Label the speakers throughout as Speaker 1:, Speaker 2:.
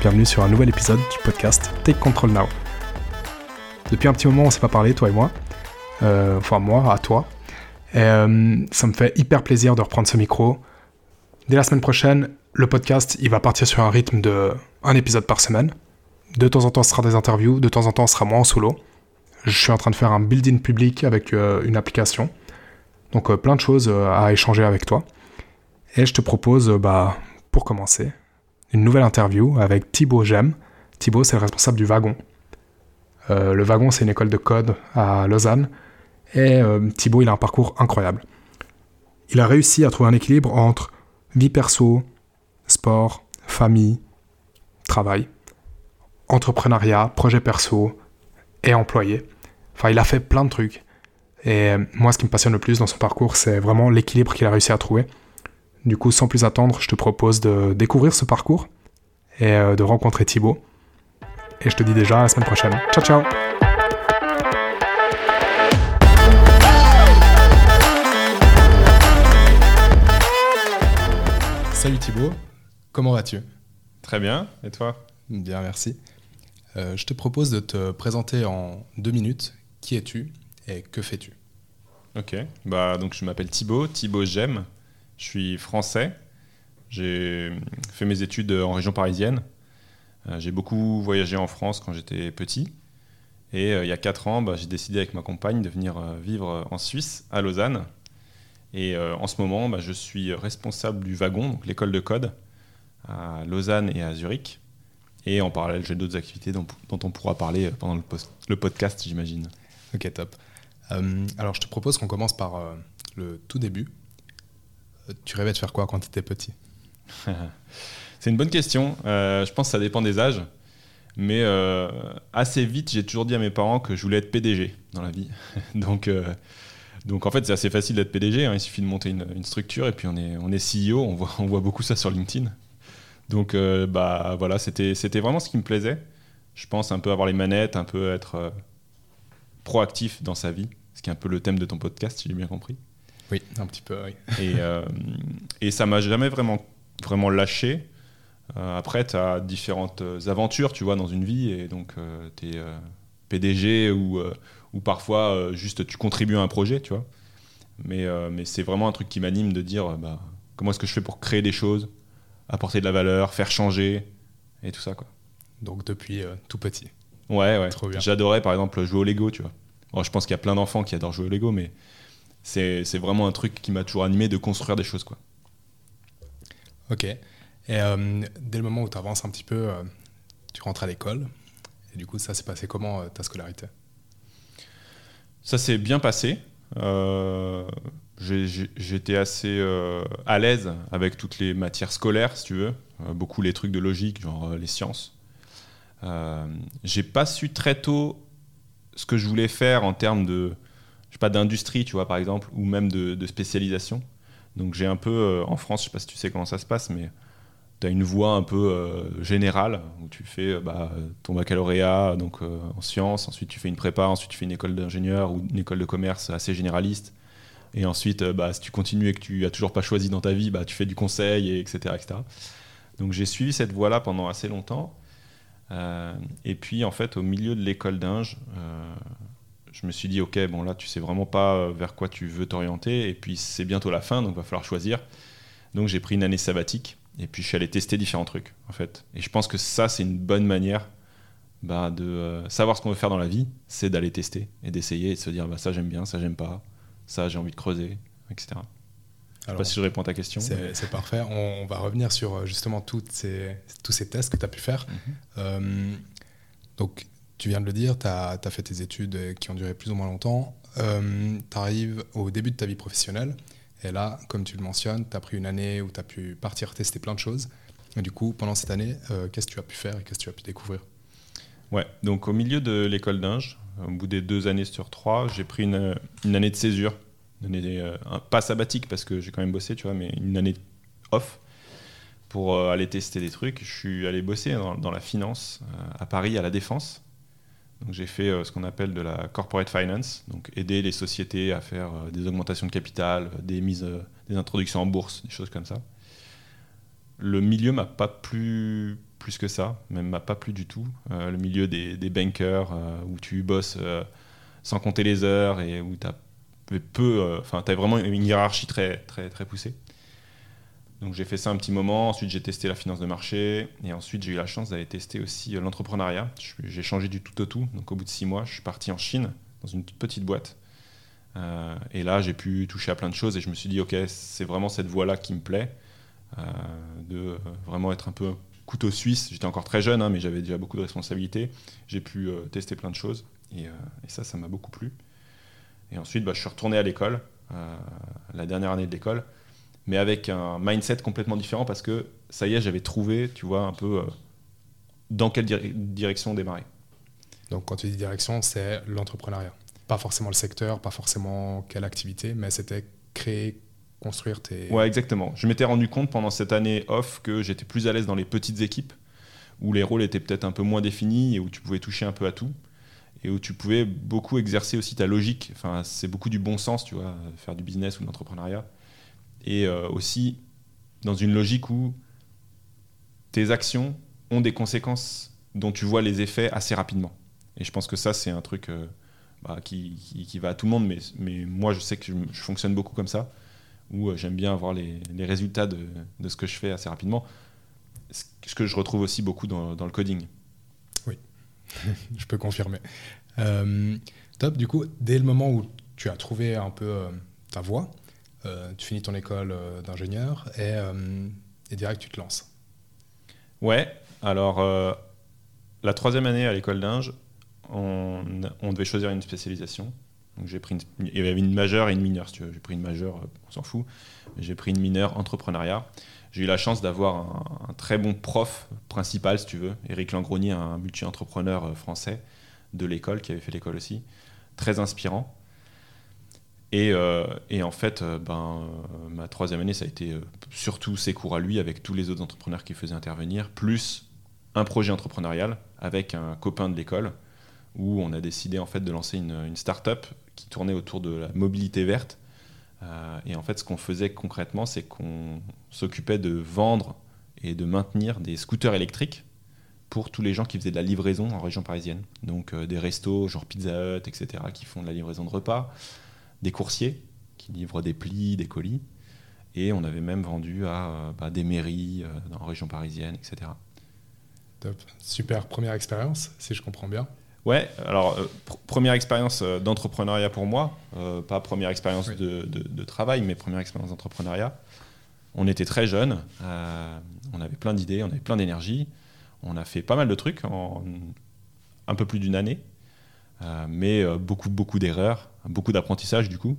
Speaker 1: bienvenue sur un nouvel épisode du podcast Take Control Now. Depuis un petit moment, on ne s'est pas parlé, toi et moi. Euh, enfin, moi, à toi. Et, euh, ça me fait hyper plaisir de reprendre ce micro. Dès la semaine prochaine, le podcast, il va partir sur un rythme de un épisode par semaine. De temps en temps, ce sera des interviews, de temps en temps, ce sera moi en solo. Je suis en train de faire un build-in public avec euh, une application. Donc, euh, plein de choses à échanger avec toi. Et je te propose, bah, pour commencer, une nouvelle interview avec Thibaut Gem. Thibaut, c'est le responsable du Wagon. Euh, le Wagon, c'est une école de code à Lausanne. Et euh, Thibaut, il a un parcours incroyable. Il a réussi à trouver un équilibre entre vie perso, sport, famille, travail, entrepreneuriat, projet perso et employé. Enfin, il a fait plein de trucs. Et euh, moi, ce qui me passionne le plus dans son parcours, c'est vraiment l'équilibre qu'il a réussi à trouver. Du coup, sans plus attendre, je te propose de découvrir ce parcours et euh, de rencontrer Thibaut. Et je te dis déjà à la semaine prochaine. Ciao, ciao. Salut Thibaut, comment vas-tu?
Speaker 2: Très bien, et toi?
Speaker 1: Bien, merci. Euh, je te propose de te présenter en deux minutes. Qui es-tu et que fais-tu?
Speaker 2: Ok, bah, donc je m'appelle Thibaut, Thibaut Gem, je suis français, j'ai fait mes études en région parisienne, Euh, j'ai beaucoup voyagé en France quand j'étais petit, et euh, il y a 4 ans, bah, j'ai décidé avec ma compagne de venir euh, vivre en Suisse, à Lausanne, et euh, en ce moment, bah, je suis responsable du wagon, donc l'école de code, à Lausanne et à Zurich, et en parallèle, j'ai d'autres activités dont, on pourra parler pendant le, le podcast, j'imagine.
Speaker 1: Ok, top. Euh, alors, je te propose qu'on commence par euh, le tout début. Tu rêvais de faire quoi quand tu étais petit
Speaker 2: C'est une bonne question. Euh, je pense que ça dépend des âges. Mais euh, assez vite, j'ai toujours dit à mes parents que je voulais être PDG dans la vie. donc, euh, donc en fait, c'est assez facile d'être PDG. hein. Il suffit de monter une, une structure et puis on est, on est CEO. On voit, on voit beaucoup ça sur LinkedIn. Donc bah, voilà, c'était c'était vraiment ce qui me plaisait. Je pense un peu avoir les manettes, un peu être proactif dans sa vie. Ce qui est un peu le thème de ton podcast, si j'ai bien compris.
Speaker 1: Oui, un petit peu, oui.
Speaker 2: Et, euh, et ça m'a jamais vraiment, vraiment lâché. Euh, après, tu as différentes euh, aventures, tu vois, dans une vie. Et donc, tu es PDG ou, euh, ou parfois euh, juste tu contribues à un projet, tu vois. Mais, euh, mais c'est vraiment un truc qui m'anime de dire euh, bah, comment est-ce que je fais pour créer des choses, apporter de la valeur, faire changer et tout ça, quoi.
Speaker 1: Donc, depuis euh, tout petit.
Speaker 2: Ouais, ouais. J'adorais par exemple jouer au Lego, tu vois. Bon, je pense qu'il y a plein d'enfants qui adorent jouer au Lego, mais c'est c'est vraiment un truc qui m'a toujours animé de construire des choses, quoi.
Speaker 1: Ok. Et euh, dès le moment où tu avances un petit peu, euh, tu rentres à l'école. Et du coup, ça s'est passé comment euh, ta scolarité?
Speaker 2: Ça s'est bien passé. J'étais assez à l'aise avec toutes les matières scolaires, si tu veux. Beaucoup les trucs de logique, genre les sciences. J'ai pas su très tôt ce que je voulais faire en termes de, je sais pas, d'industrie, tu vois, par exemple, ou même de, spécialisation. Donc j'ai un peu, euh, en France, je sais pas si tu sais comment ça se passe, mais tu as une voie un peu euh, générale où tu fais euh, bah, ton baccalauréat donc, en sciences, ensuite tu fais une prépa, ensuite tu fais une école d'ingénieur ou une école de commerce assez généraliste. Et ensuite, bah, si tu continues et que tu as toujours pas choisi dans ta vie, bah, tu fais du conseil, et etc., etc. Donc j'ai suivi cette voie-là pendant assez longtemps. Et puis en fait, au milieu de l'école d'Inge, je me suis dit, ok, bon là, tu sais vraiment pas euh, vers quoi tu veux t'orienter. Et puis c'est bientôt la fin, donc va falloir choisir. Donc j'ai pris une année sabbatique. Et puis je suis allé tester différents trucs, en fait. Et je pense que ça, c'est une bonne manière bah, de euh, savoir ce qu'on veut faire dans la vie, c'est d'aller tester et d'essayer et de se dire, bah, ça j'aime bien, ça j'aime pas, ça j'ai envie de creuser, etc. Je sais
Speaker 1: Alors,
Speaker 2: pas si je réponds à ta question.
Speaker 1: C'est parfait. On, on va revenir sur euh, justement toutes ces, tous ces tests que tu as pu faire.
Speaker 2: Mhm.
Speaker 1: Euh, donc, tu viens de le dire, tu as, fait tes études euh, qui ont duré plus ou moins longtemps. tu arrives au début de ta vie professionnelle. Et là, comme tu le mentionnes, tu as pris une année où tu as pu partir tester plein de choses. Et du coup, pendant cette année, euh, qu'est-ce que tu as pu faire et qu'est-ce que tu as pu découvrir?
Speaker 2: Ouais, donc au milieu de l'école d'Inge, au bout des deux années sur trois, j'ai pris une, année de césure. Une année, euh, pas sabbatique parce que j'ai quand même bossé, tu vois, mais une année off pour euh, aller tester des trucs. Je suis allé bosser dans, dans la finance euh, à Paris, à la Défense. J'ai fait euh, ce qu'on appelle de la corporate finance, donc aider les sociétés à faire euh, des augmentations de capital, euh, des mises, des introductions en bourse, des choses comme ça. Le milieu m'a pas plus plus que ça, même m'a pas plu du tout. le milieu des, bankers où tu bosses sans compter les heures et où tu as peu, enfin, tu vraiment une hiérarchie très, très, très poussée. Donc j'ai fait ça un petit moment, ensuite j'ai testé la finance de marché, et ensuite j'ai eu la chance d'aller tester aussi euh, l'entrepreneuriat. J'ai changé du tout au tout, donc au bout de six mois, je suis parti en Chine, dans une petite boîte. Euh, et là, j'ai pu toucher à plein de choses, et je me suis dit, ok, c'est vraiment cette voie-là qui me plaît, euh, de vraiment être un peu couteau suisse. J'étais encore très jeune, hein, mais j'avais déjà beaucoup de responsabilités. J'ai pu tester plein de choses, et, ça, ça m'a beaucoup plu. Et ensuite, bah, je suis retourné à l'école, la dernière année de l'école mais avec un mindset complètement différent parce que ça y est, j'avais trouvé, tu vois, un peu euh, dans quelle direction démarrer.
Speaker 1: Donc quand tu dis direction, c'est l'entrepreneuriat. Pas forcément le secteur, pas forcément quelle activité, mais c'était créer, construire tes...
Speaker 2: Ouais, exactement. Je m'étais rendu compte pendant cette année off que j'étais plus à l'aise dans les petites équipes, où les rôles étaient peut-être un peu moins définis et où tu pouvais toucher un peu à tout. Et où tu pouvais beaucoup exercer aussi ta logique. Enfin, c'est beaucoup du bon sens, tu vois, faire du business ou de l'entrepreneuriat et euh, aussi dans une logique où tes actions ont des conséquences dont tu vois les effets assez rapidement. Et je pense que ça, c'est un truc euh, bah, qui, qui, va à tout le monde, mais, mais moi, je sais que je, fonctionne beaucoup comme ça, où euh, j'aime bien avoir les, les résultats de, de, ce que je fais assez rapidement, ce que je retrouve aussi beaucoup dans, dans le coding.
Speaker 1: Oui, je peux confirmer. top, du coup, dès le moment où tu as trouvé un peu ta voie, tu finis ton école euh, d'ingénieur et, euh, et, direct tu te lances.
Speaker 2: Ouais, alors la troisième année à l'école d'Inge, on, devait choisir une spécialisation. Donc j'ai pris il y avait une majeure et une mineure, si tu veux. J'ai pris une majeure, on s'en fout. J'ai pris une mineure entrepreneuriat. J'ai eu la chance d'avoir un, très bon prof principal, si tu veux, Éric Langroni, un multi-entrepreneur français de l'école, qui avait fait l'école aussi, très inspirant. Euh, et, en fait, euh, ben, euh, ma troisième année, ça a été surtout ses cours à lui avec tous les autres entrepreneurs qui faisaient intervenir, plus un projet entrepreneurial avec un copain de l'école où on a décidé en fait de lancer une start-up qui tournait autour de la mobilité verte. et en fait, ce qu'on faisait concrètement, c'est qu'on s'occupait de vendre et de maintenir des scooters électriques pour tous les gens qui faisaient de la livraison en région parisienne. Donc des restos genre Pizza Hut, etc., qui font de la livraison de repas des coursiers qui livrent des plis, des colis. Et on avait même vendu à euh, bah, des mairies euh, dans la région parisienne, etc.
Speaker 1: Top. Super première expérience, si je comprends bien.
Speaker 2: Ouais, alors euh, première expérience d'entrepreneuriat pour moi, pas première expérience de, de, travail, mais première expérience d'entrepreneuriat. On était très jeunes, on avait plein d'idées, on avait plein d'énergie, on a fait pas mal de trucs en un peu plus d'une année. Euh, mais euh, beaucoup, beaucoup d'erreurs, beaucoup d'apprentissage du coup,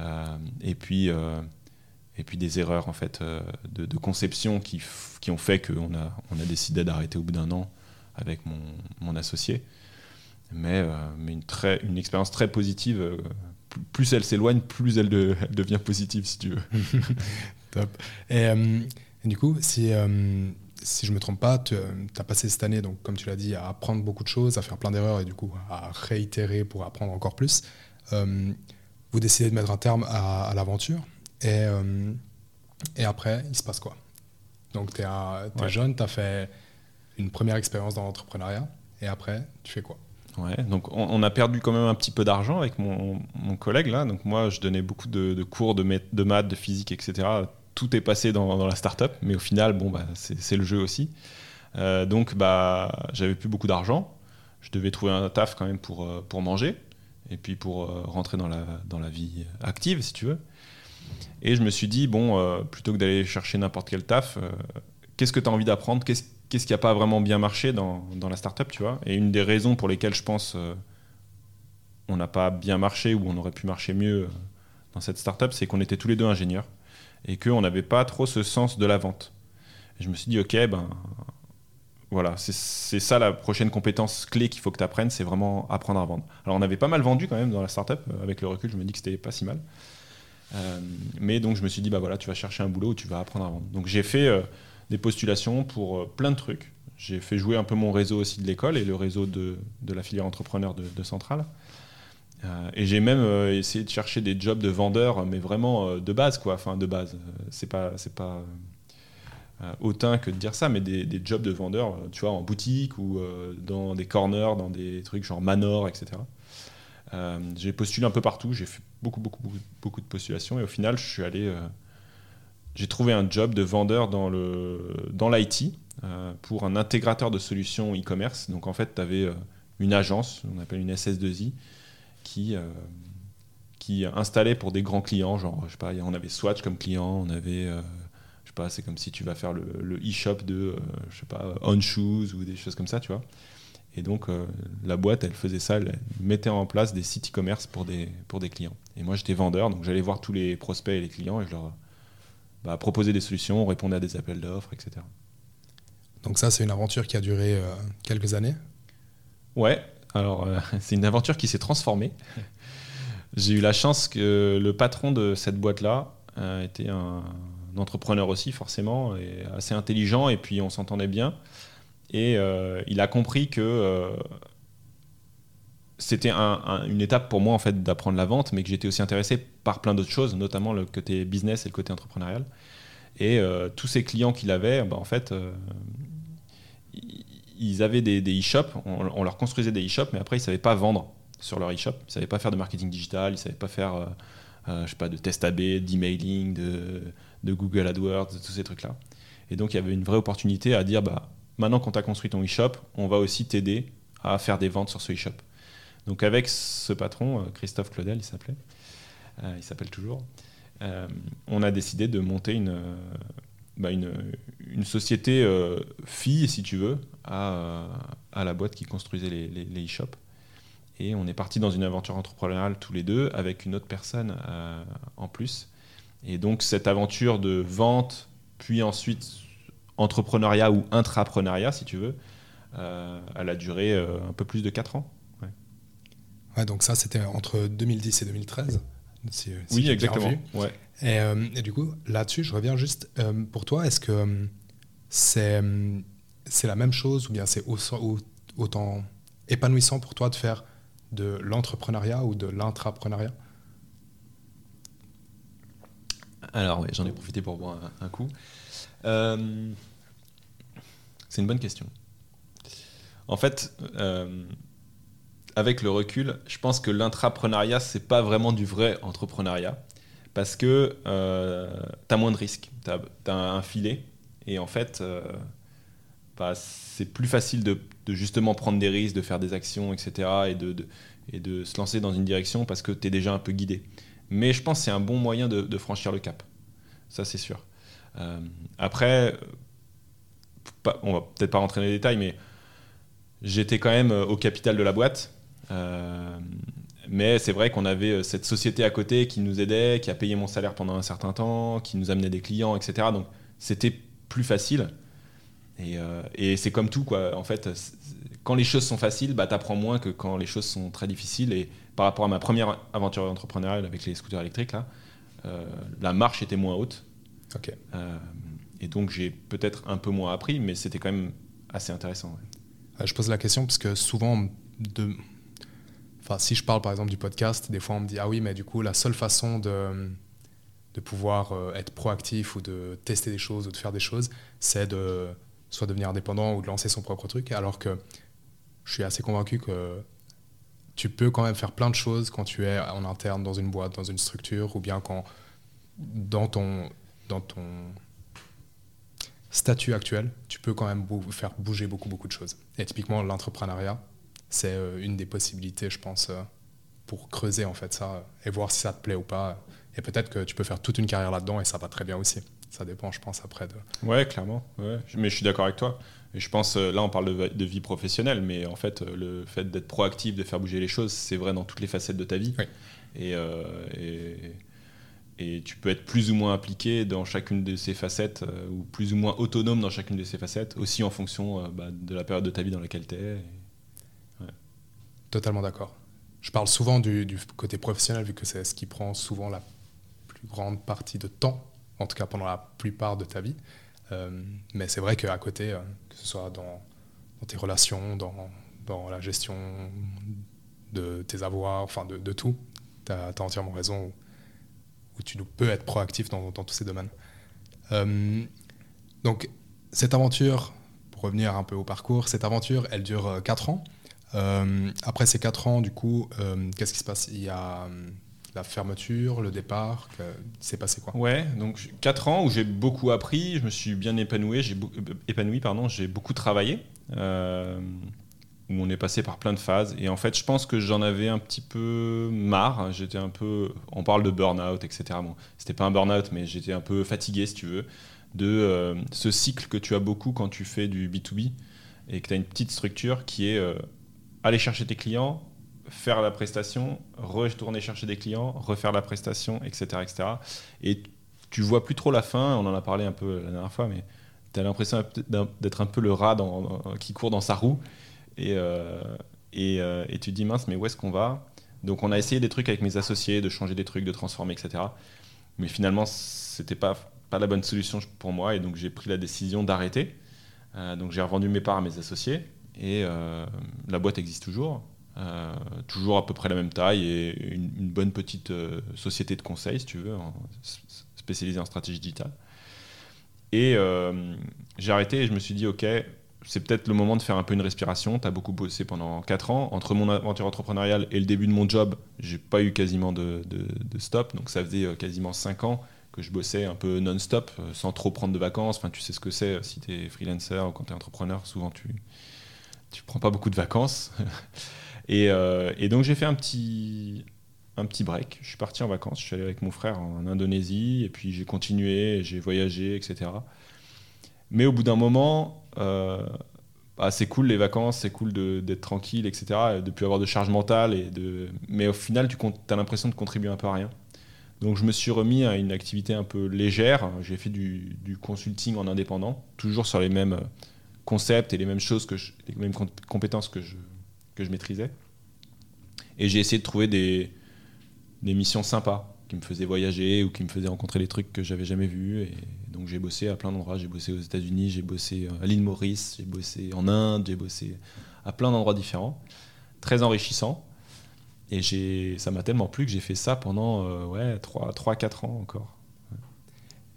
Speaker 2: euh, et puis et puis des erreurs en fait de, conception qui, qui, ont fait qu'on a, on a décidé d'arrêter au bout d'un an avec mon, mon associé. Mais, mais une, très, une expérience très positive. plus elle s'éloigne, plus elle, devient positive, si tu veux.
Speaker 1: Top. Et, du coup, si si je me trompe pas, tu as passé cette année, donc comme tu l'as dit, à apprendre beaucoup de choses, à faire plein d'erreurs et du coup à réitérer pour apprendre encore plus. Euh, vous décidez de mettre un terme à, l'aventure et, euh, et après, il se passe quoi? Donc tu es, jeune, tu as fait une première expérience dans l'entrepreneuriat et après, tu fais quoi?
Speaker 2: Ouais, donc on, a perdu quand même un petit peu d'argent avec mon, mon, collègue là. Donc moi, je donnais beaucoup de, cours de, de maths, de physique, etc tout est passé dans, dans la startup, mais au final, bon, bah, c'est le jeu aussi. Euh, donc, bah, j'avais plus beaucoup d'argent. Je devais trouver un taf quand même pour, pour manger et puis pour euh, rentrer dans la, dans la vie active, si tu veux. Et je me suis dit, bon, plutôt que d'aller chercher n'importe quel taf, qu'est-ce que tu as envie d'apprendre? Qu'est-ce qui n'a pas vraiment bien marché dans, dans, la startup, tu vois? Et une des raisons pour lesquelles je pense on n'a pas bien marché ou on aurait pu marcher mieux dans cette startup, c'est qu'on était tous les deux ingénieurs et qu'on n'avait pas trop ce sens de la vente. je me suis dit, ok, ben voilà, c'est ça la prochaine compétence clé qu'il faut que tu apprennes, c'est vraiment apprendre à vendre. Alors on avait pas mal vendu quand même dans la startup, euh, avec le recul, je me dis que c'était pas si mal. Euh, mais donc je me suis dit, bah voilà, tu vas chercher un boulot où tu vas apprendre à vendre. Donc j'ai fait euh, des postulations pour plein de trucs. J'ai fait jouer un peu mon réseau aussi de l'école et le réseau de, la filière entrepreneur de, de Centrale. Et j'ai même essayé de chercher des jobs de vendeur, mais vraiment de base, quoi. Enfin, de base. c'est pas, c'est pas. Hautain que de dire ça, mais des, jobs de vendeur, tu vois, en boutique ou dans des corners, dans des trucs genre Manor, etc. j'ai postulé un peu partout, j'ai fait beaucoup, beaucoup, beaucoup, de postulations et au final, je suis allé. j'ai trouvé un job de vendeur dans l'IT dans pour un intégrateur de solutions e-commerce. Donc en fait, tu avais une agence, on appelle une SS2I, qui, euh, qui installait pour des grands clients, genre, je sais pas, on avait Swatch comme client, on avait, euh, pas, c'est comme si tu vas faire le, e-shop de, euh, je sais pas, On Shoes ou des choses comme ça, tu vois. Et donc, la boîte, elle faisait ça, elle mettait en place des sites e-commerce pour des, pour des clients. Et moi, j'étais vendeur, donc j'allais voir tous les prospects et les clients et je leur bah, proposais des solutions, on répondait à des appels d'offres, etc.
Speaker 1: Donc ça, c'est une aventure qui a duré quelques années?
Speaker 2: Ouais, alors euh, c'est une aventure qui s'est transformée. J'ai eu la chance que le patron de cette boîte-là euh, était un, entrepreneur aussi, forcément, et assez intelligent, et puis on s'entendait bien. Et euh, il a compris que c'était une étape pour moi en fait d'apprendre la vente, mais que j'étais aussi intéressé par plein d'autres choses, notamment le côté business et le côté entrepreneurial. Et tous ces clients qu'il avait, bah, en fait, ils avaient des, e-shops, on, leur construisait des e-shops, mais après, ils ne savaient pas vendre sur leur e-shop. Ils ne savaient pas faire de marketing digital, ils ne savaient pas faire euh, euh, je sais pas, de test AB, d'emailing, de, de Google AdWords, de tous ces trucs-là. Et donc, il y avait une vraie opportunité à dire bah, maintenant qu'on t'a construit ton e-shop, on va aussi t'aider à faire des ventes sur ce e-shop. Donc, avec ce patron, euh, Christophe Claudel, il s'appelait, il s'appelle toujours, on a décidé de monter une, bah, une, société euh, fille, si tu veux, à, à, la boîte qui construisait les, les, e-shops. Et on est parti dans une aventure entrepreneuriale tous les deux, avec une autre personne euh, en plus. Et donc cette aventure de vente, puis ensuite entrepreneuriat ou intrapreneuriat, si tu veux, euh, elle a duré un peu plus de 4 ans.
Speaker 1: Ouais. donc ça, c'était entre 2010 et 2013.
Speaker 2: oui, exactement. Ouais.
Speaker 1: Euh, et, du coup, là-dessus, je reviens juste euh, pour toi. Est-ce que euh, c'est c'est la même chose ou bien c'est autant épanouissant pour toi de faire de l'entrepreneuriat ou de l'intrapreneuriat?
Speaker 2: Alors, oui, j'en ai profité pour boire un, coup. c'est une bonne question. En fait, avec le recul, je pense que l'intrapreneuriat, c'est pas vraiment du vrai entrepreneuriat parce que euh, tu as moins de risques, tu as, un filet, et en fait, euh, bah, c'est plus facile de, justement prendre des risques, de faire des actions, etc., et de, et de se lancer dans une direction parce que tu es déjà un peu guidé. Mais je pense que c'est un bon moyen de, franchir le cap, ça c'est sûr. Euh, après, pas, on va peut-être pas rentrer dans les détails, mais j'étais quand même au capital de la boîte. Mais c'est vrai qu'on avait euh, cette société à côté qui nous aidait, qui a payé mon salaire pendant un certain temps, qui nous amenait des clients, etc. Donc c'était plus facile. Euh, et, c'est comme tout, quoi. En fait, quand les choses sont faciles, bah, tu apprends moins que quand les choses sont très difficiles. Et par rapport à ma première aventure entrepreneuriale avec les scooters électriques, là, euh, la marche était moins haute. et donc j'ai peut-être un peu moins appris, mais c'était quand même assez intéressant.
Speaker 1: Je pose la question parce que souvent, de, si je parle par exemple du podcast, des fois on me dit ah oui, mais du coup la seule façon de, de pouvoir euh, être proactif ou de tester des choses ou de faire des choses, c'est de soit devenir indépendant ou de lancer son propre truc. Alors que je suis assez convaincu que tu peux quand même faire plein de choses quand tu es en interne dans une boîte, dans une structure, ou bien quand dans ton, dans ton statut actuel, tu peux quand même faire bouger beaucoup, beaucoup de choses. Et typiquement, l'entrepreneuriat, c'est euh, une des possibilités, je pense, euh, pour creuser en fait ça et voir si ça te plaît ou pas. Et peut-être que tu peux faire toute une carrière là-dedans et ça va très bien aussi. Ça dépend, je pense, après. De...
Speaker 2: Ouais, clairement. Mais je suis d'accord avec toi. Et je pense, euh, là, on parle de, vie professionnelle, mais en fait, le fait d'être proactif, de faire bouger les choses, c'est vrai dans toutes les facettes de ta vie. Et, et, tu peux être plus ou moins impliqué dans chacune de ces facettes, ou plus ou moins autonome dans chacune de ces facettes, aussi en fonction bah, de la période de ta vie dans laquelle tu es.
Speaker 1: Totalement d'accord. Je parle souvent du, côté professionnel, vu que c'est ce qui prend souvent la plus grande partie de temps, en tout cas pendant la plupart de ta vie. Euh, mais c'est vrai qu'à côté, euh, que ce soit dans, tes relations, dans, dans, la gestion de tes avoirs, enfin de, tout, tu as, entièrement raison, où, tu peux être proactif dans, tous ces domaines. Euh, Donc, cette aventure, pour revenir un peu au parcours, cette aventure, elle dure 4 ans. après ces 4 ans, du coup, qu'est-ce qui se passe? Il y a la fermeture, le départ, c'est passé quoi?
Speaker 2: Ouais, donc 4 ans où j'ai beaucoup appris, je me suis bien épanoui, j'ai épanoui, pardon, j'ai beaucoup travaillé, euh, où on est passé par plein de phases. Et en fait, je pense que j'en avais un petit peu marre. J'étais un peu, on parle de burn-out, etc. Bon, c'était pas un burn-out, mais j'étais un peu fatigué, si tu veux, de euh, ce cycle que tu as beaucoup quand tu fais du B2B et que tu as une petite structure qui est euh, aller chercher tes clients, faire la prestation, retourner chercher des clients, refaire la prestation, etc. etc. Et tu vois plus trop la fin, on en a parlé un peu la dernière fois, mais tu as l'impression d'être un peu le rat qui court dans sa roue. Et, euh, euh, et, tu te dis, mince, mais où est-ce qu'on va? Donc on a essayé des trucs avec mes associés, de changer des trucs, de transformer, etc. Mais finalement, c'était pas, pas la bonne solution pour moi, et donc j'ai pris la décision d'arrêter. Euh, donc j'ai revendu mes parts à mes associés, et la boîte existe toujours. Euh, toujours à peu près la même taille et une, bonne petite euh, société de conseil, si tu veux, spécialisée en stratégie digitale. Et euh, j'ai arrêté et je me suis dit, OK, c'est peut-être le moment de faire un peu une respiration. Tu as beaucoup bossé pendant 4 ans. Entre mon aventure entrepreneuriale et le début de mon job, j'ai pas eu quasiment de, stop. Donc ça faisait quasiment 5 ans que je bossais un peu non-stop, sans trop prendre de vacances. Enfin, tu sais ce que c'est si tu es freelancer ou quand tu es entrepreneur, souvent tu tu prends pas beaucoup de vacances. Euh, et, donc j'ai fait un petit, un petit break. Je suis parti en vacances. Je suis allé avec mon frère en Indonésie et puis j'ai continué, j'ai voyagé, etc. Mais au bout d'un moment, euh, bah, c'est cool les vacances, c'est cool d'être tranquille, etc. De plus avoir de charge mentale. Et de... Mais au final, tu as l'impression de contribuer un peu à rien. Donc je me suis remis à une activité un peu légère. J'ai fait du, consulting en indépendant, toujours sur les mêmes concepts et les mêmes choses, que les mêmes compétences que que je maîtrisais. Et j'ai essayé de trouver des, missions sympas qui me faisaient voyager ou qui me faisaient rencontrer des trucs que j'avais jamais vus. Et donc j'ai bossé à plein d'endroits. J'ai bossé aux États-Unis, j'ai bossé à l'île Maurice, j'ai bossé en Inde, j'ai bossé à plein d'endroits différents. Très enrichissant. Et ça m'a tellement plu que j'ai fait ça pendant euh, ouais, 3-4 ans encore.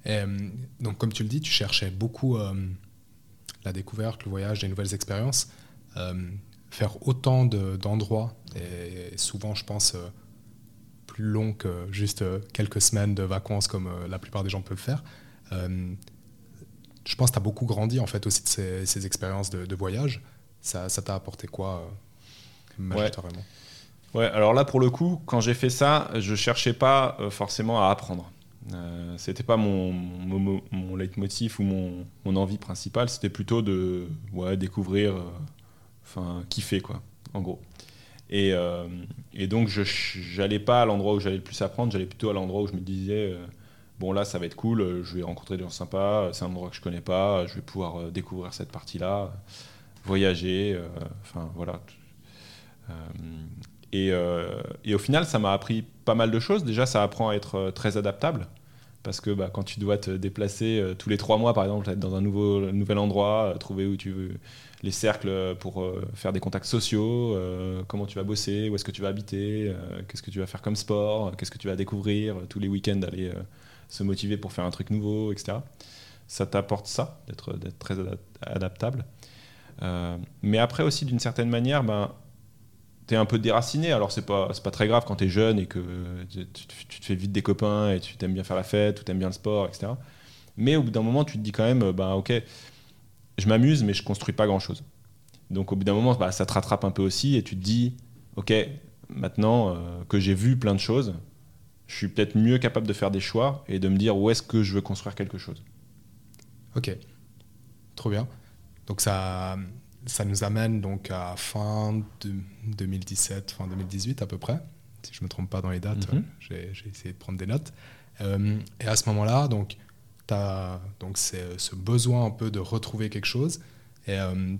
Speaker 1: Euh, donc comme tu le dis, tu cherchais beaucoup euh, la découverte, le voyage, des nouvelles expériences faire autant d'endroits, et souvent je pense euh, plus long que juste euh, quelques semaines de vacances comme euh, la plupart des gens peuvent faire. je pense que tu as beaucoup grandi en fait aussi de ces, expériences de, voyage. Ça t'a apporté quoi majoritairement
Speaker 2: ouais. alors là pour le coup, quand j'ai fait ça, je cherchais pas forcément à apprendre. Euh, c'était pas mon, mon, mon, leitmotiv ou mon, mon envie principale, c'était plutôt de ouais, découvrir enfin kiffer quoi, en gros. Et, euh, et donc je j'allais pas à l'endroit où j'allais le plus apprendre, j'allais plutôt à l'endroit où je me disais euh, bon là ça va être cool, euh, je vais rencontrer des gens sympas, c'est un endroit que je connais pas, je vais pouvoir découvrir cette partie-là, voyager, enfin voilà. Et, et, au final, ça m'a appris pas mal de choses. Déjà, ça apprend à être très adaptable. Parce que bah, quand tu dois te déplacer tous les trois mois, par exemple, être dans un nouveau, nouvel endroit, trouver où tu veux, les cercles pour euh, faire des contacts sociaux, euh, comment tu vas bosser, où est-ce que tu vas habiter, euh, qu'est-ce que tu vas faire comme sport, qu'est-ce que tu vas découvrir, tous les week-ends aller se motiver pour faire un truc nouveau, etc. Ça t'apporte ça, d'être très adaptable. mais après aussi, d'une certaine manière, ben, tu es un peu déraciné. Alors, c'est pas, pas très grave quand tu es jeune et que tu, te fais vite des copains et tu t'aimes bien faire la fête ou tu aimes bien le sport, etc. Mais au bout d'un moment, tu te dis quand même, ben, ok, je m'amuse, mais je construis pas grand-chose. Donc au bout d'un moment, bah, ça te rattrape un peu aussi et tu te dis, ok, maintenant euh, que j'ai vu plein de choses, je suis peut-être mieux capable de faire des choix et de me dire où est-ce que je veux construire quelque chose.
Speaker 1: Ok, trop bien. Donc ça, ça nous amène donc à fin de 2017, fin 2018 à peu près, si je me trompe pas dans les dates. Mhm. J'ai essayé de prendre des notes. Euh, et à ce moment-là, donc donc c'est ce besoin un peu de retrouver quelque chose. Euh,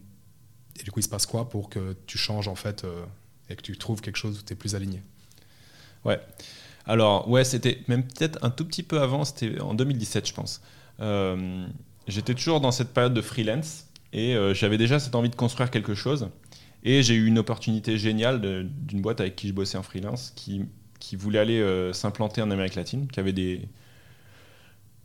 Speaker 1: et, du coup, il se passe quoi pour que tu changes en fait euh, et que tu trouves quelque chose où tu es plus aligné?
Speaker 2: Ouais. Alors, ouais, c'était même peut-être un tout petit peu avant, c'était en 2017, je pense. Euh, j'étais toujours dans cette période de freelance et j'avais déjà cette envie de construire quelque chose. Et j'ai eu une opportunité géniale d'une boîte avec qui je bossais en freelance qui, qui voulait aller s'implanter en Amérique latine, qui avait des,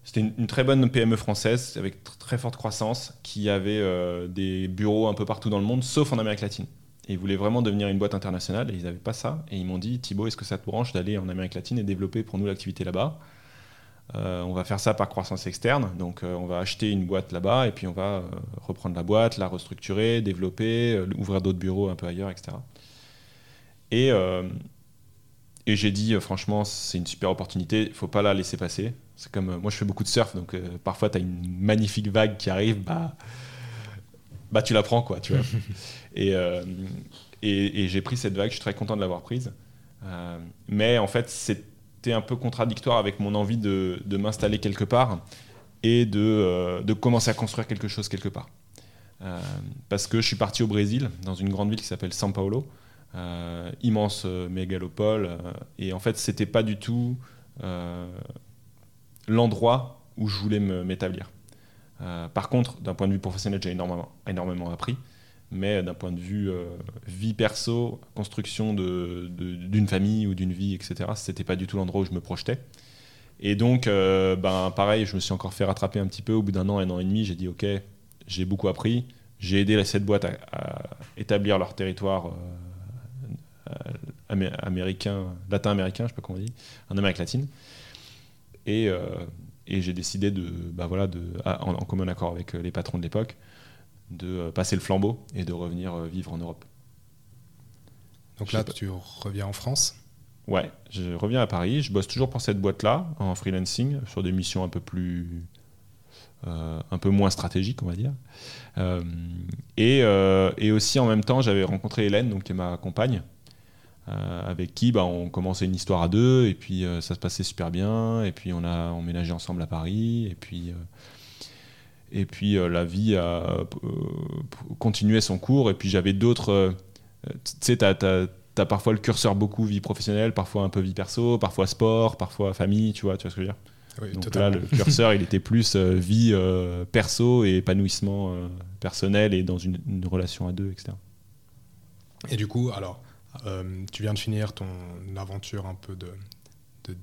Speaker 2: C'était une, très bonne PME française avec très forte croissance qui avait euh, des bureaux un peu partout dans le monde, sauf en Amérique latine. Et ils voulaient vraiment devenir une boîte internationale et ils n'avaient pas ça. Et ils m'ont dit Thibaut, est-ce que ça te branche d'aller en Amérique latine et développer pour nous l'activité là-bas? Euh, on va faire ça par croissance externe, donc euh, on va acheter une boîte là-bas et puis on va reprendre la boîte, la restructurer, développer, ouvrir d'autres bureaux un peu ailleurs, etc. Et, j'ai dit franchement, c'est une super opportunité, il faut pas la laisser passer. C'est comme euh, moi, je fais beaucoup de surf, donc euh, parfois tu as une magnifique vague qui arrive, bah, bah tu la prends, quoi, tu vois. Euh, et, et, j'ai pris cette vague, je suis très content de l'avoir prise. mais en fait, c'était un peu contradictoire avec mon envie de, de m'installer quelque part et de, de, commencer à construire quelque chose quelque part. parce que je suis parti au Brésil, dans une grande ville qui s'appelle São Paulo, immense mégalopole, et en fait, c'était pas du tout l'endroit où je voulais m'établir. Euh, par contre, d'un point de vue professionnel, j'ai énormément, énormément appris, mais d'un point de vue euh, vie perso, construction d'une de, famille ou d'une vie, etc., c'était pas du tout l'endroit où je me projetais. Et donc, euh, ben, pareil, je me suis encore fait rattraper un petit peu. Au bout d'un an, un an et demi, j'ai dit, OK, j'ai beaucoup appris. J'ai aidé cette boîte à, établir leur territoire américain, latin-américain, je sais pas comment on dit, en Amérique latine. Euh, et, j'ai décidé, de, bah voilà, de, en, commun accord avec euh, les patrons de l'époque, de euh, passer le flambeau et de revenir vivre en Europe.
Speaker 1: Donc là, tu reviens en France?
Speaker 2: Ouais, je reviens à Paris. Je bosse toujours pour cette boîte-là, en freelancing, sur des missions un peu plus. un peu moins stratégiques, on va dire. et, et, aussi, en même temps, j'avais rencontré Hélène, donc, qui est ma compagne, euh, avec qui bah, on commençait une histoire à deux et puis euh, ça se passait super bien et puis on a emménagé ensemble à Paris et puis euh, et puis la vie a continué son cours et puis j'avais d'autres tu sais t'as as, parfois le curseur beaucoup vie professionnelle parfois un peu vie perso parfois sport parfois famille tu vois tu vois ce que je veux dire? Oui, donc là le curseur il était plus vie perso et épanouissement personnel et dans une, une relation à deux etc
Speaker 1: et du coup alors tu viens de finir ton aventure un peu de,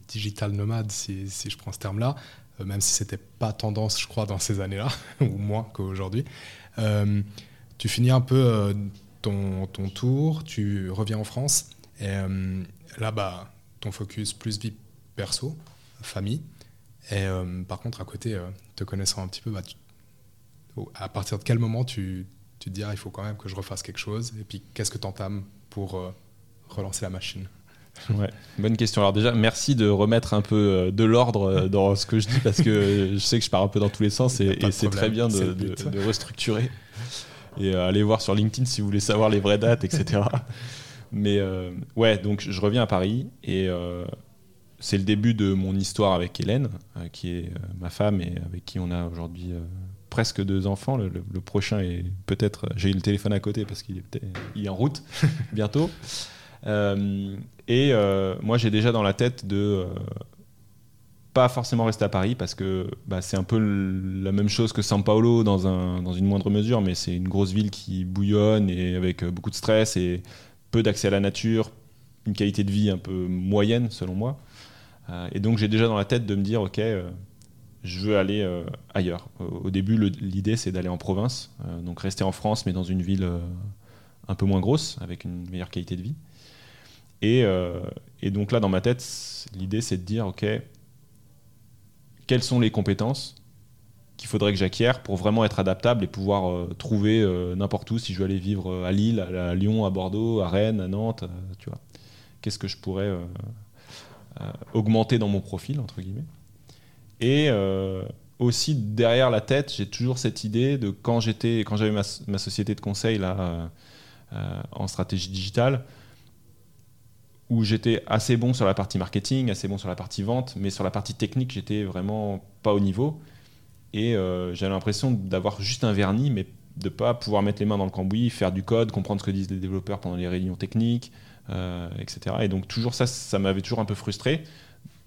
Speaker 1: digital nomade, si, je prends ce terme-là, euh, même si c'était pas tendance, je crois, dans ces années-là, ou moins qu'aujourd'hui. Euh, tu finis un peu ton, tour, tu reviens en France, et là, bas ton focus plus vie perso, famille. Et par contre, à côté, te connaissant un petit peu, bah, à partir de quel moment tu, tu te dis, ah, il faut quand même que je refasse quelque chose Et puis, qu'est-ce que tu entames pour relancer la machine
Speaker 2: Ouais, bonne question. Alors déjà, merci de remettre un peu euh, de l'ordre euh, dans ce que je dis parce que je sais que je pars un peu dans tous les sens et, c'est très bien de, restructurer. Et euh, allez voir sur LinkedIn si vous voulez savoir les vraies dates, etc. Mais ouais, donc je reviens à Paris et c'est le début de mon histoire avec Hélène, qui est ma femme et avec qui on a aujourd'hui presque deux enfants. Le, prochain est peut-être. J'ai eu le téléphone à côté parce qu'il est, est en route bientôt. Euh, et euh, moi, j'ai déjà dans la tête de euh, pas forcément rester à Paris parce que bah, c'est un peu la même chose que São Paulo dans, un, dans une moindre mesure, mais c'est une grosse ville qui bouillonne et avec beaucoup de stress et peu d'accès à la nature, une qualité de vie un peu moyenne selon moi. et donc j'ai déjà dans la tête de me dire, ok, je veux aller ailleurs. Au début, l'idée c'est d'aller en province, donc rester en France, mais dans une ville un peu moins grosse, avec une meilleure qualité de vie. Euh, et, donc là, dans ma tête, l'idée, c'est de dire, OK, quelles sont les compétences qu'il faudrait que j'acquière pour vraiment être adaptable et pouvoir euh, trouver euh, n'importe où si je veux aller vivre à Lille, à, Lyon, à Bordeaux, à Rennes, à Nantes, tu vois. Qu'est-ce que je pourrais augmenter dans mon profil, entre guillemets. Et aussi, derrière la tête, j'ai toujours cette idée de quand j'étais, quand j'avais ma, société de conseil là, en stratégie digitale, où j'étais assez bon sur la partie marketing, assez bon sur la partie vente, mais sur la partie technique, j'étais vraiment pas au niveau. Et euh, j'avais l'impression d'avoir juste un vernis, mais de pas pouvoir mettre les mains dans le cambouis, faire du code, comprendre ce que disent les développeurs pendant les réunions techniques, euh, etc. Et donc toujours ça, ça m'avait toujours un peu frustré,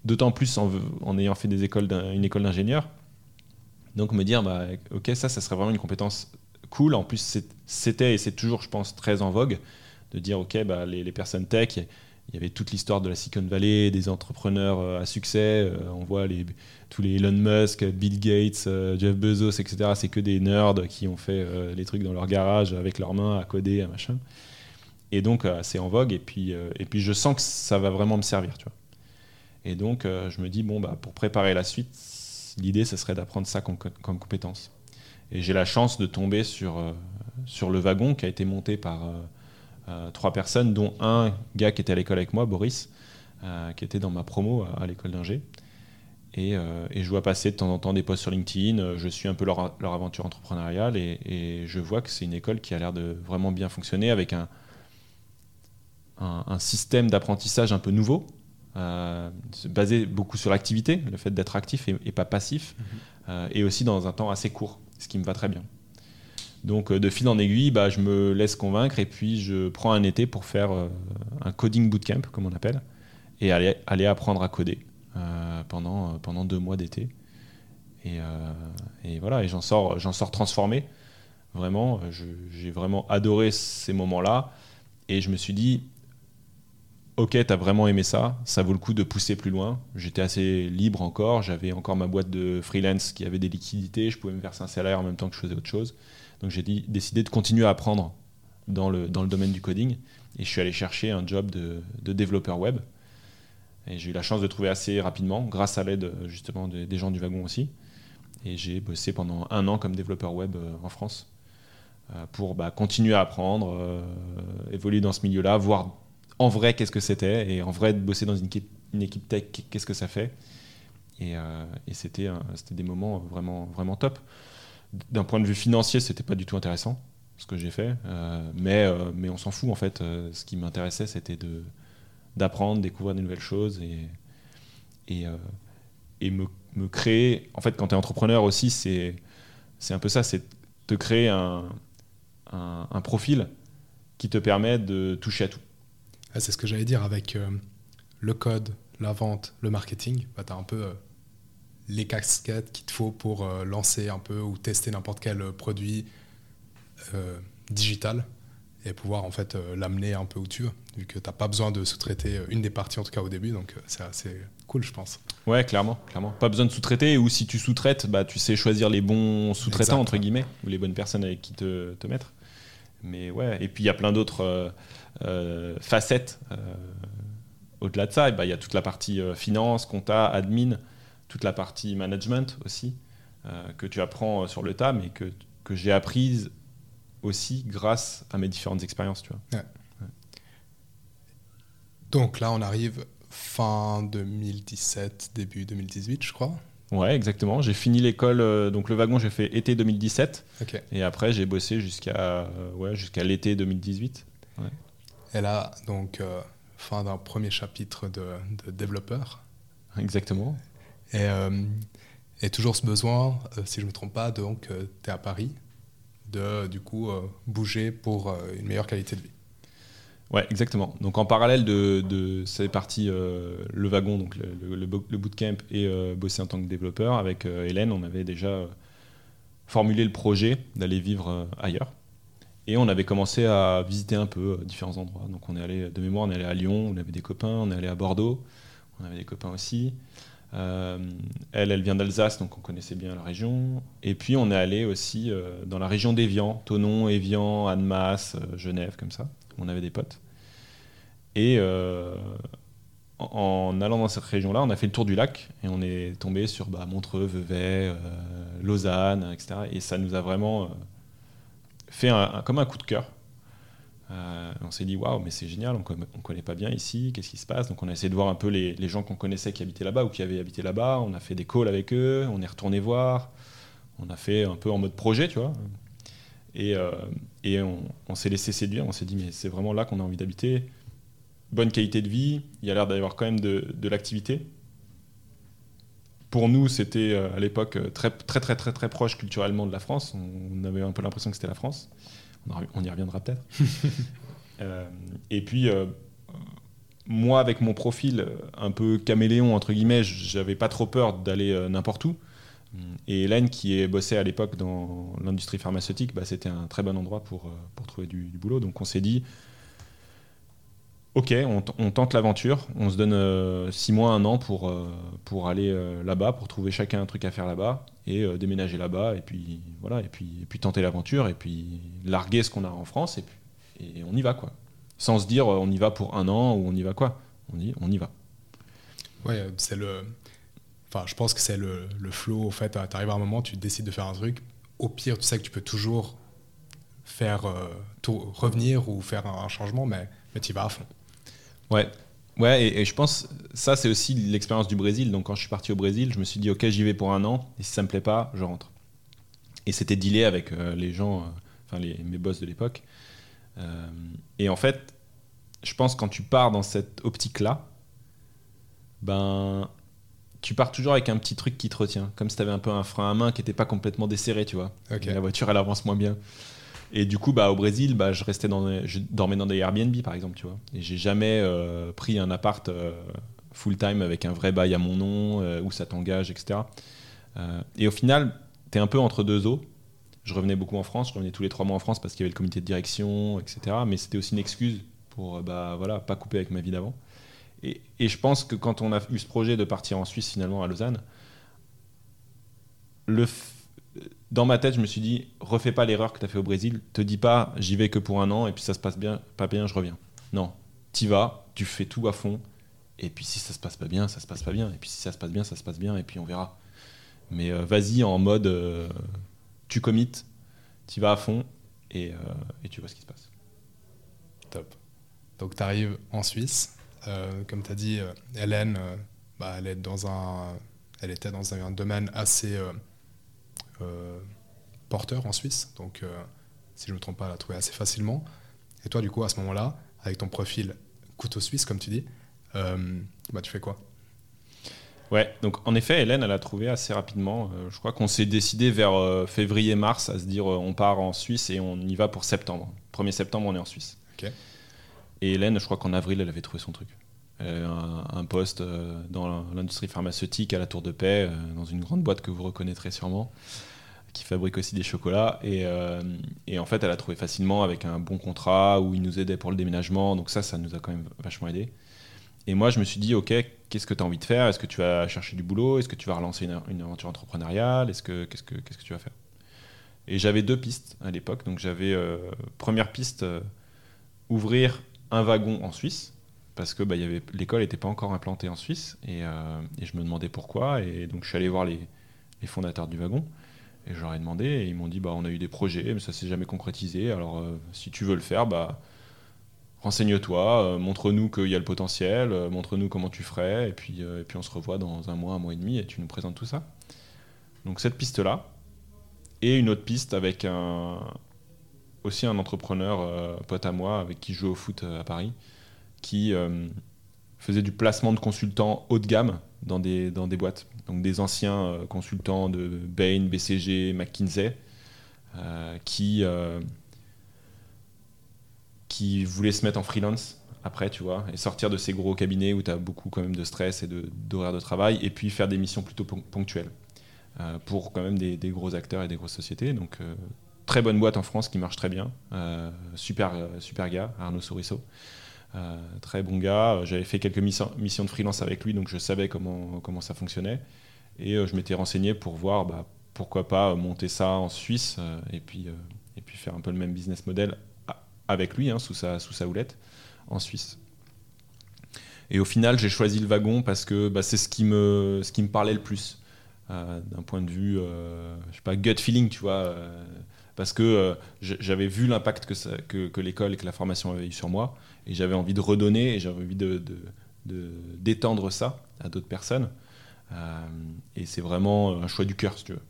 Speaker 2: d'autant plus en, ayant fait des écoles une école d'ingénieur. Donc me dire, bah, ok, ça, ça serait vraiment une compétence cool. En plus, c'était et c'est toujours, je pense, très en vogue de dire, ok, bah, les, les personnes tech, il y avait toute l'histoire de la Silicon Valley, des entrepreneurs à succès. on voit tous les Elon Musk, Bill Gates, Jeff Bezos, etc. C'est que des nerds qui ont fait les trucs dans leur garage avec leurs mains à coder, à machin. Et donc, c'est en vogue. Et puis, et puis, je sens que ça va vraiment me servir, tu vois. Et donc, je me dis, bon, bah, pour préparer la suite, l'idée, ce serait d'apprendre ça comme, compétence. Et j'ai la chance de tomber sur, euh, sur le wagon qui a été monté par euh, euh, trois personnes, dont un gars qui était à l'école avec moi, Boris, qui était dans ma promo à, l'école d'ingé. Et, je vois passer de temps en temps des posts sur LinkedIn, je suis un peu leur, aventure entrepreneuriale et, et, je vois que c'est une école qui a l'air de vraiment bien fonctionner avec un, un système d'apprentissage un peu nouveau, euh, basé beaucoup sur l'activité, le fait d'être actif et, pas passif, mhm. euh, et aussi dans un temps assez court, ce qui me va très bien. Donc euh, de fil en aiguille, bah, je me laisse convaincre et puis je prends un été pour faire un coding bootcamp, comme on appelle, et aller, aller apprendre à coder pendant, pendant deux mois d'été. Et, et, voilà, et j'en sors, j'en sors transformé. Vraiment, j'ai vraiment adoré ces moments-là. Et je me suis dit, ok, t'as vraiment aimé ça, ça vaut le coup de pousser plus loin. J'étais assez libre encore, j'avais encore ma boîte de freelance qui avait des liquidités, je pouvais me verser un salaire en même temps que je faisais autre chose. Donc j'ai décidé de continuer à apprendre dans le, domaine du coding et je suis allé chercher un job de, de développeur web. Et j'ai eu la chance de trouver assez rapidement, grâce à l'aide justement des, gens du wagon aussi. Et j'ai bossé pendant un an comme développeur web euh, en France euh, pour bah, continuer à apprendre, euh, évoluer dans ce milieu-là, voir en vrai qu'est-ce que c'était et en vrai de bosser dans une équipe, tech qu'est-ce que ça fait et, euh, c'était des moments vraiment vraiment top. D'un point de vue financier c'était pas du tout intéressant ce que j'ai fait euh, mais euh, mais on s'en fout en fait ce qui m'intéressait c'était d'apprendre découvrir de nouvelles choses et me, créer en fait quand tu es entrepreneur aussi c'est un peu ça c'est te créer un, profil qui te permet de toucher à tout
Speaker 1: c'est ce que j'allais dire avec euh, le code, la vente, le marketing. Bah, tu as un peu euh, les casquettes qu'il te faut pour euh, lancer un peu ou tester n'importe quel produit digital et pouvoir en fait l'amener un peu où tu veux, vu que tu n'as pas besoin de sous-traiter une des parties en tout cas au début, donc c'est assez cool je pense.
Speaker 2: Ouais, clairement, clairement. Pas besoin de sous-traiter, ou si tu sous-traites, bah, tu sais choisir les bons sous-traitants, entre guillemets, ou les bonnes personnes avec qui te, te mettre. Mais ouais, et puis il y a plein d'autres facettes. Euh, au-delà de ça, eh ben, il y a toute la partie euh, finance, compta, admin, toute la partie management aussi, que tu apprends sur le tas, mais que, que j'ai apprise aussi grâce à mes différentes expériences. Tu vois.
Speaker 1: Donc là, on arrive fin 2017, début 2018, je crois.
Speaker 2: Ouais, exactement. J'ai fini l'école, donc le wagon, j'ai fait été 2017. Et après, j'ai bossé jusqu'à ouais, jusqu'à l'été 2018.
Speaker 1: Et là, donc, euh, fin d'un premier chapitre de, développeur.
Speaker 2: Exactement.
Speaker 1: Et, euh, et toujours ce besoin, euh, si je ne me trompe pas, donc tu es à Paris, de du coup bouger pour une meilleure qualité de vie.
Speaker 2: Ouais, exactement. Donc en parallèle de, de cette partie, le wagon, donc le, le, le bootcamp et bosser en tant que développeur, avec Hélène, on avait déjà formulé le projet d'aller vivre ailleurs. Et on avait commencé à visiter un peu euh, différents endroits. Donc on est allé, de mémoire, on est allé à Lyon, on avait des copains, on est allé à Bordeaux, on avait des copains aussi. Euh, elle, elle vient d'Alsace, donc on connaissait bien la région. Et puis on est allé aussi euh, dans la région d'Evian, Tonon, Evian, Annemasse, Genève, comme ça. On avait des potes. Et en, allant dans cette région-là, on a fait le tour du lac et on est tombé sur bah, Montreux, Vevey, Lausanne, etc. Et ça nous a vraiment fait un, comme un coup de cœur. Euh, on s'est dit waouh, mais c'est génial, on ne connaît pas bien ici, qu'est-ce qui se passe? Donc on a essayé de voir un peu les, les gens qu'on connaissait qui habitaient là-bas ou qui avaient habité là-bas. On a fait des calls avec eux, on est retourné voir, on a fait un peu en mode projet, tu vois. Et, euh, et on, on s'est laissé séduire, on s'est dit mais c'est vraiment là qu'on a envie d'habiter. Bonne qualité de vie, il y a l'air d'avoir quand même de, de l'activité pour nous, c'était euh, à l'époque euh, très, très, très, très, très proche culturellement de la France. On avait un peu l'impression que c'était la France. On, y reviendra peut-être. Euh, et puis, moi, avec mon profil un peu caméléon, entre guillemets, j'avais pas trop peur d'aller n'importe où. Et Hélène, qui bossée à l'époque dans l'industrie pharmaceutique, bah, c'était un très bon endroit pour, pour trouver du, du boulot. Donc on s'est dit, ok, on, tente l'aventure, on se donne six mois, un an pour, pour aller là-bas, pour trouver chacun un truc à faire là-bas et déménager là-bas et puis voilà puis tenter l'aventure et puis larguer ce qu'on a en France et puis et on y va quoi. Sans se dire on y va pour un an ou on y va quoi. On on y va.
Speaker 1: Ouais c'est le enfin je pense que c'est le, le flow fait tu arrives à un moment tu décides de faire un truc. Au pire tu sais que tu peux toujours faire revenir ou faire un, changement mais mais tu y vas à fond
Speaker 2: ouais Ouais, et, je pense ça c'est aussi l'expérience du Brésil. Donc quand je suis parti au Brésil, je me suis dit ok j'y vais pour un an et si ça me plaît pas, je rentre. Et c'était dealé avec euh, les gens, euh, enfin les, mes boss de l'époque. Euh, et en fait, je pense quand tu pars dans cette optique là, ben tu pars toujours avec un petit truc qui te retient, comme si tu avais un peu un frein à main qui n'était pas complètement desserré, tu vois. La voiture elle avance moins bien. Et du coup, bah, au Brésil, bah, je, restais je dormais dans des Airbnb, par exemple, tu vois. Et j'ai jamais euh, pris un appart euh, full-time avec un vrai bail à mon nom, euh, où ça t'engage, etc. et au final, tu es un peu entre deux eaux. Je revenais beaucoup en France, je revenais tous les trois mois en France parce qu'il y avait le comité de direction, etc. Mais c'était aussi une excuse pour bah, voilà, pas couper avec ma vie d'avant. Et, et, je pense que quand on a eu ce projet de partir en Suisse, finalement, à Lausanne, le dans ma tête, je me suis dit, refais pas l'erreur que tu as fait au Brésil. Te dis pas, j'y vais que pour un an et puis ça se passe bien, pas bien, je reviens. Non, t'y vas, tu fais tout à fond. Et puis si ça se passe pas bien, ça se passe pas bien. Et puis si ça se passe bien, ça se passe bien. Et puis on verra. Mais euh, vas-y en mode, euh, tu commites, t'y vas à fond et, euh, et, tu vois ce qui se passe.
Speaker 1: Top. Donc tu arrives en Suisse. comme tu as dit, Hélène, bah, elle, est dans un, elle était dans un domaine assez porteur en Suisse. Donc, euh, si je ne me trompe pas, elle a trouvé assez facilement. Et toi, du coup, à ce moment-là, avec ton profil couteau suisse, comme tu dis, euh, bah, tu fais quoi?
Speaker 2: Ouais, donc en effet, Hélène, elle a trouvé assez rapidement. je crois qu'on s'est décidé vers février-mars à se dire on part en Suisse et on y va pour septembre. 1er septembre, on est en Suisse. Et Hélène, je crois qu'en avril, elle avait trouvé son truc. Un, un, poste dans l'industrie pharmaceutique à la Tour de Paix, dans une grande boîte que vous reconnaîtrez sûrement qui fabrique aussi des chocolats. Euh, et, en fait, elle a trouvé facilement avec un bon contrat où il nous aidait pour le déménagement. Donc ça, ça nous a quand même vachement aidé. Et moi, je me suis dit, OK, qu'est-ce que tu as envie de faire? Est-ce que tu vas chercher du boulot? Est-ce que tu vas relancer une, aventure entrepreneuriale? Est-ce que, qu'est-ce, que, qu'est-ce que tu vas faire? Et j'avais deux pistes à l'époque. Donc j'avais, euh, première piste, euh, ouvrir un wagon en Suisse. Parce que bah, l'école n'était pas encore implantée en Suisse. Et, et, je me demandais pourquoi. Et donc je suis allé voir les, fondateurs du wagon. Et je leur ai demandé et ils m'ont dit bah, on a eu des projets, mais ça s'est jamais concrétisé. Alors euh, si tu veux le faire, bah, renseigne-toi, euh, montre-nous qu'il y a le potentiel, euh, montre-nous comment tu ferais, et puis, et puis on se revoit dans un mois, un mois et demi, et tu nous présentes tout ça. Donc cette piste-là, et une autre piste avec un, aussi un entrepreneur pote à moi avec qui je joue au foot à Paris, qui faisait du placement de consultants haut de gamme dans des, dans des boîtes. Donc des anciens euh, consultants de Bain, BCG, McKinsey, euh, qui, euh, qui voulaient se mettre en freelance après, tu vois, et sortir de ces gros cabinets où tu as beaucoup quand même de stress et d'horaires de, travail, et puis faire des missions plutôt ponctuelles pour quand même des, des, gros acteurs et des grosses sociétés. Donc très bonne boîte en France qui marche très bien, super, super gars, Arnaud Souriceau. Euh, très bon gars. J'avais fait quelques missions, de freelance avec lui, donc je savais comment, comment ça fonctionnait. Et euh, je m'étais renseigné pour voir bah, pourquoi pas monter ça en Suisse euh, et, puis, et puis faire un peu le même business model avec lui, hein, sous, sa, sous sa houlette, en Suisse. Et au final, j'ai choisi le wagon parce que bah, c'est ce, qui me, ce qui me parlait le plus. d'un point de vue, je sais pas, gut feeling, tu vois. Parce que j'avais vu l'impact que, l'école et que la formation avaient eu sur moi. Et j'avais envie de redonner et j'avais envie d'étendre ça à d'autres personnes. Euh, et c'est vraiment un choix du cœur, si tu veux.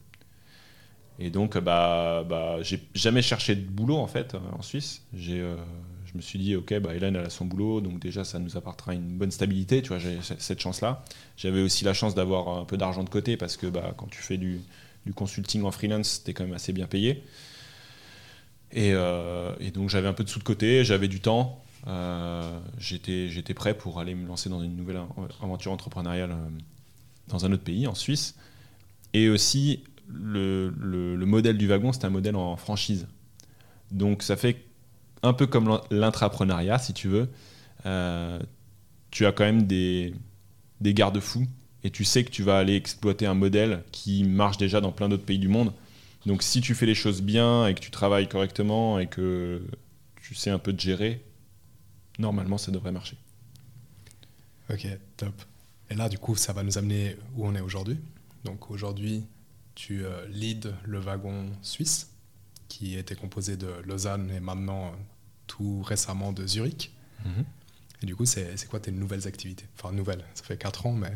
Speaker 2: Et donc, bah, bah, j'ai jamais cherché de boulot en fait en Suisse. J'ai, euh, je me suis dit, ok, bah, Hélène elle a son boulot, donc déjà ça nous apportera une bonne stabilité. Tu vois, j'ai cette chance-là. J'avais aussi la chance d'avoir un peu d'argent de côté parce que bah, quand tu fais du, du consulting en freelance, tu es quand même assez bien payé. Et, euh, et donc j'avais un peu de sous de côté, j'avais du temps. Euh, j'étais prêt pour aller me lancer dans une nouvelle aventure entrepreneuriale euh, dans un autre pays, en Suisse. Et aussi, le, le, modèle du wagon, c'est un modèle en franchise. Donc ça fait un peu comme l'intrapreneuriat, si tu veux. tu as quand même des, des garde-fous et tu sais que tu vas aller exploiter un modèle qui marche déjà dans plein d'autres pays du monde. Donc si tu fais les choses bien et que tu travailles correctement et que tu sais un peu te gérer, normalement ça devrait marcher.
Speaker 1: Ok, top. Et là, du coup, ça va nous amener où on est aujourd'hui. Donc aujourd'hui, tu euh, leads le wagon suisse, qui était composé de Lausanne et maintenant tout récemment de Zurich. Mhm. Et du coup, c'est quoi tes nouvelles activités? Enfin, nouvelles, ça fait 4 ans, mais.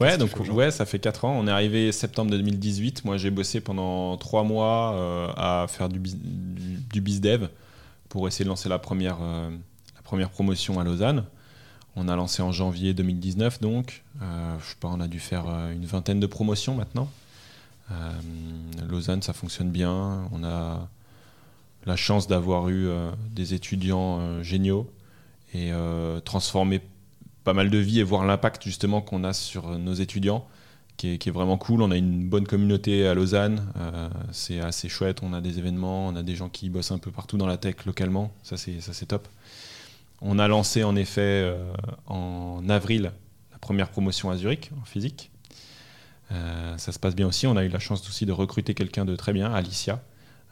Speaker 2: Ouais, donc ouais, ça fait 4 ans. On est arrivé septembre 2018. Moi, j'ai bossé pendant 3 mois euh, à faire du, du, bizdev pour essayer de lancer la première, euh, la première promotion à Lausanne. On a lancé en janvier 2019, donc. Euh, je sais pas, on a dû faire une vingtaine de promotions maintenant. Lausanne, ça fonctionne bien. On a la chance d'avoir eu des étudiants géniaux et euh, transformer pas mal de vies et voir l'impact justement qu'on a sur nos étudiants. Qui est, vraiment cool. On a une bonne communauté à Lausanne, euh, c'est assez chouette. On a des événements, on a des gens qui bossent un peu partout dans la tech localement, ça c'est, ça c'est top. On a lancé en effet euh, en avril la première promotion à Zurich en physique. ça se passe bien aussi. On a eu la chance aussi de recruter quelqu'un de très bien, Alicia,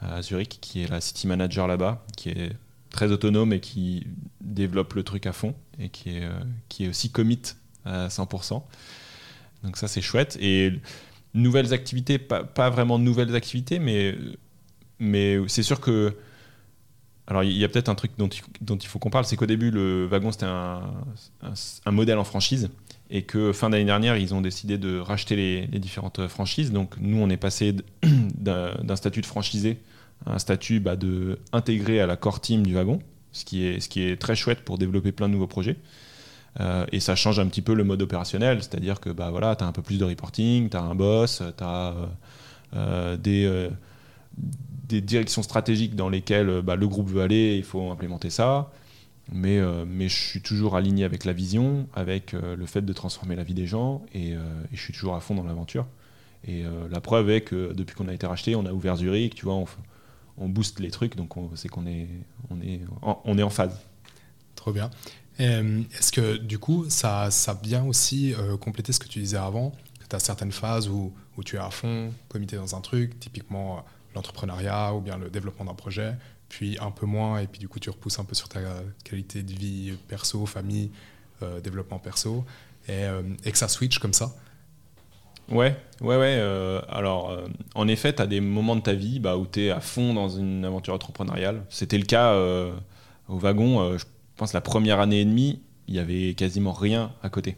Speaker 2: à Zurich, qui est la city manager là-bas, qui est très autonome et qui développe le truc à fond et qui est, euh, qui est aussi commit à 100%. Donc ça c'est chouette. Et nouvelles activités, pas, pas vraiment nouvelles activités, mais, mais c'est sûr que... Alors il y a peut-être un truc dont dont il faut qu'on parle, c'est qu'au début le wagon c'était un, un, modèle en franchise et que fin d'année dernière ils ont décidé de racheter les, les différentes franchises. Donc nous on est passé d'un statut de franchisé un statut bah, de intégré à la core team du wagon, ce qui est, ce qui est très chouette pour développer plein de nouveaux projets. Euh, et ça change un petit peu le mode opérationnel, c'est-à-dire que bah, voilà, tu as un peu plus de reporting, tu as un boss, tu as euh, euh, des, des directions stratégiques dans lesquelles bah, le groupe veut aller, il faut implémenter ça. Mais, mais je suis toujours aligné avec la vision, avec le fait de transformer la vie des gens, et, je suis toujours à fond dans l'aventure. Et la preuve est que depuis qu'on a été racheté, on a ouvert Zurich, tu vois, on booste les trucs, donc c'est qu'on est, on est, en, on est en phase.
Speaker 1: Trop bien. Euh, est-ce que du coup, ça, ça vient aussi euh, compléter ce que tu disais avant, que tu as certaines phases où, tu es à fond, comité dans un truc, typiquement euh, l'entrepreneuriat ou bien le développement d'un projet, puis un peu moins, et puis du coup tu repousses un peu sur ta qualité de vie perso, famille, développement perso, et, que ça switch comme ça
Speaker 2: Ouais, ouais, ouais. Euh, alors, euh, en effet, tu as des moments de ta vie bah, où tu es à fond dans une aventure entrepreneuriale. C'était le cas euh, au wagon. je pense la première année et demie, il y avait quasiment rien à côté.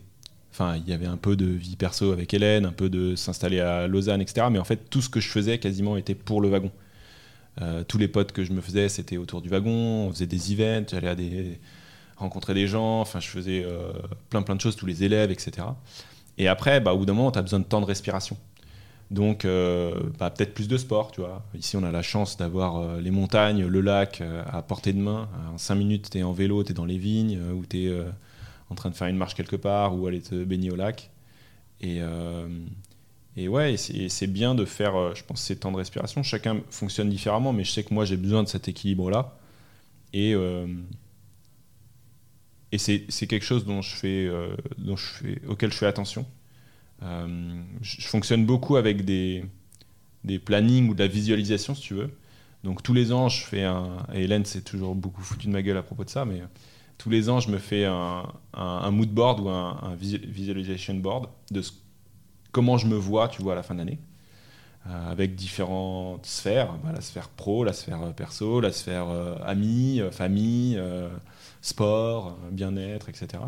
Speaker 2: Enfin, il y avait un peu de vie perso avec Hélène, un peu de s'installer à Lausanne, etc. Mais en fait, tout ce que je faisais quasiment était pour le wagon. tous les potes que je me faisais, c'était autour du wagon. On faisait des events, j'allais à des rencontrer des gens. Enfin, je faisais plein plein de choses, tous les élèves, etc. Et après, bah, au bout d'un moment, tu as besoin de temps de respiration. Donc, euh, bah, peut-être plus de sport, tu vois. Ici, on a la chance d'avoir euh, les montagnes, le lac euh, à portée de main. En 5 minutes, tu es en vélo, tu es dans les vignes, ou tu es en train de faire une marche quelque part, ou aller te baigner au lac. Et, et ouais, c'est bien de faire, je pense, ces temps de respiration. Chacun fonctionne différemment, mais je sais que moi, j'ai besoin de cet équilibre-là. Et et c'est quelque chose dont je fais, euh, dont je fais, auquel je fais attention. Euh, je, fonctionne beaucoup avec des, des plannings ou de la visualisation, si tu veux. Donc tous les ans, je fais un. Et Hélène s'est toujours beaucoup foutu de ma gueule à propos de ça, mais tous les ans, je me fais un, un, mood board ou un, visualization board de comment je me vois, tu vois, à la fin de l'année. Euh, avec différentes sphères, bah, la sphère pro, la sphère perso, la sphère amis, famille, sport, bien-être, etc.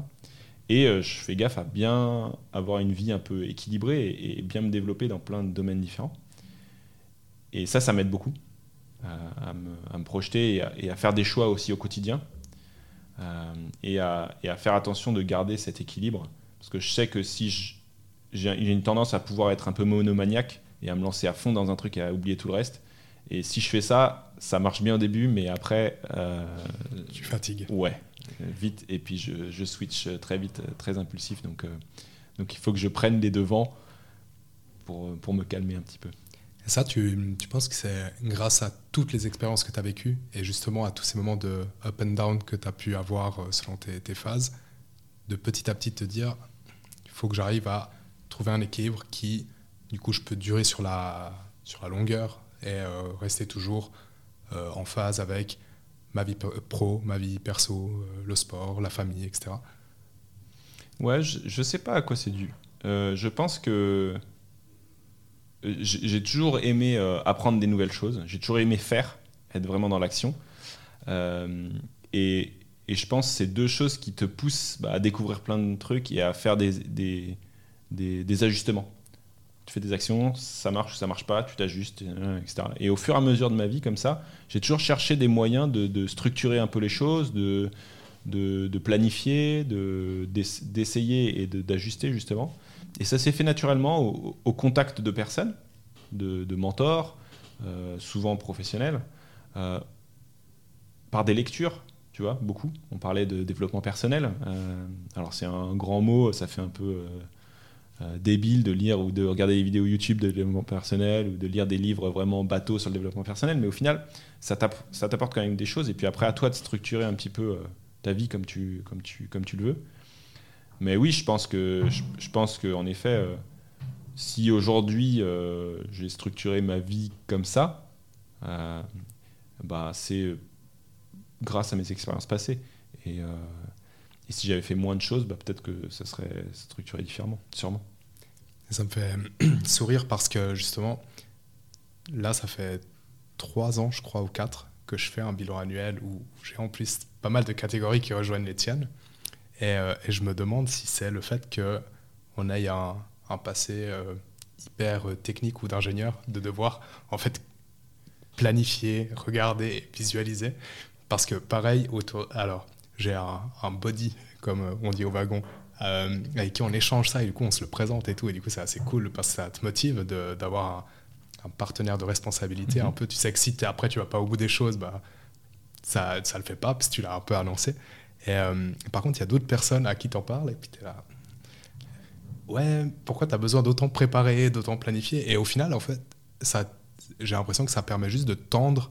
Speaker 2: Et euh, je fais gaffe à bien avoir une vie un peu équilibrée et, bien me développer dans plein de domaines différents. Et ça, ça m'aide beaucoup à, me, projeter et à, faire des choix aussi au quotidien. Euh, et, à, faire attention de garder cet équilibre. Parce que je sais que si j'ai une tendance à pouvoir être un peu monomaniaque et à me lancer à fond dans un truc et à oublier tout le reste. Et si je fais ça, ça marche bien au début, mais après. Euh,
Speaker 1: tu fatigues.
Speaker 2: Ouais, vite. Et puis je, je, switch très vite, très impulsif. Donc, euh, donc il faut que je prenne les devants pour, pour me calmer un petit peu.
Speaker 1: Et ça, tu, tu penses que c'est grâce à toutes les expériences que tu as vécues et justement à tous ces moments de up and down que tu as pu avoir euh, selon tes, tes, phases, de petit à petit te dire, il faut que j'arrive à trouver un équilibre qui, du coup, je peux durer sur la, sur la longueur et euh, rester toujours en phase avec ma vie pro, ma vie perso, euh, le sport, la famille, etc.
Speaker 2: Ouais, je, je sais pas à quoi c'est dû. je pense que j'ai toujours aimé euh, apprendre des nouvelles choses. J'ai toujours aimé faire, être vraiment dans l'action. Euh, et, je pense que c'est deux choses qui te poussent bah, à découvrir plein de trucs et à faire des, ajustements. Tu fais des actions, ça marche ou ça marche pas, tu t'ajustes, etc. Et au fur et à mesure de ma vie, comme ça, j'ai toujours cherché des moyens de, structurer un peu les choses, de, de, de planifier, d'essayer et d'ajuster justement. Et ça s'est fait naturellement au, contact de personnes, de, mentors, euh, souvent professionnels, euh, par des lectures, tu vois, beaucoup. On parlait de développement personnel. Euh, alors c'est un grand mot, ça fait un peu débile de lire ou de regarder des vidéos YouTube de développement personnel ou de lire des livres vraiment bateaux sur le développement personnel, mais au final, ça t'apporte quand même des choses. Et puis après, à toi de structurer un petit peu ta vie comme tu, comme tu, comme tu le veux. Mais oui, je pense que, je, pense que en effet, euh, si aujourd'hui euh, j'ai structuré ma vie comme ça, euh, bah, c'est grâce à mes expériences passées. Et, et si j'avais fait moins de choses, bah, peut-être que ça serait structuré différemment, sûrement.
Speaker 1: Ça me fait sourire parce que justement, là, ça fait trois ans, je crois, ou quatre, que je fais un bilan annuel où j'ai en plus pas mal de catégories qui rejoignent les tiennes. Euh, et, je me demande si c'est le fait qu'on ait un, un passé euh, hyper euh, technique ou d'ingénieur, de devoir en fait planifier, regarder, visualiser. Parce que pareil, autour, alors j'ai un, body, comme on dit au wagon, avec qui on échange ça et du coup on se le présente et tout. Et du coup c'est assez cool parce que ça te motive d'avoir un, partenaire de responsabilité. Mm-hmm. Un peu, tu sais que si es, après tu vas pas au bout des choses, bah, ça ne le fait pas parce que tu l'as un peu annoncé. Et, euh, par contre, il y a d'autres personnes à qui t'en parles et puis tu es là. Ouais, pourquoi tu as besoin d'autant préparer, d'autant planifier? Et au final, en fait, j'ai l'impression que ça permet juste de tendre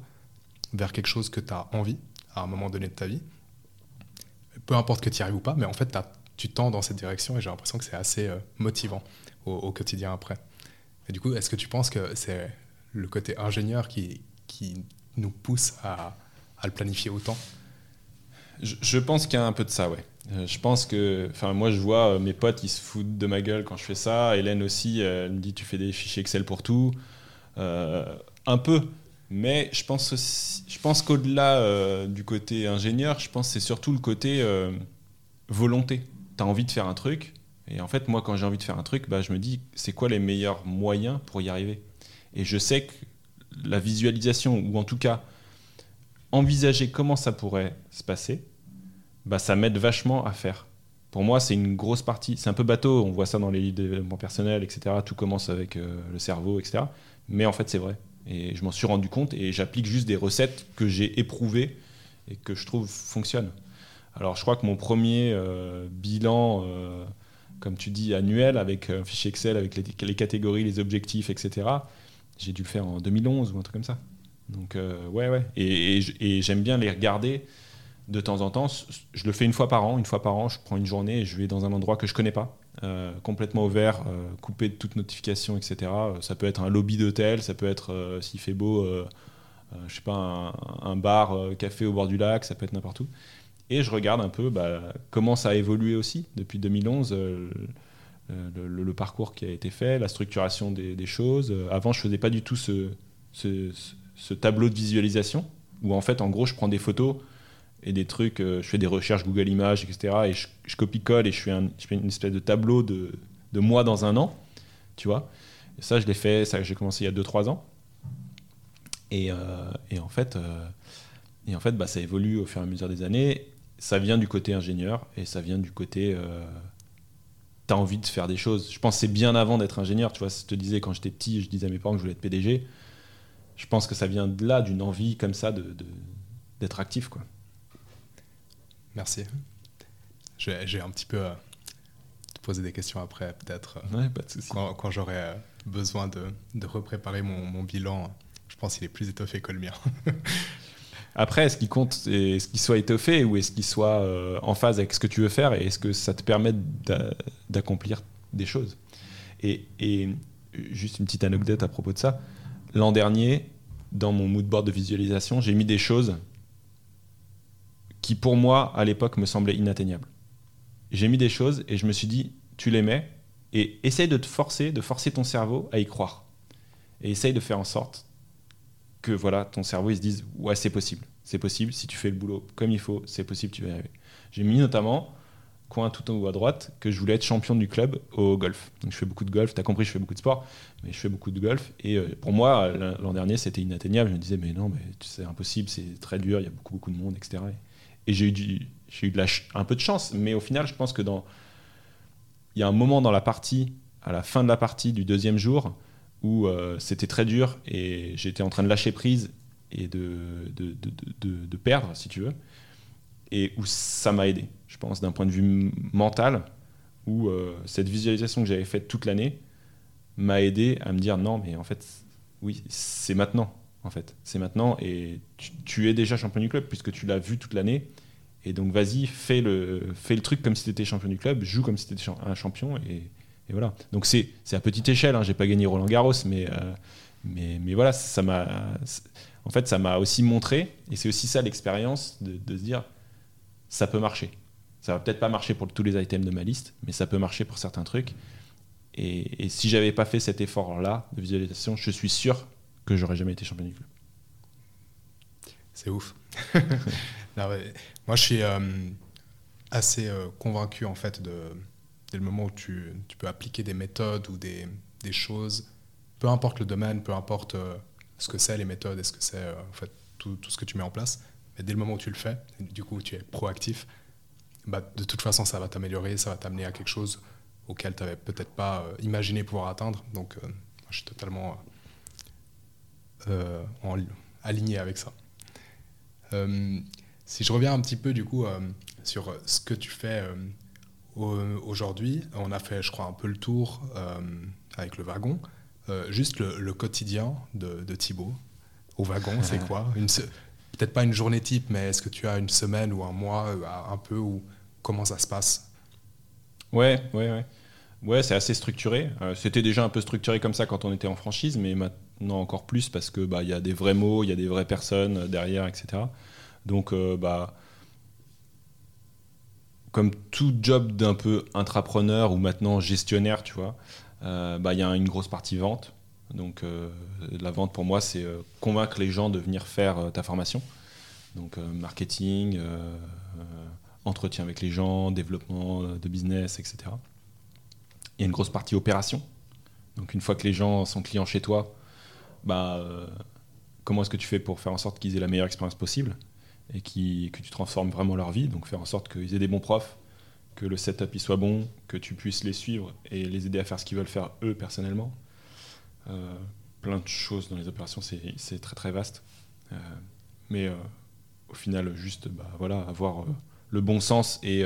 Speaker 1: vers quelque chose que tu as envie à un moment donné de ta vie. Peu importe que tu y arrives ou pas, mais en fait, tu tends dans cette direction et j'ai l'impression que c'est assez euh, motivant au, quotidien après. Et du coup, est-ce que tu penses que c'est le côté ingénieur qui, nous pousse à, le planifier autant?
Speaker 2: Je, pense qu'il y a un peu de ça, ouais. Euh, je pense que, enfin, moi, je vois euh, mes potes, ils se foutent de ma gueule quand je fais ça. Hélène aussi, elle me dit, tu fais des fichiers Excel pour tout. Un peu. Mais je pense, je pense qu'au-delà du côté ingénieur, je pense que c'est surtout le côté volonté. Tu as envie de faire un truc. Et en fait, moi, quand j'ai envie de faire un truc, bah, je me dis, c'est quoi les meilleurs moyens pour y arriver? Et je sais que la visualisation, ou en tout cas, envisager comment ça pourrait se passer, bah, ça m'aide vachement à faire. Pour moi, c'est une grosse partie. C'est un peu bateau, on voit ça dans les livres de développement personnel, etc. Tout commence avec euh, le cerveau, etc. Mais en fait, c'est vrai. Et je m'en suis rendu compte et j'applique juste des recettes que j'ai éprouvées et que je trouve fonctionnent. Alors, je crois que mon premier euh, bilan, euh, comme tu dis, annuel, avec un fichier Excel, avec les, catégories, les objectifs, etc., j'ai dû le faire en 2011 ou un truc comme ça. Donc, ouais, ouais. et j'aime bien les regarder de temps en temps. Je le fais une fois par an. Une fois par an, je prends une journée et je vais dans un endroit que je connais pas, euh, complètement ouvert, euh, coupé de toute notification, etc. Ça peut être un lobby d'hôtel, ça peut être, euh, s'il fait beau, je sais pas, un, bar, café au bord du lac, ça peut être n'importe où. Et je regarde un peu bah, comment ça a évolué aussi depuis 2011. Le, parcours qui a été fait, la structuration des, choses. Avant, je faisais pas du tout ce, ce, tableau de visualisation où en fait, en gros, je prends des photos et des trucs, euh, je fais des recherches Google Images, etc. Et je, copie-colle et je fais, une espèce de tableau de, de moi dans un an, tu vois. Ça, je l'ai fait, ça, j'ai commencé il y a 2-3 ans. Et, euh, et, en fait, euh, et en fait bah, ça évolue au fur et à mesure des années. Ça vient du côté ingénieur et ça vient du côté. tu as envie de faire des choses. Je pense c'est bien avant d'être ingénieur. Tu vois, je te disais quand j'étais petit, je disais à mes parents que je voulais être PDG. Je pense que ça vient de là, d'une envie comme ça de, d'être actif, quoi.
Speaker 1: Merci. J'ai un petit peu euh, poser des questions après, peut-être.
Speaker 2: Ouais, pas de souci.
Speaker 1: Quand, quand j'aurai besoin de, de repréparer mon, mon, bilan, je pense qu'il est plus étoffé que le mien.
Speaker 2: Après, est-ce qu'il compte, est-ce qu'il soit étoffé ou est-ce qu'il soit en phase avec ce que tu veux faire et est-ce que ça te permet d'accomplir des choses? Et, et, juste une petite anecdote à propos de ça. L'an dernier, dans mon mood board de visualisation, j'ai mis des choses qui, pour moi, à l'époque, me semblaient inatteignables. J'ai mis des choses et je me suis dit, tu les mets et essaye de te forcer, de forcer ton cerveau à y croire. Et essaye de faire en sorte que voilà, ton cerveau il se dise, ouais, c'est possible. C'est possible, si tu fais le boulot comme il faut, c'est possible, tu vas y arriver. J'ai mis notamment coin tout en haut à droite que je voulais être champion du club au golf. Donc je fais beaucoup de golf, tu as compris, je fais beaucoup de sport, mais je fais beaucoup de golf. Et euh, pour moi, l'an dernier, c'était inatteignable. Je me disais, mais non, mais c'est impossible, c'est très dur, il y a beaucoup, beaucoup de monde, etc. Et j'ai eu, du, eu un peu de chance, mais au final, je pense que dans. Il y a un moment dans la partie, à la fin de la partie du deuxième jour, où euh, c'était très dur et j'étais en train de lâcher prise et de, de, de, de perdre, si tu veux et où ça m'a aidé, je pense, d'un point de vue mental, où euh, cette visualisation que j'avais faite toute l'année m'a aidé à me dire non, mais en fait, oui, c'est maintenant, en fait, c'est maintenant, et tu, es déjà champion du club puisque tu l'as vu toute l'année, et donc vas-y, fais le, fais le truc comme si tu étais champion du club, joue comme si tu étais un champion, et, voilà. Donc c'est à petite échelle, hein, j'ai pas gagné Roland Garros, mais, euh, mais, mais voilà, ça m'a, en fait, aussi montré, et c'est aussi ça l'expérience de, de se dire ça peut marcher. Ça va peut-être pas marcher pour tous les items de ma liste, mais ça peut marcher pour certains trucs. Et, et si j'avais pas fait cet effort-là de visualisation, je suis sûr que j'aurais jamais été champion du club.
Speaker 1: C'est ouf. moi, je suis euh, assez euh, convaincu en fait de dès le moment où tu, peux appliquer des méthodes ou des, choses, peu importe le domaine, peu importe euh, ce que c'est les méthodes ce que c'est en fait tout, ce que tu mets en place, mais dès le moment où tu le fais, du coup tu es proactif, bah, de toute façon ça va t'améliorer, ça va t'amener à quelque chose auquel tu n'avais peut-être pas imaginé pouvoir atteindre. Donc euh, je suis totalement en, aligné avec ça. si je reviens un petit peu du coup sur ce que tu fais aujourd'hui, on a fait je crois un peu le tour avec le wagon. juste le, quotidien de, de Thibaut au wagon, c'est quoi? Peut-être pas une journée type, mais est-ce que tu as une semaine ou un mois, euh, un peu, ou comment ça se passe?
Speaker 2: Ouais, ouais, ouais. Ouais, c'est assez structuré. Euh, c'était déjà un peu structuré comme ça quand on était en franchise, mais maintenant encore plus parce que bah il y a des vrais mots, il y a des vraies personnes euh, derrière, etc. Donc bah comme tout job d'un peu intrapreneur ou maintenant gestionnaire, tu vois, bah il y a une grosse partie vente. Donc euh, la vente pour moi, c'est euh, convaincre les gens de venir faire euh, ta formation. Donc marketing, entretien avec les gens, développement de business, etc. Il y a une grosse partie opération. Donc une fois que les gens sont clients chez toi, bah, comment est-ce que tu fais pour faire en sorte qu'ils aient la meilleure expérience possible et que tu transformes vraiment leur vie, donc faire en sorte qu'ils aient des bons profs, que le setup y soit bon, que tu puisses les suivre et les aider à faire ce qu'ils veulent faire eux personnellement. Euh, plein de choses dans les opérations, c'est très très vaste. Euh, mais euh, au final, juste bah, voilà, avoir le bon sens et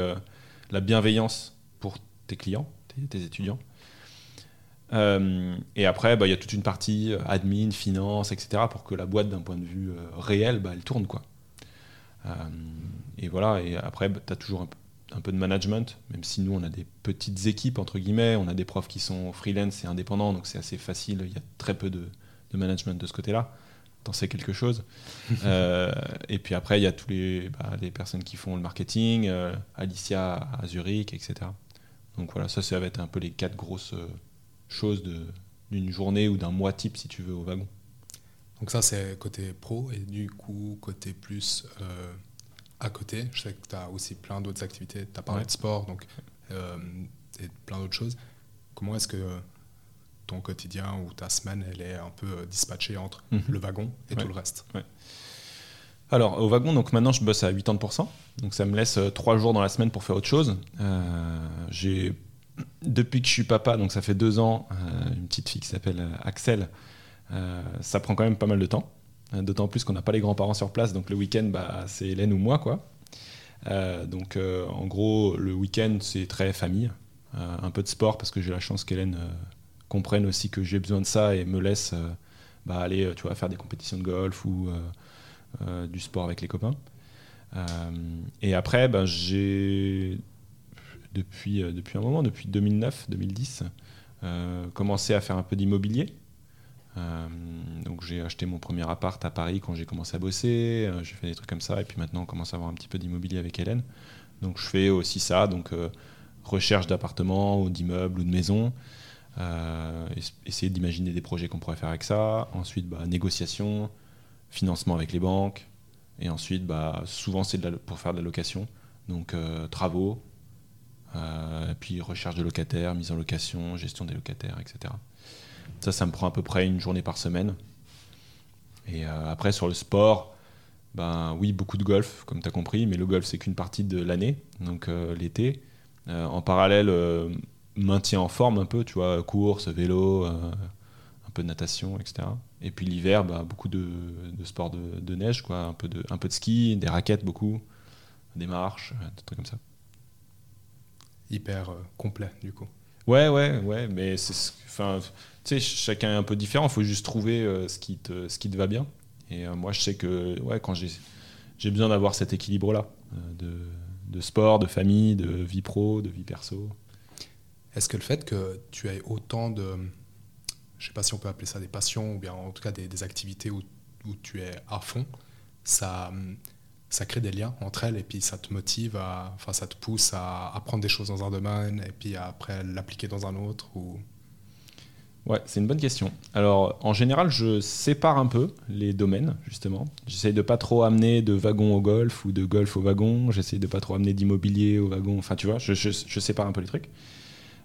Speaker 2: la bienveillance pour tes clients, tes, étudiants. Et après, bah, il y a toute une partie admin, finance, etc., pour que la boîte, d'un point de vue réel, bah, elle tourne. Quoi. et voilà, et après, tu as toujours un, un peu de management, même si nous on a des petites équipes entre guillemets, on a des profs qui sont freelance et indépendants, donc c'est assez facile, il y a très peu de, management de ce côté-là. T'en sais quelque chose. Euh, et puis après, il y a tous les, bah, les personnes qui font le marketing, euh, Alicia à Zurich, etc. Donc voilà, ça, ça va être un peu les quatre grosses euh, choses d'une journée ou d'un mois type, si tu veux, au wagon.
Speaker 1: Donc ça, c'est côté pro, et du coup, côté plus à côté. Je sais que tu as aussi plein d'autres activités. Tu as parlé de sport donc, euh, et plein d'autres choses. Comment est-ce que ton quotidien ou ta semaine, elle est un peu euh, dispatchée entre mhm. le wagon et tout le reste?
Speaker 2: Alors, au wagon, donc maintenant, je bosse à 80%. Donc, ça me laisse euh, trois jours dans la semaine pour faire autre chose. j'ai depuis que je suis papa, donc ça fait deux ans, une petite fille qui s'appelle Axel. ça prend quand même pas mal de temps. Euh, d'autant plus qu'on n'a pas les grands-parents sur place, donc le week-end, bah, c'est Hélène ou moi. Quoi. Euh, donc euh, en gros, le week-end, c'est très famille. un peu de sport parce que j'ai la chance qu'Hélène comprenne aussi que j'ai besoin de ça et me laisse bah, aller tu vois, faire des compétitions de golf ou du sport avec les copains. et après, ben, j'ai depuis, depuis un moment, depuis 2009-2010, commencé à faire un peu d'immobilier. Euh, donc j'ai acheté mon premier appart à Paris quand j'ai commencé à bosser, euh, j'ai fait des trucs comme ça, et puis maintenant on commence à avoir un petit peu d'immobilier avec Hélène. Donc je fais aussi ça, donc euh, recherche d'appartements ou d'immeubles ou de maisons, essayer d'imaginer des projets qu'on pourrait faire avec ça, ensuite bah, négociation, financement avec les banques, et ensuite bah, souvent c'est pour faire de la location, donc travaux, puis recherche de locataires, mise en location, gestion des locataires, etc. Ça, ça me prend à peu près une journée par semaine. Et euh, après, sur le sport, ben oui, beaucoup de golf, comme tu as compris, mais le golf, c'est qu'une partie de l'année, donc euh, l'été. Euh, en parallèle, maintien en forme un peu, tu vois, course, vélo, un peu de natation, etc. Et puis l'hiver, bah, beaucoup de, de sport de, neige, quoi, un peu, de, un peu de ski, des raquettes, beaucoup, des marches, des trucs comme ça.
Speaker 1: Hyper complet, du coup.
Speaker 2: Ouais, ouais, ouais, mais c'est. Enfin, tu sais, chacun est un peu différent. Il faut juste trouver euh, ce, qui te, ce qui te va bien. Et euh, moi, je sais que ouais, quand j'ai, j'ai besoin d'avoir cet équilibre-là, euh, de, de, sport, de famille, de vie pro, de vie perso.
Speaker 1: Est-ce que le fait que tu aies autant de, je sais pas si on peut appeler ça des passions, ou bien en tout cas des, des activités où, où, tu es à fond, ça, ça crée des liens entre elles et puis ça te motive, à, enfin ça te pousse à apprendre des choses dans un domaine et puis après l'appliquer dans un autre ou...
Speaker 2: Ouais, c'est une bonne question. Alors, en général, je sépare un peu les domaines, justement. J'essaye de pas trop amener de wagon au golf ou de golf au wagon. J'essaye de pas trop amener d'immobilier au wagon. Enfin, tu vois, je, je, sépare un peu les trucs.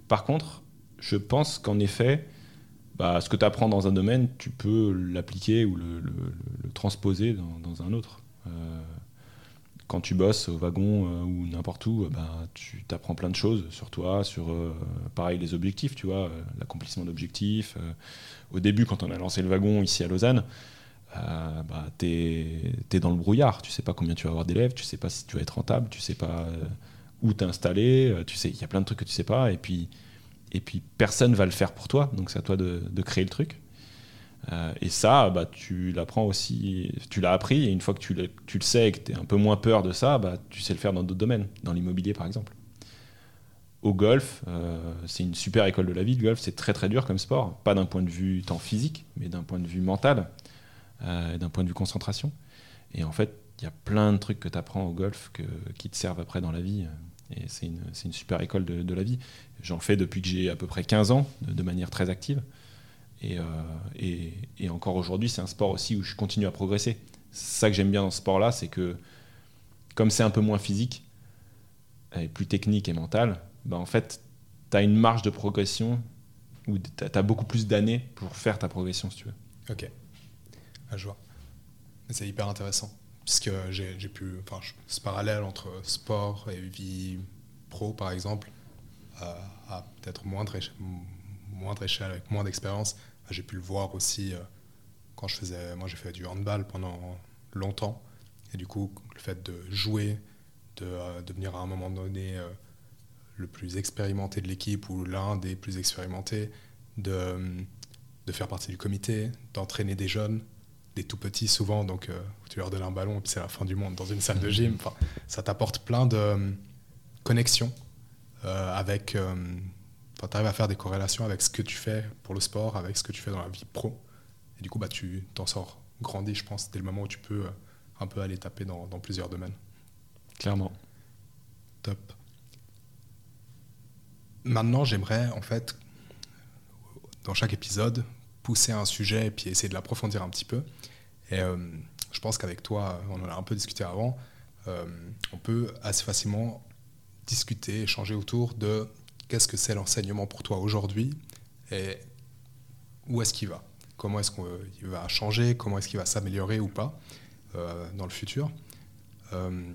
Speaker 2: Par contre, je pense qu'en effet, bah, ce que tu apprends dans un domaine, tu peux l'appliquer ou le, transposer dans, dans, un autre. Euh, quand tu bosses au wagon euh, ou n'importe où, euh, bah, tu apprends plein de choses sur toi, sur euh, pareil les objectifs, tu vois, l'accomplissement d'objectifs. au début, quand on a lancé le wagon ici à Lausanne, bah, tu es, dans le brouillard. Tu sais pas combien tu vas avoir d'élèves, tu sais pas si tu vas être rentable, tu sais pas où t'installer, tu sais, il y a plein de trucs que tu sais pas, et puis, et puis personne va le faire pour toi, donc c'est à toi de, de créer le truc. Euh, et ça, bah, tu l'apprends aussi, tu l'as appris, et une fois que tu le, sais et que tu as un peu moins peur de ça, bah, tu sais le faire dans d'autres domaines, dans l'immobilier par exemple. Au golf, euh, c'est une super école de la vie, le golf, c'est très très dur comme sport, pas d'un point de vue temps physique, mais d'un point de vue mental, euh, d'un point de vue concentration. Et en fait, il y a plein de trucs que tu apprends au golf qui te servent après dans la vie. Et c'est une, une, super école de la vie. J'en fais depuis que j'ai à peu près 15 ans, de manière très active. Euh, et, et, encore aujourd'hui, c'est un sport aussi où je continue à progresser. C'est ça que j'aime bien dans ce sport-là, c'est que comme c'est un peu moins physique, et plus technique et mental, bah en fait, tu as une marge de progression où tu as, beaucoup plus d'années pour faire ta progression, si tu veux.
Speaker 1: Ok, ah, je vois. C'est hyper intéressant, puisque j'ai pu. Enfin, ce parallèle entre sport et vie pro, par exemple, euh, à peut-être moindre, moindre échelle, avec moins d'expérience, j'ai pu le voir aussi euh, quand je faisais. Moi, j'ai fait du handball pendant longtemps. Et du coup, le fait de jouer, de euh, devenir à un moment donné euh, le plus expérimenté de l'équipe ou l'un des plus expérimentés, de, de, faire partie du comité, d'entraîner des jeunes, des tout petits souvent, donc tu leur donnes un ballon et puis c'est la fin du monde dans une salle de gym. Enfin, ça t'apporte plein de connexions avec tu arrives à faire des corrélations avec ce que tu fais pour le sport, avec ce que tu fais dans la vie pro. Et du coup, bah, tu t'en sors grandi, je pense, dès le moment où tu peux euh, un peu aller taper dans, plusieurs domaines.
Speaker 2: Clairement.
Speaker 1: Top. Maintenant, j'aimerais, en fait, dans chaque épisode, pousser un sujet et puis essayer de l'approfondir un petit peu. Et euh, je pense qu'avec toi, on en a un peu discuté avant, euh, on peut assez facilement discuter, échanger autour de qu'est-ce que c'est l'enseignement pour toi aujourd'hui et où est-ce qu'il va? Comment est-ce qu'il va changer? Comment est-ce qu'il va s'améliorer ou pas euh, dans le futur? Euh,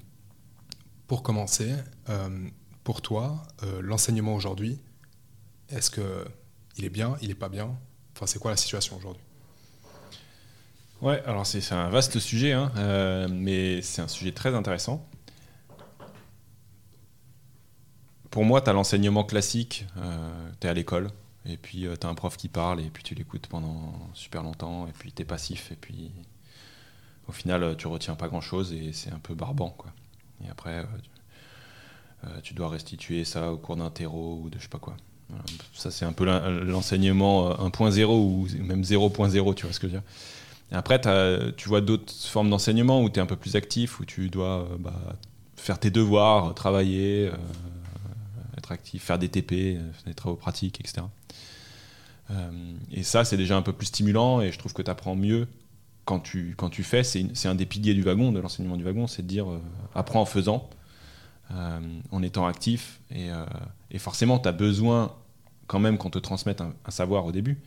Speaker 1: Pour commencer, euh, pour toi, l'enseignement aujourd'hui, est-ce qu'il est bien, il n'est pas bien? Enfin, c'est quoi la situation aujourd'hui?
Speaker 2: Ouais, alors c'est un vaste sujet, hein, mais c'est un sujet très intéressant. Pour moi, tu as l'enseignement classique, tu es à l'école, et puis tu as un prof qui parle, et puis tu l'écoutes pendant super longtemps, et puis tu es passif, et puis au final, tu retiens pas grand-chose, et c'est un peu barbant. Quoi. Et après, tu dois restituer ça au cours d'un terreau ou de je sais pas quoi. Ça, c'est un peu l'enseignement 1.0 ou même 0.0, tu vois ce que je veux dire. Après, tu vois d'autres formes d'enseignement où tu es un peu plus actif, où tu dois bah, faire tes devoirs, travailler, euh, actif, faire des TP, des travaux pratiques, etc. Euh, et ça, c'est déjà un peu plus stimulant et je trouve que tu apprends mieux quand tu, quand tu fais. C'est un des piliers du wagon, de l'enseignement du wagon, c'est de dire euh, apprends en faisant, en étant actif. Et, forcément, tu as besoin quand même qu'on te transmette un, savoir au début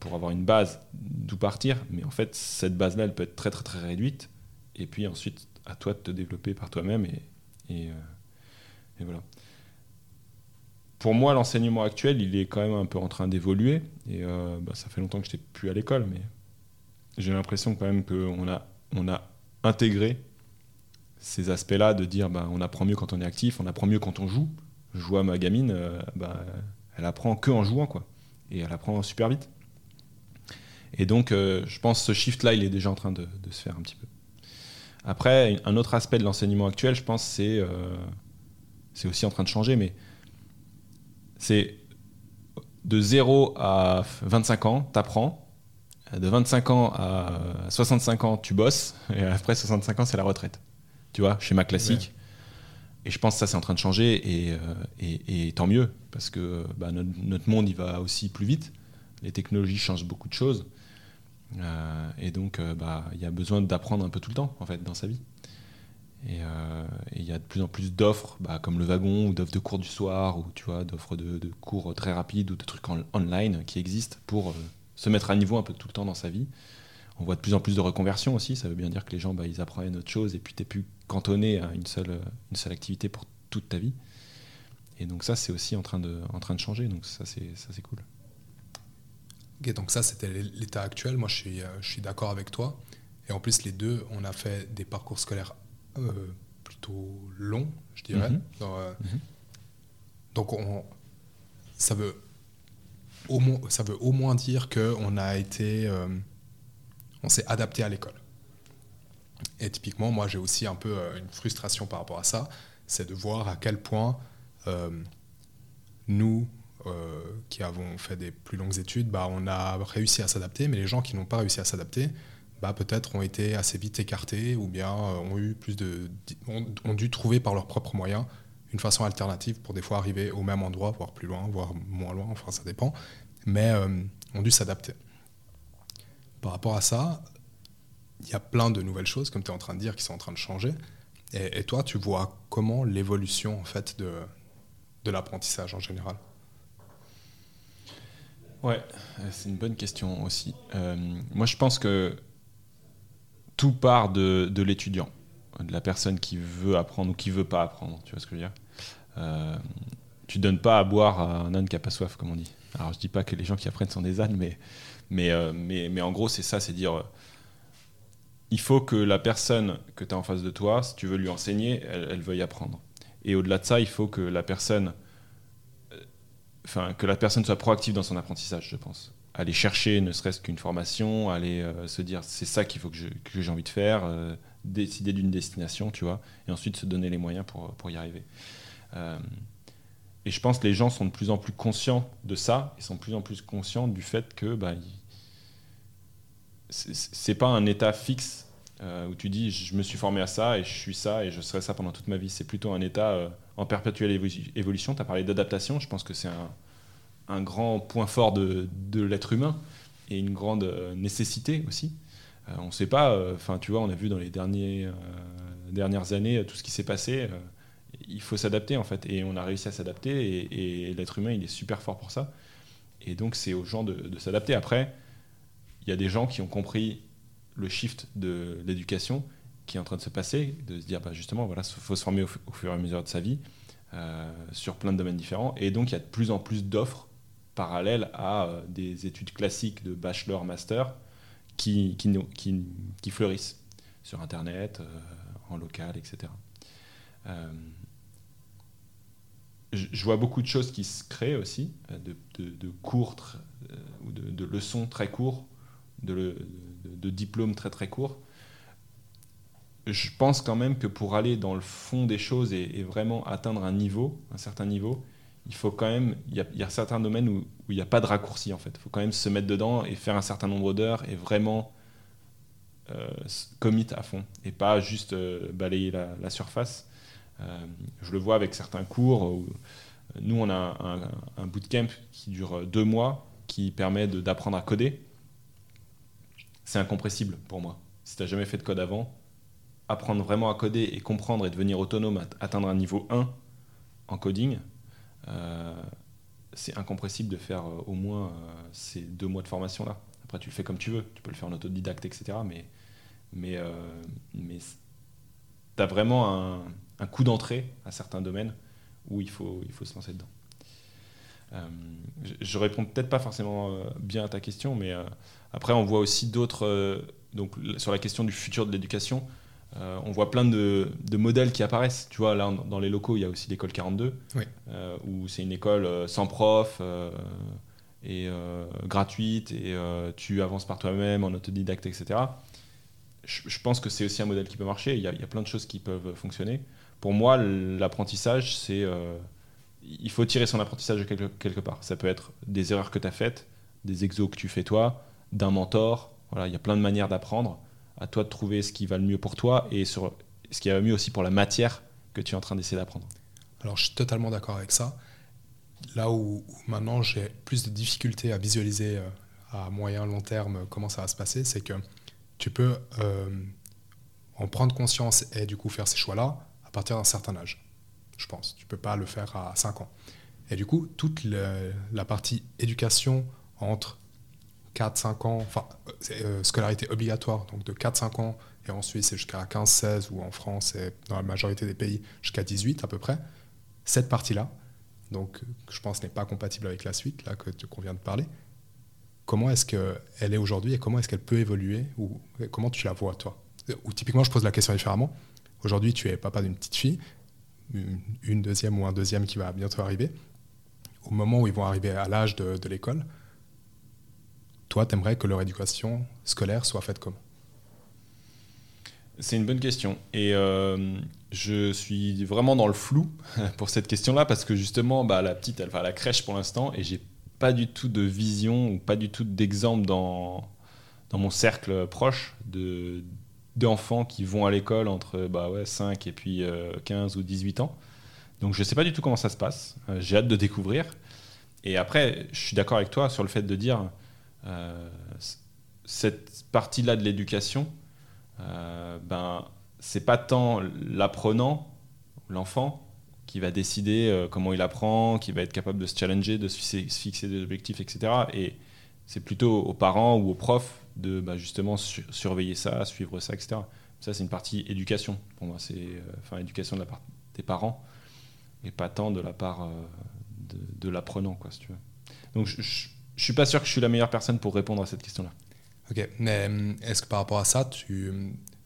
Speaker 2: pour avoir une base d'où partir. Mais en fait, cette base-là, elle peut être très très très réduite. Et puis ensuite, à toi de te développer par toi-même. Et, euh, voilà. Pour moi, l'enseignement actuel, il est quand même un peu en train d'évoluer. Et euh, bah, ça fait longtemps que je n'étais plus à l'école, mais j'ai l'impression quand même qu'on a, intégré ces aspects-là de dire bah, on apprend mieux quand on est actif, on apprend mieux quand on joue. Je vois ma gamine, euh, bah, elle apprend que en jouant, quoi. Et elle apprend super vite. Et donc, je pense que ce shift-là, il est déjà en train de, se faire un petit peu. Après, un autre aspect de l'enseignement actuel, je pense, euh, c'est aussi en train de changer, mais c'est de 0 à 25 ans, tu apprends. De 25 ans à 65 ans, tu bosses. Et après 65 ans, c'est la retraite. Tu vois, schéma classique. Et je pense que ça, c'est en train de changer. Et, euh, et, tant mieux, parce que bah, notre, notre, monde, il va aussi plus vite. Les technologies changent beaucoup de choses. Euh, et donc, euh, bah, il y a besoin d'apprendre un peu tout le temps, en fait, dans sa vie. Euh, et il y a de plus en plus d'offres, bah, comme le wagon, ou d'offres de cours du soir, ou tu vois, d'offres de, cours très rapides, ou de trucs en, online qui existent pour se mettre à niveau un peu tout le temps dans sa vie. On voit de plus en plus de reconversions aussi, ça veut bien dire que les gens, bah, ils apprennent autre chose, et puis tu n'es plus cantonné à une seule, une seule activité pour toute ta vie. Et donc ça, c'est aussi en train, de, en train de changer, donc ça, c'est cool
Speaker 1: donc ça, c'était l'état actuel. Moi, je suis, euh, je suis d'accord avec toi. Et en plus, les deux, on a fait des parcours scolaires euh, plutôt longs, je dirais. Mhm. Euh, mhm. Donc, on, ça, veut au moins, ça veut au moins dire qu'on a été... on s'est adapté à l'école. Et typiquement, moi, j'ai aussi un peu une frustration par rapport à ça. C'est de voir à quel point nous, euh, qui avons fait des plus longues études, bah, on a réussi à s'adapter, mais les gens qui n'ont pas réussi à s'adapter, bah, peut-être ont été assez vite écartés ou bien euh, ont, eu plus de, ont, dû trouver par leurs propres moyens une façon alternative pour des fois arriver au même endroit, voire plus loin, voire moins loin, enfin ça dépend, mais euh, ont dû s'adapter. Par rapport à ça, il y a plein de nouvelles choses, comme tu es en train de dire, qui sont en train de changer. Et, toi, tu vois comment l'évolution en fait de, de l'apprentissage en général?
Speaker 2: Ouais, euh, c'est une bonne question aussi. Moi, je pense que tout part de, l'étudiant, de la personne qui veut apprendre ou qui veut pas apprendre. Tu vois ce que je veux dire euh, Tu donnes pas à boire à un âne qui a pas soif, comme on dit. Alors, je dis pas que les gens qui apprennent sont des ânes, mais, mais, euh, mais, mais en gros, c'est ça c'est dire il faut que la personne que tu as en face de toi, si tu veux lui enseigner, elle, veuille apprendre. Et au-delà de ça, il faut que la personne que la personne soit proactive dans son apprentissage, je pense. Aller chercher ne serait-ce qu'une formation, aller euh, se dire c'est ça qu'il faut que, j'ai envie de faire, euh, décider d'une destination, tu vois, et ensuite se donner les moyens pour, pour y arriver. Euh, et je pense que les gens sont de plus en plus conscients de ça, et sont de plus en plus conscients du fait que bah, c'est pas un état fixe où tu dis je me suis formé à ça et je suis ça et je serai ça pendant toute ma vie. C'est plutôt un état en perpétuelle évolution. Tu as parlé d'adaptation, je pense que c'est un, grand point fort de, l'être humain et une grande euh, nécessité aussi. Euh, on ne sait pas, euh, enfin tu vois, on a vu dans les derniers, dernières années tout ce qui s'est passé. il faut s'adapter en fait, et on a réussi à s'adapter, et, l'être humain il est super fort pour ça. Et donc c'est aux gens de, s'adapter. Après, il y a des gens qui ont compris le shift de l'éducation qui est en train de se passer, de se dire bah, justement, voilà, il faut se former au, fur et à mesure de sa vie sur plein de domaines différents. Et donc, il y a de plus en plus d'offres parallèles à euh, des études classiques de bachelor, master qui, qui, fleurissent sur Internet, euh, en local, etc. je vois beaucoup de choses qui se créent aussi, de, de, cours ou de, leçons très courts, de, diplômes très très courts. Je pense quand même que pour aller dans le fond des choses et, vraiment atteindre un niveau, un certain niveau, il faut quand même, il y a, certains domaines où, il n'y a pas de raccourci en fait. Il faut quand même se mettre dedans et faire un certain nombre d'heures et vraiment euh, commit à fond et pas juste euh, balayer la, surface. Euh, je le vois avec certains cours. nous, on a un, bootcamp qui dure deux mois qui permet d'apprendre à coder. C'est incompressible pour moi. Si tu n'as jamais fait de code avant, apprendre vraiment à coder et comprendre et devenir autonome, atteindre un niveau 1 en coding, c'est incompressible de faire au moins ces deux mois de formation là. Après, tu le fais comme tu veux. Tu peux le faire en autodidacte, etc. Mais mais, euh, mais tu as vraiment un, un coup d'entrée à certains domaines où il faut, il faut se lancer dedans. Euh, je, réponds peut-être pas forcément euh, bien à ta question, mais après on voit aussi d'autres. donc sur la question du futur de l'éducation, on voit plein de, de, modèles qui apparaissent. Tu vois, là dans les locaux, il y a aussi l'école 42, où c'est une école sans prof et gratuite, et tu avances par toi-même en autodidacte, etc je, pense que c'est aussi un modèle qui peut marcher. Il y, a, plein de choses qui peuvent fonctionner. Pour moi, l'apprentissage, c'est. Euh, il faut tirer son apprentissage quelque, quelque part. Ça peut être des erreurs que tu as faites, des exos que tu fais toi, d'un mentor. Voilà, il y a plein de manières d'apprendre. À toi de trouver ce qui va le mieux pour toi et sur, ce qui va mieux aussi pour la matière que tu es en train d'essayer d'apprendre.
Speaker 1: Alors, je suis totalement d'accord avec ça. Là où, maintenant j'ai plus de difficultés à visualiser euh, à moyen, long terme comment ça va se passer, c'est que tu peux euh, en prendre conscience et du coup faire ces choix-là à partir d'un certain âge, je pense. Tu peux pas le faire à 5 ans. Et du coup, toute la partie éducation entre 4-5 ans, enfin, euh, scolarité obligatoire, donc de 4-5 ans, et ensuite c'est jusqu'à 15-16, ou en France, et dans la majorité des pays, jusqu'à 18 à peu près, cette partie-là, donc je pense n'est pas compatible avec la suite, là, que, qu'on vient de parler, comment est-ce qu'elle est aujourd'hui et comment est-ce qu'elle peut évoluer ou comment tu la vois toi? Ou typiquement, je pose la question différemment. Aujourd'hui, tu es papa d'une petite fille, une deuxième ou un deuxième qui va bientôt arriver. Au moment où ils vont arriver à l'âge de, l'école, toi, tu aimerais que leur éducation scolaire soit faite comment?
Speaker 2: C'est une bonne question. Et euh, je suis vraiment dans le flou pour cette question-là parce que justement, bah, la petite, elle va à la crèche pour l'instant et j'ai pas du tout de vision ou pas du tout d'exemple dans, dans mon cercle proche de d'enfants qui vont à l'école entre bah ouais, 5 et puis 15 euh, ou 18 ans. Donc je sais pas du tout comment ça se passe. Euh, j'ai hâte de découvrir. Et après, je suis d'accord avec toi sur le fait de dire cette partie-là de l'éducation, ben c'est pas tant l'apprenant, l'enfant, qui va décider euh, comment il apprend, qui va être capable de se challenger, de se fixer, des objectifs, etc. Et c'est plutôt aux parents ou aux profs de bah, justement surveiller ça, suivre ça, etc. Ça, c'est une partie éducation pour moi. C'est euh, enfin éducation de la part des parents et pas tant de la part euh, de, l'apprenant, quoi, si tu veux. Donc, je, suis pas sûr que je suis la meilleure personne pour répondre à cette question-là.
Speaker 1: Ok, mais est-ce que par rapport à ça, tu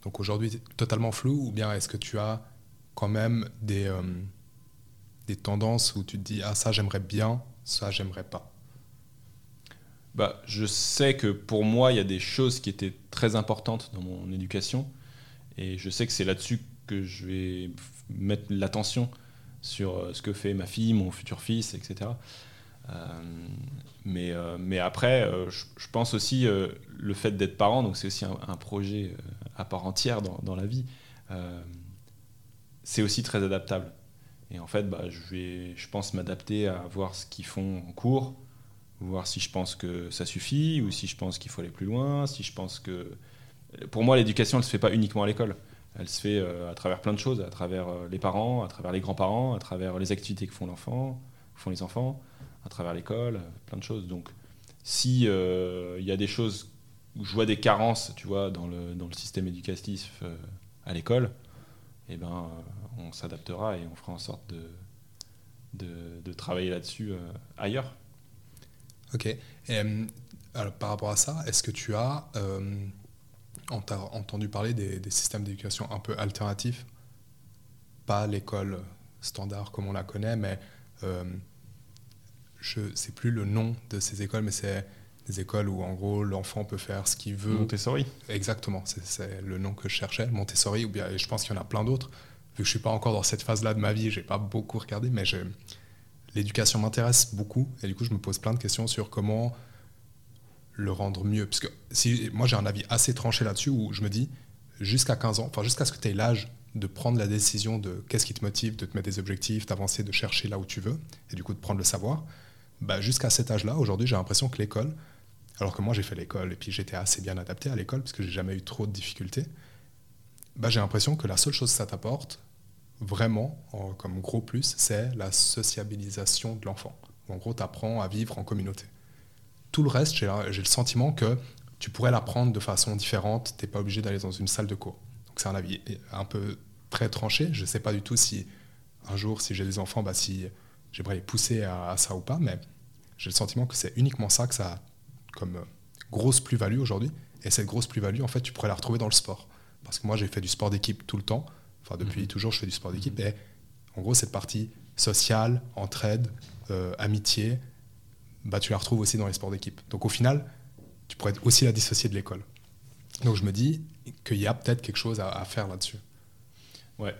Speaker 1: donc aujourd'hui totalement flou ou bien est-ce que tu as quand même des des tendances où tu te dis ah ça j'aimerais bien, ça j'aimerais pas?
Speaker 2: Bah, je sais que pour moi, il y a des choses qui étaient très importantes dans mon éducation. Et je sais que c'est là-dessus que je vais mettre l'attention sur euh, ce que fait ma fille, mon futur fils, etc. Euh, mais, euh, mais après, je, pense aussi le fait d'être parent, donc c'est aussi un, projet à part entière dans, la vie, c'est aussi très adaptable. Et en fait, bah, je vais, je pense, m'adapter à voir ce qu'ils font en cours, voir si je pense que ça suffit ou si je pense qu'il faut aller plus loin, si je pense que... Pour moi, l'éducation, elle ne se fait pas uniquement à l'école. Elle se fait euh, à travers plein de choses, à travers euh, les parents, à travers les grands-parents, à travers les activités que font l'enfant, font les enfants, à travers l'école, plein de choses. Donc, si euh, il y a des choses où je vois des carences, tu vois, dans le, dans le système éducatif à l'école, eh ben, on s'adaptera et on fera en sorte de, de, travailler là-dessus euh, ailleurs.
Speaker 1: Ok. Euh, alors, par rapport à ça, est-ce que tu as euh, entendu parler des, systèmes d'éducation un peu alternatifs? Pas l'école standard comme on la connaît, mais je sais plus le nom de ces écoles, mais c'est des écoles où en gros l'enfant peut faire ce qu'il veut.
Speaker 2: Montessori.
Speaker 1: Exactement, c'est le nom que je cherchais, Montessori, ou bien je pense qu'il y en a plein d'autres. Vu que je suis pas encore dans cette phase-là de ma vie, j'ai pas beaucoup regardé, mais l'éducation m'intéresse beaucoup et du coup je me pose plein de questions sur comment le rendre mieux. Parce que si, moi j'ai un avis assez tranché là-dessus où je me dis jusqu'à 15 ans, enfin jusqu'à ce que tu aies l'âge de prendre la décision de qu'est-ce qui te motive, de te mettre des objectifs, d'avancer, de chercher là où tu veux et du coup de prendre le savoir. Bah, jusqu'à cet âge-là, aujourd'hui, j'ai l'impression que l'école, alors que moi j'ai fait l'école et puis j'étais assez bien adapté à l'école parce que j'ai jamais eu trop de difficultés, bah, j'ai l'impression que la seule chose que ça t'apporte, vraiment, comme gros plus, c'est la sociabilisation de l'enfant. En gros, tu apprends à vivre en communauté. Tout le reste, j'ai le sentiment que tu pourrais l'apprendre de façon différente, tu n'es pas obligé d'aller dans une salle de cours. Donc c'est un avis un peu très tranché. Je ne sais pas du tout si un jour, si j'ai des enfants, bah, si j'aimerais les pousser à, ça ou pas, mais j'ai le sentiment que c'est uniquement ça que ça a comme euh, grosse plus-value aujourd'hui. Et cette grosse plus-value, en fait, tu pourrais la retrouver dans le sport. Parce que moi, j'ai fait du sport d'équipe tout le temps. Enfin, depuis mhm. toujours, je fais du sport d'équipe. Et en gros, cette partie sociale, entraide, euh, amitié, bah, tu la retrouves aussi dans les sports d'équipe. Donc au final, tu pourrais aussi la dissocier de l'école. Donc je me dis qu'il y a peut-être quelque chose à, à faire là-dessus.
Speaker 2: Ouais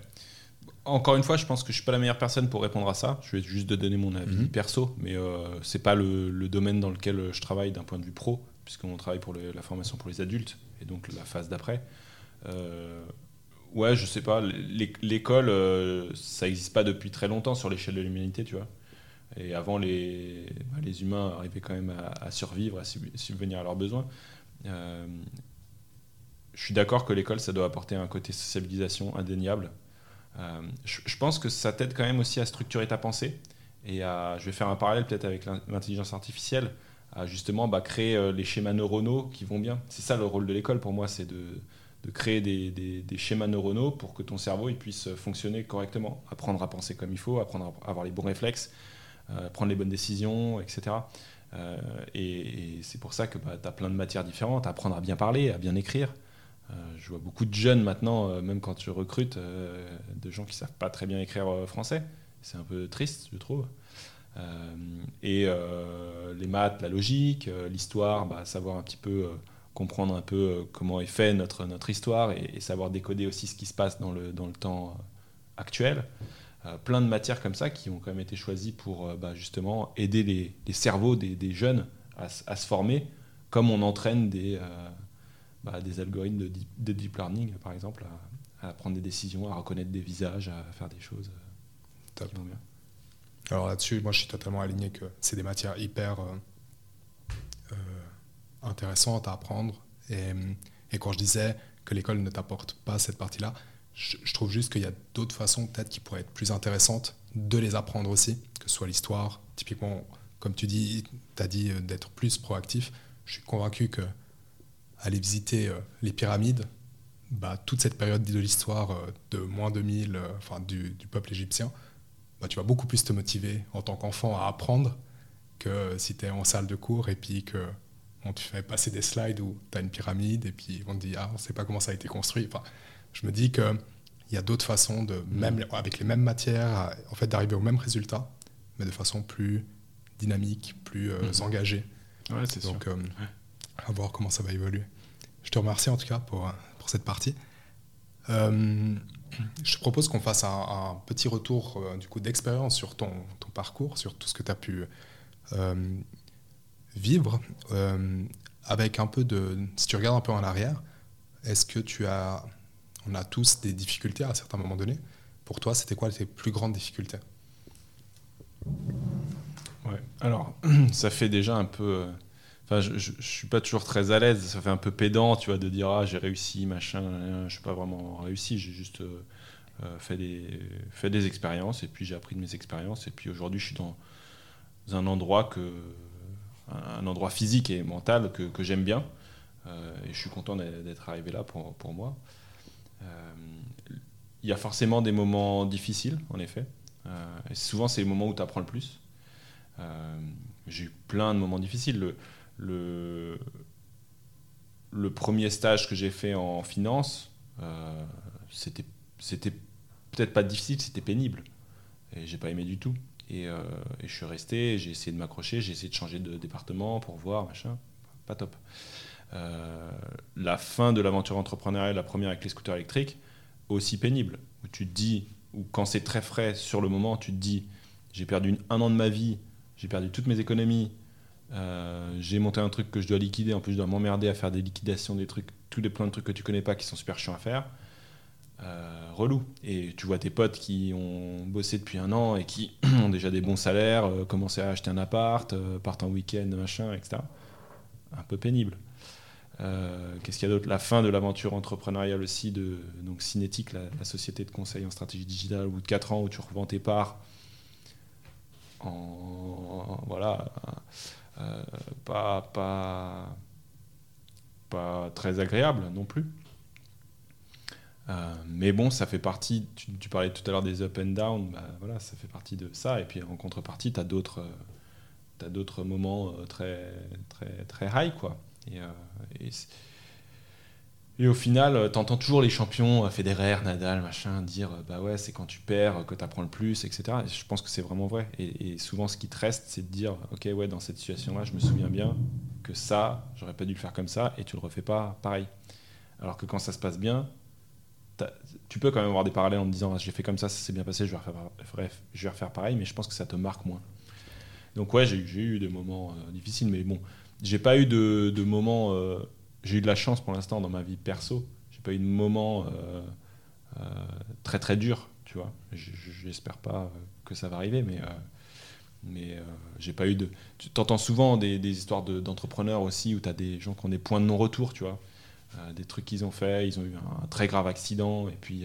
Speaker 2: encore une fois, je pense que je suis pas la meilleure personne pour répondre à ça. Je vais juste donner mon avis mhm. perso, mais euh, c'est pas le, domaine dans lequel je travaille d'un point de vue pro, puisqu'on travaille pour la formation pour les adultes et donc la phase d'après. Euh, ouais, je sais pas. L'école, euh, ça n'existe pas depuis très longtemps sur l'échelle de l'humanité, tu vois. Et avant, les, bah, les humains arrivaient quand même à, survivre, à subvenir à leurs besoins. Euh, je suis d'accord que l'école, ça doit apporter un côté sociabilisation indéniable. Euh, je, pense que ça t'aide quand même aussi à structurer ta pensée. Et à, je vais faire un parallèle peut-être avec l'intelligence artificielle, à justement bah, créer euh, les schémas neuronaux qui vont bien. C'est ça le rôle de l'école pour moi, c'est de, de, créer des, des, schémas neuronaux pour que ton cerveau il puisse fonctionner correctement, apprendre à penser comme il faut, apprendre à avoir les bons réflexes, euh, prendre les bonnes décisions, etc. et, c'est pour ça que bah, tu as plein de matières différentes, apprendre à bien parler, à bien écrire, euh, je vois beaucoup de jeunes maintenant, euh, même quand tu recrutes, euh, de gens qui savent pas très bien écrire français. C'est un peu triste, je trouve. et les maths, la logique, l'histoire, bah, savoir un petit peu comprendre un peu comment est fait notre, notre histoire et, savoir décoder aussi ce qui se passe dans le, dans le temps actuel. plein de matières comme ça qui ont quand même été choisies pour bah, justement aider les, les cerveaux des, des jeunes à, se former comme on entraîne des, bah, des algorithmes de deep, learning, par exemple, à, prendre des décisions, à reconnaître des visages, à faire des choses euh, bien.
Speaker 1: Alors là-dessus, moi je suis totalement aligné que c'est des matières hyper euh, euh, intéressantes à apprendre. Et, et, quand je disais que l'école ne t'apporte pas cette partie-là, je, je, trouve juste qu'il y a d'autres façons peut-être qui pourraient être plus intéressantes de les apprendre aussi, que ce soit l'histoire. Typiquement, comme tu dis, tu as dit d'être plus proactif. Je suis convaincu que aller visiter euh, les pyramides, bah, toute cette période de l'histoire euh, de moins 2000, euh, enfin, du, peuple égyptien, bah, tu vas beaucoup plus te motiver en tant qu'enfant à apprendre que si tu es en salle de cours et puis que on te fait passer des slides où tu as une pyramide et puis on te dit ah on sait pas comment ça a été construit. Enfin, je me dis qu'il y a d'autres façons de même avec les mêmes matières en fait d'arriver au même résultat, mais de façon plus dynamique, plus mmh. engagée.
Speaker 2: Ouais, c'est Donc
Speaker 1: à voir comment ça va évoluer. Je te remercie en tout cas pour, pour cette partie. Euh, je te propose qu'on fasse un, petit retour euh, d'expérience sur ton, ton, parcours, sur tout ce que tu as pu euh, vivre, avec un peu de... Si tu regardes un peu en arrière, est-ce que tu as... On a tous des difficultés à un certain moment donné? Pour toi, c'était quoi tes plus grandes difficultés?
Speaker 2: Ouais, alors ça fait déjà un peu Enfin, je, je, suis pas toujours très à l'aise. Ça fait un peu pédant, tu vois, de dire ah j'ai réussi, machin. Je suis pas vraiment réussi. J'ai juste euh, euh, fait des fait des expériences et puis j'ai appris de mes expériences. Et puis aujourd'hui, je suis dans un endroit que un endroit physique et mental que, que j'aime bien. Euh, et je suis content d'être arrivé là pour, pour moi. Il y a forcément des moments difficiles, en effet. et souvent, c'est les moments où tu apprends le plus. j'ai eu plein de moments difficiles. Le, le, le premier stage que j'ai fait en finance, euh, c'était, peut-être pas difficile, c'était pénible. Et j'ai pas aimé du tout. Et, et je suis resté, j'ai essayé de m'accrocher, j'ai essayé de changer de département pour voir, machin. Pas top. la fin de l'aventure entrepreneuriale, la première avec les scooters électriques, aussi pénible. Où tu te dis, ou quand c'est très frais sur le moment, tu te dis, j'ai perdu un an de ma vie, j'ai perdu toutes mes économies, euh, j'ai monté un truc que je dois liquider, en plus je dois m'emmerder à faire des liquidations, des trucs, tous les plein de trucs que tu connais pas qui sont super chiants à faire. Euh, relou. Et tu vois tes potes qui ont bossé depuis un an et qui ont déjà des bons salaires, euh, commencé à acheter un appart, partent en week-end, machin, etc. Un peu pénible. Qu'est-ce qu'il y a d'autre? La fin de l'aventure entrepreneuriale aussi de donc Cinétique, la, société de conseil en stratégie digitale, au bout de 4 ans où tu revends tes parts en, voilà, euh, pas, pas, pas très agréable non plus. Euh, mais bon, ça fait partie, tu, parlais tout à l'heure des up and down, bah, voilà, ça fait partie de ça. Et puis en contrepartie, tu as d'autres as d'autres moments euh, très, très, très high. Quoi. Et au final, euh, tu entends toujours les champions, euh, Federer, Nadal, machin, dire euh, bah ouais, c'est quand tu perds que tu apprends le plus, etc. Et je pense que c'est vraiment vrai. Et, souvent, ce qui te reste, c'est de dire ok, ouais, dans cette situation-là, je me souviens bien que ça, j'aurais pas dû le faire comme ça, et tu le refais pas pareil. Alors que quand ça se passe bien, tu peux quand même avoir des parallèles en te disant ah, j'ai fait comme ça, ça s'est bien passé, je vais, refaire, bref, je vais refaire pareil, mais je pense que ça te marque moins. Donc ouais, j'ai eu des moments difficiles, mais bon, j'ai pas eu de moments j'ai eu de la chance pour l'instant dans ma vie perso. J'ai pas eu de moment euh, euh, très très dur, tu vois. J'espère pas que ça va arriver, mais euh, mais j'ai pas eu de. Tu t'entends souvent des, histoires d'entrepreneurs aussi où tu as des gens qui ont des points de non-retour, tu vois. des trucs qu'ils ont fait, ils ont eu un, très grave accident et puis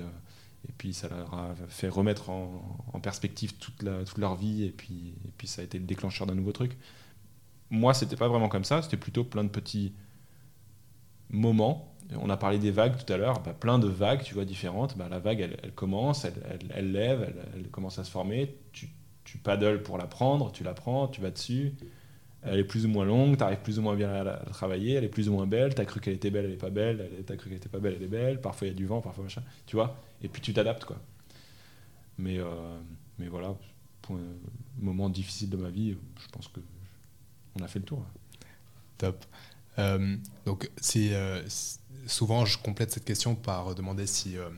Speaker 2: et puis ça leur a fait remettre en, perspective toute, la, toute, leur vie et puis, et puis ça a été le déclencheur d'un nouveau truc. Moi, c'était pas vraiment comme ça, c'était plutôt plein de petits moment. On a parlé des vagues tout à l'heure, bah, plein de vagues, tu vois, différentes. Bah, la vague, elle, commence, elle, lève, elle, commence à se former. Tu, paddles pour la prendre, tu la prends, tu vas dessus. Elle est plus ou moins longue, tu arrives plus ou moins bien à, la, travailler, elle est plus ou moins belle. Tu as cru qu'elle était belle, elle n'est pas belle. Tu as cru qu'elle était pas belle, elle est belle. Parfois il y a du vent, parfois machin. Tu vois? Et puis tu t'adaptes, quoi. Mais, euh, voilà, pour un moment difficile de ma vie, je pense que on a fait le tour.
Speaker 1: Top. Euh, donc, euh, souvent, je complète cette question par demander si euh,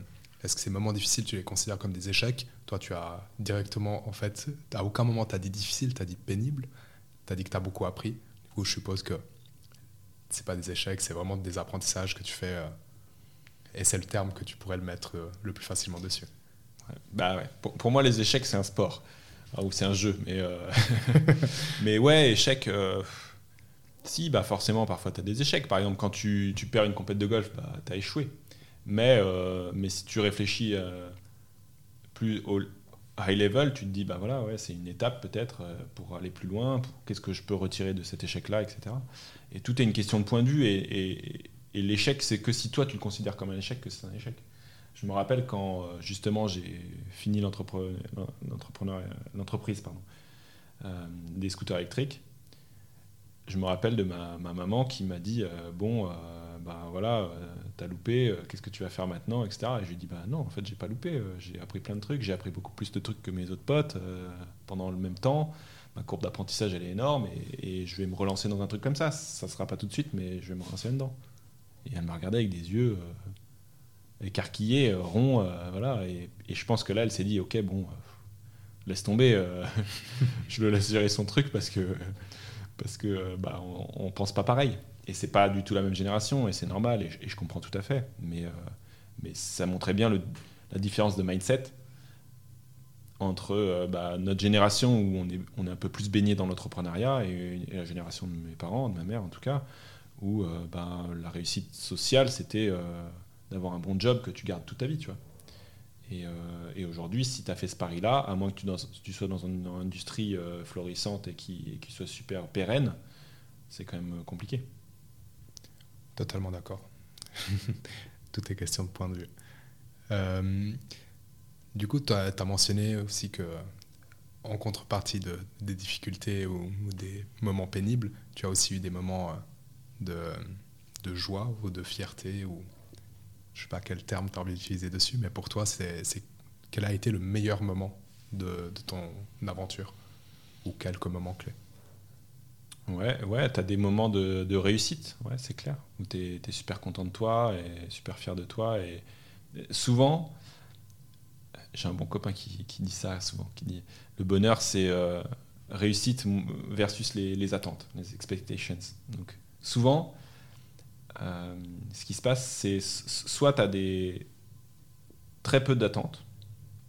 Speaker 1: est-ce que ces moments difficiles, tu les considères comme des échecs? Toi, tu as directement, en fait, à aucun moment tu as dit difficile, tu as dit pénible, tu as dit que tu as beaucoup appris. Du coup, je suppose que c'est pas des échecs, c'est vraiment des apprentissages que tu fais. et c'est le terme que tu pourrais le mettre le plus facilement dessus.
Speaker 2: Bah. Pour, moi, les échecs, c'est un sport. ou c'est un jeu. Mais, mais ouais, échec si, bah forcément, parfois tu as des échecs. Par exemple, quand tu, perds une compète de golf, bah, tu as échoué. Mais, euh, mais si tu réfléchis euh, plus au high level, tu te dis, bah voilà, ouais, c'est une étape peut-être euh, pour aller plus loin, qu'est-ce que je peux retirer de cet échec-là, etc. Et tout est une question de point de vue. Et, et, l'échec, c'est que si toi tu le considères comme un échec, que c'est un échec. Je me rappelle quand justement j'ai fini l'entreprise des scooters électriques je me rappelle de ma, maman qui m'a dit euh, Bon, euh, bah voilà, euh, t'as loupé, qu'est-ce que tu vas faire maintenant etc. Et je lui dit Bah non, en fait, j'ai pas loupé, j'ai appris plein de trucs, j'ai appris beaucoup plus de trucs que mes autres potes pendant le même temps. Ma courbe d'apprentissage, elle est énorme et, je vais me relancer dans un truc comme ça. Ça sera pas tout de suite, mais je vais me relancer dedans. Et elle m'a regardé avec des yeux écarquillés, ronds, voilà. Et, je pense que là, elle s'est dit Ok, bon, laisse tomber, je le laisse gérer son truc parce que parce que euh, bah, on, pense pas pareil. Et c'est pas du tout la même génération, et c'est normal, et je, comprends tout à fait. Mais, euh, mais ça montrait bien la différence de mindset entre euh, bah, notre génération où on est, on est un peu plus baigné dans l'entrepreneuriat et, la génération de mes parents, de ma mère en tout cas, où bah, la réussite sociale, c'était d'avoir un bon job que tu gardes toute ta vie, tu vois. Euh, et, aujourd'hui, si tu as fait ce pari-là, à moins que tu, sois dans une, industrie euh, florissante et qui, soit super pérenne, c'est quand même compliqué.
Speaker 1: Totalement d'accord. Tout est question de point de vue. Euh, du coup, tu as, mentionné aussi que en contrepartie de, des difficultés ou, des moments pénibles, tu as aussi eu des moments de, de joie ou de fierté ou je sais pas quel terme tu as envie d'utiliser dessus, mais pour toi, c'est quel a été le meilleur moment de, ton aventure? Ou quelques moments clés?
Speaker 2: Ouais, ouais, tu as des moments de, réussite, ouais, c'est clair, où tu es, super content de toi et super fier de toi. Et, souvent, j'ai un bon copain qui, dit ça souvent, qui dit le bonheur c'est euh, réussite versus les, attentes, les expectations. Donc souvent, euh, ce qui se passe, c'est soit tu as des très peu d'attentes,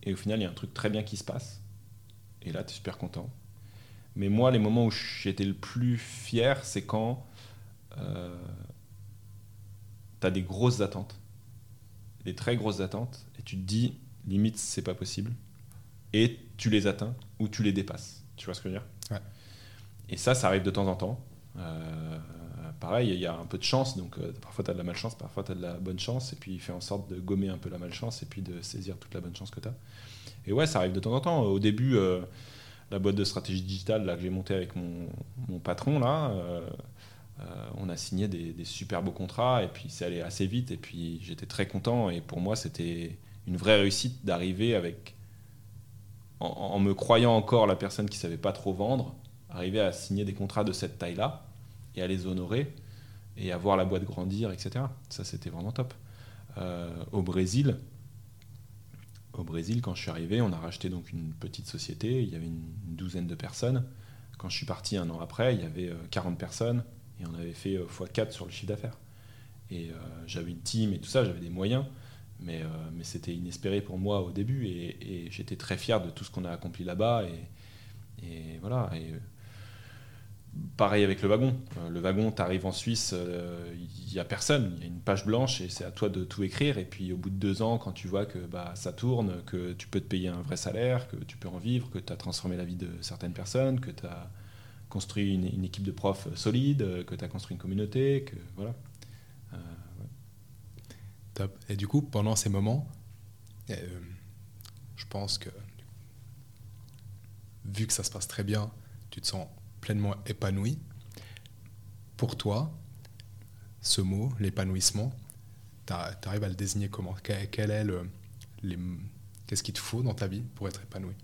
Speaker 2: et au final, il y a un truc très bien qui se passe, et là, tu es super content. Mais moi, les moments où j'étais le plus fier, c'est quand euh, tu as des grosses attentes, des très grosses attentes, et tu te dis, limite, c'est pas possible, et tu les atteins ou tu les dépasses. Tu vois ce que je veux dire?
Speaker 1: Ouais.
Speaker 2: Et ça, ça arrive de temps en temps. Euh, pareil, il y a un peu de chance, donc euh, parfois tu as de la malchance, parfois tu as de la bonne chance, et puis il fait en sorte de gommer un peu la malchance et puis de saisir toute la bonne chance que tu as. Et ouais, ça arrive de temps en temps. Au début, euh, la boîte de stratégie digitale là, que j'ai montée avec mon, patron, là, on a signé des, super beaux contrats, et puis c'est allé assez vite, et puis j'étais très content, et pour moi, c'était une vraie réussite d'arriver avec, en, en, me croyant encore la personne qui savait pas trop vendre, arriver à signer des contrats de cette taille-là et à les honorer et à voir la boîte grandir, etc. Ça, c'était vraiment top. Euh, au Brésil, au Brésil, quand je suis arrivé, on a racheté donc une petite société. Il y avait une, douzaine de personnes. Quand je suis parti un an après, il y avait 40 euh, personnes et on avait fait x4 euh, sur le chiffre d'affaires. Et j'avais une team et tout ça, j'avais des moyens, mais, mais c'était inespéré pour moi au début et, j'étais très fier de tout ce qu'on a accompli là-bas. Et, et, voilà. Et, Pareil avec le wagon. Euh, le wagon, tu arrives en Suisse, il euh, n'y a personne, il y a une page blanche et c'est à toi de tout écrire. Et puis au bout de deux ans, quand tu vois que bah, ça tourne, que tu peux te payer un vrai salaire, que tu peux en vivre, que tu as transformé la vie de certaines personnes, que tu as construit une, équipe de profs solide, que tu as construit une communauté, que voilà. Euh,
Speaker 1: Top. Et du coup, pendant ces moments, je pense que vu que ça se passe très bien, tu te sens pleinement épanoui. Pour toi, ce mot, l'épanouissement, tu arrives à le désigner comment? Quel est le, Qu'est-ce qu'il te faut dans ta vie pour être épanoui?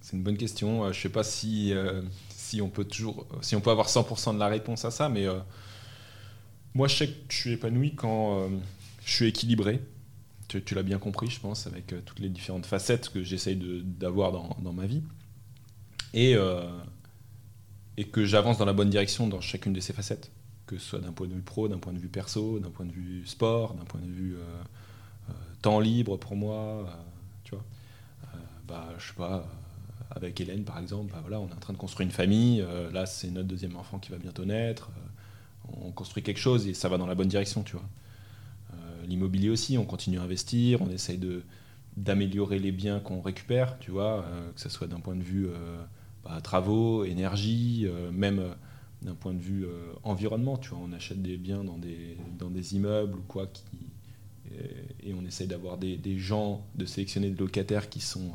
Speaker 2: C'est une bonne question. Euh, je ne sais pas si, euh, si on peut toujours, avoir 100% de la réponse à ça, mais euh, moi, je sais que je suis épanoui quand je suis équilibré. Tu, l'as bien compris, je pense, avec toutes les différentes facettes que j'essaye d'avoir dans, ma vie et, euh, et que j'avance dans la bonne direction dans chacune de ces facettes, que ce soit d'un point de vue pro, d'un point de vue perso, d'un point de vue sport, d'un point de vue euh, euh, temps libre pour moi, tu vois. bah, je sais pas, avec Hélène par exemple, bah, voilà, on est en train de construire une famille, là c'est notre deuxième enfant qui va bientôt naître, on construit quelque chose et ça va dans la bonne direction, tu vois. L'immobilier aussi, on continue à investir, on essaye de d'améliorer les biens qu'on récupère, tu vois, que ce soit d'un point de vue bah, travaux, énergie, euh, même euh, d'un point de vue euh, environnement. Tu vois, on achète des biens dans des, dans des immeubles ou quoi, et, on essaye d'avoir des, des, gens, de sélectionner des locataires qui sont,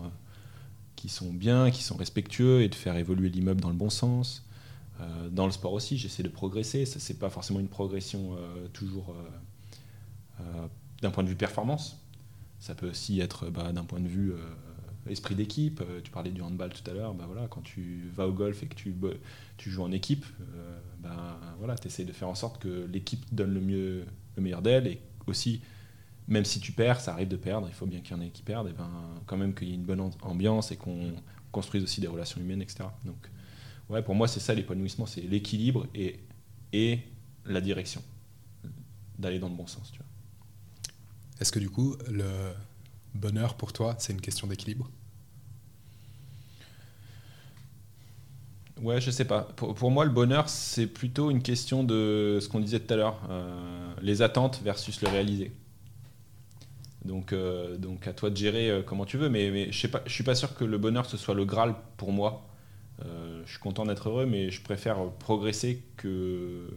Speaker 2: qui sont bien, qui sont respectueux et de faire évoluer l'immeuble dans le bon sens. dans le sport aussi, j'essaie de progresser. Ça, c'est pas forcément une progression toujours d'un point de vue performance. Ça peut aussi être bah, d'un point de vue esprit d'équipe. Euh, tu parlais du handball tout à l'heure. Bah voilà, quand tu vas au golf et que tu, tu joues en équipe, euh, bah voilà, tu essaies de faire en sorte que l'équipe donne le, mieux, le meilleur d'elle. Et aussi, même si tu perds, ça arrive de perdre, il faut bien qu'il y en ait qui perdent, et ben, quand même qu'il y ait une bonne ambiance et qu'on construise aussi des relations humaines, etc. Donc, ouais, pour moi, c'est ça l'épanouissement, c'est l'équilibre et, et la direction, d'aller dans le bon sens.
Speaker 1: Est-ce que du coup, le, bonheur pour toi, c'est une question d'équilibre
Speaker 2: Ouais, je sais pas. Pour, moi, le bonheur, c'est plutôt une question de ce qu'on disait tout à l'heure, euh, les attentes versus le réalisé. Donc, euh, donc à toi de gérer euh, comment tu veux, mais, je ne suis pas sûr que le bonheur ce soit le Graal pour moi. je suis content d'être heureux, mais je préfère progresser que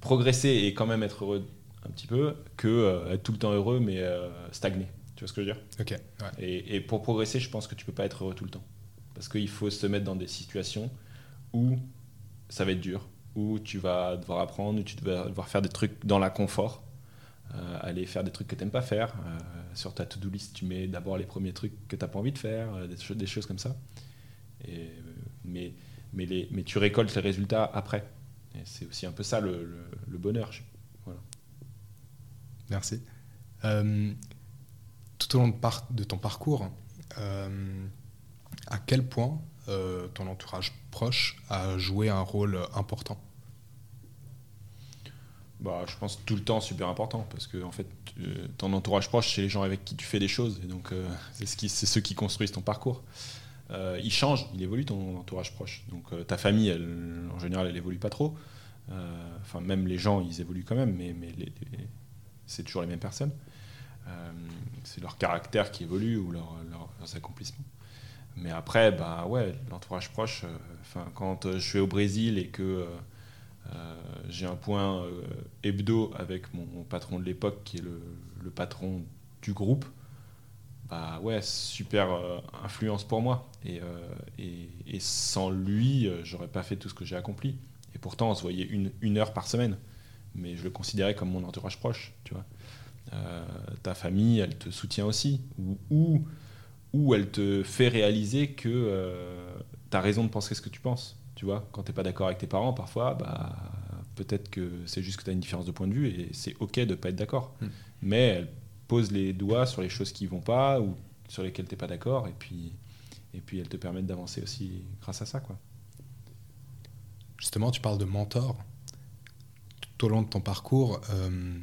Speaker 2: progresser et quand même être heureux un petit peu que euh, être tout le temps heureux mais euh, stagner. Tu vois ce que je veux dire?
Speaker 1: Ok.
Speaker 2: Et, pour progresser, je pense que tu peux pas être heureux tout le temps. Parce qu'il faut se mettre dans des situations où ça va être dur, où tu vas devoir apprendre, où tu vas devoir faire des trucs dans la confort. aller faire des trucs que tu n'aimes pas faire. sur ta to-do list, tu mets d'abord les premiers trucs que tu n'as pas envie de faire, des, des, choses comme ça. Et, mais, mais, les, mais tu récoltes les résultats après. Et c'est aussi un peu ça le, le, bonheur.
Speaker 1: Merci. tout au long de, ton parcours, à quel point euh, ton entourage proche a joué un rôle important?
Speaker 2: Bah, je pense tout le temps super important parce que en fait euh, ton entourage proche c'est les gens avec qui tu fais des choses et donc euh, c'est ce qui, ceux qui construisent ton parcours. Il change il évolue ton entourage proche donc ta famille elle, en général elle évolue pas trop. Enfin même les gens ils évoluent quand même mais, mais c'est toujours les mêmes personnes c'est leur caractère qui évolue ou leur, leurs accomplissements mais après, bah ouais, l'entourage proche, euh, quand euh, je vais au Brésil et que euh, j'ai un point hebdo avec mon, patron de l'époque qui est le, patron du groupe, bah ouais, super influence pour moi. Et, sans lui, j'aurais pas fait tout ce que j'ai accompli. Et pourtant, on se voyait une, heure par semaine. Mais je le considérais comme mon entourage proche, tu vois. ta famille, elle te soutient aussi. Ou, ou elle te fait réaliser que euh, tu as raison de penser ce que tu penses. Tu vois, quand tu n'es pas d'accord avec tes parents, parfois, bah, peut-être que c'est juste que tu as une différence de point de vue et c'est OK de ne pas être d'accord. Hmm. Mais elle pose les doigts sur les choses qui vont pas ou sur lesquelles tu n'es pas d'accord et puis, et puis elle te permet d'avancer aussi grâce à ça. Quoi.
Speaker 1: Justement, tu parles de mentor. Tout au long de ton parcours, euh,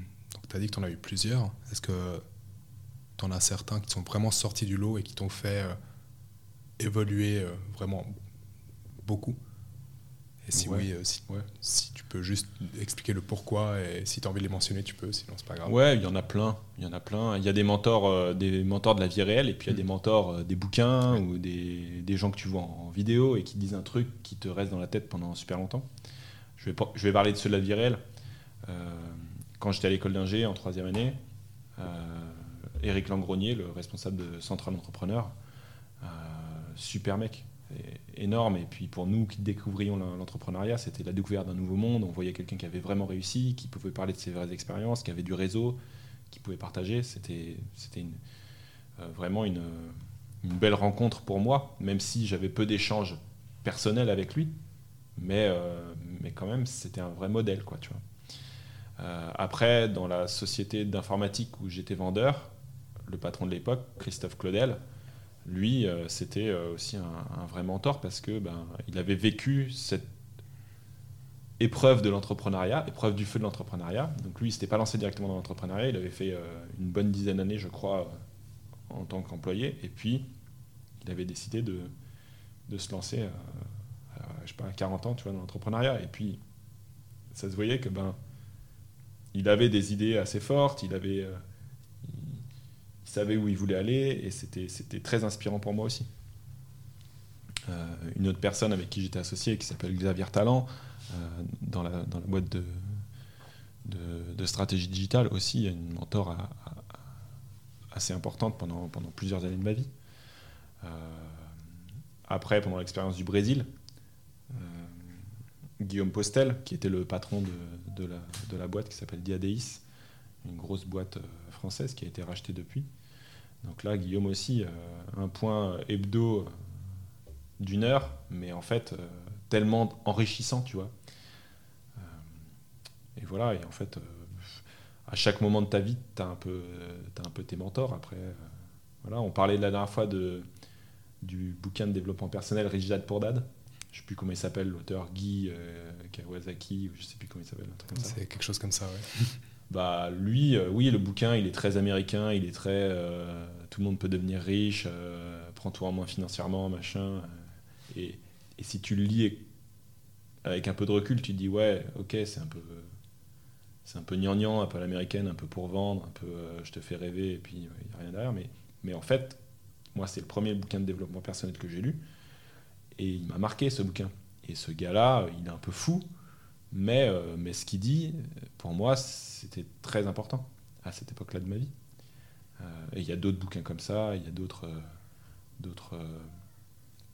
Speaker 1: tu as dit que tu en as eu plusieurs. Est-ce que tu en as certains qui sont vraiment sortis du lot et qui t'ont fait euh, évoluer euh, vraiment beaucoup? Et si oui, si, si, tu peux juste expliquer le pourquoi et si tu as envie de les mentionner, tu peux, sinon c'est pas grave.
Speaker 2: Ouais, il y en a plein. Il y en a plein. Il y a des mentors, des mentors de la vie réelle et puis il y a mm. des mentors des bouquins ou des, des, gens que tu vois en vidéo et qui disent un truc qui te reste dans la tête pendant super longtemps. Je vais, je vais parler de ceux de la vie réelle. Quand j'étais à l'école d'ingé en troisième année, Eric Langronier, le responsable de Central Entrepreneur. Euh, super mec, énorme. Et puis pour nous qui découvrions l'entrepreneuriat, c'était la découverte d'un nouveau monde. On voyait quelqu'un qui avait vraiment réussi, qui pouvait parler de ses vraies expériences, qui avait du réseau, qui pouvait partager. C'était euh, vraiment une, belle rencontre pour moi, même si j'avais peu d'échanges personnels avec lui. Mais, euh, quand même, c'était un vrai modèle. Quoi. Après, dans la société d'informatique où j'étais vendeur, le patron de l'époque, Christophe Claudel, lui, euh, c'était euh, aussi un, vrai mentor parce que ben, il avait vécu cette épreuve de l'entrepreneuriat, épreuve du feu de l'entrepreneuriat. Donc lui, il s'était pas lancé directement dans l'entrepreneuriat, il avait fait euh, une bonne dizaine d'années, je crois, en tant qu'employé, et puis il avait décidé de, de se lancer, à, je sais pas, à 40 ans, tu vois, dans l'entrepreneuriat. Et puis, ça se voyait que ben, il avait des idées assez fortes, il avait savait où il voulait aller et c'était, très inspirant pour moi aussi. Euh, une autre personne avec qui j'étais associé qui s'appelle Xavier Talent, euh, dans, la, boîte de, stratégie digitale aussi, il une mentor assez importante pendant, plusieurs années de ma vie. Euh, après, pendant l'expérience du Brésil, Guillaume Postel, qui était le patron de, de, la, boîte qui s'appelle Diadeis, une grosse boîte française qui a été rachetée depuis. Donc là, Guillaume aussi, euh, un point hebdo euh, d'une heure, mais en fait euh, tellement enrichissant, tu vois. et voilà, et en fait, à chaque moment de ta vie, tu as, un peu, un peu tes mentors. Après, on parlait la dernière fois du bouquin de développement personnel Rich Dad pour Dad. Je sais plus comment il s'appelle, l'auteur Guy Kawasaki, ou je sais plus comment il s'appelle.
Speaker 1: C'est quelque chose comme ça, ouais.
Speaker 2: bah lui, euh, oui, le bouquin, il est très américain, il est très, euh, tout le monde peut devenir riche, euh, prends-toi en main financièrement, machin. Et, et, si tu le lis avec un peu de recul, tu te dis ouais, ok, c'est un peu, c'est un peu gnangnan, un peu l'américaine, un peu pour vendre, un peu je te fais rêver, et puis il n'y a rien derrière. Mais, mais en fait, moi, c'est le premier bouquin de développement personnel que j'ai lu, et il m'a marqué ce bouquin. Et ce gars-là, il est un peu fou, mais, euh, mais ce qu'il dit, pour moi, c'était très important à cette époque-là de ma vie. Euh, et il y a d'autres bouquins comme ça, il y a d'autres euh,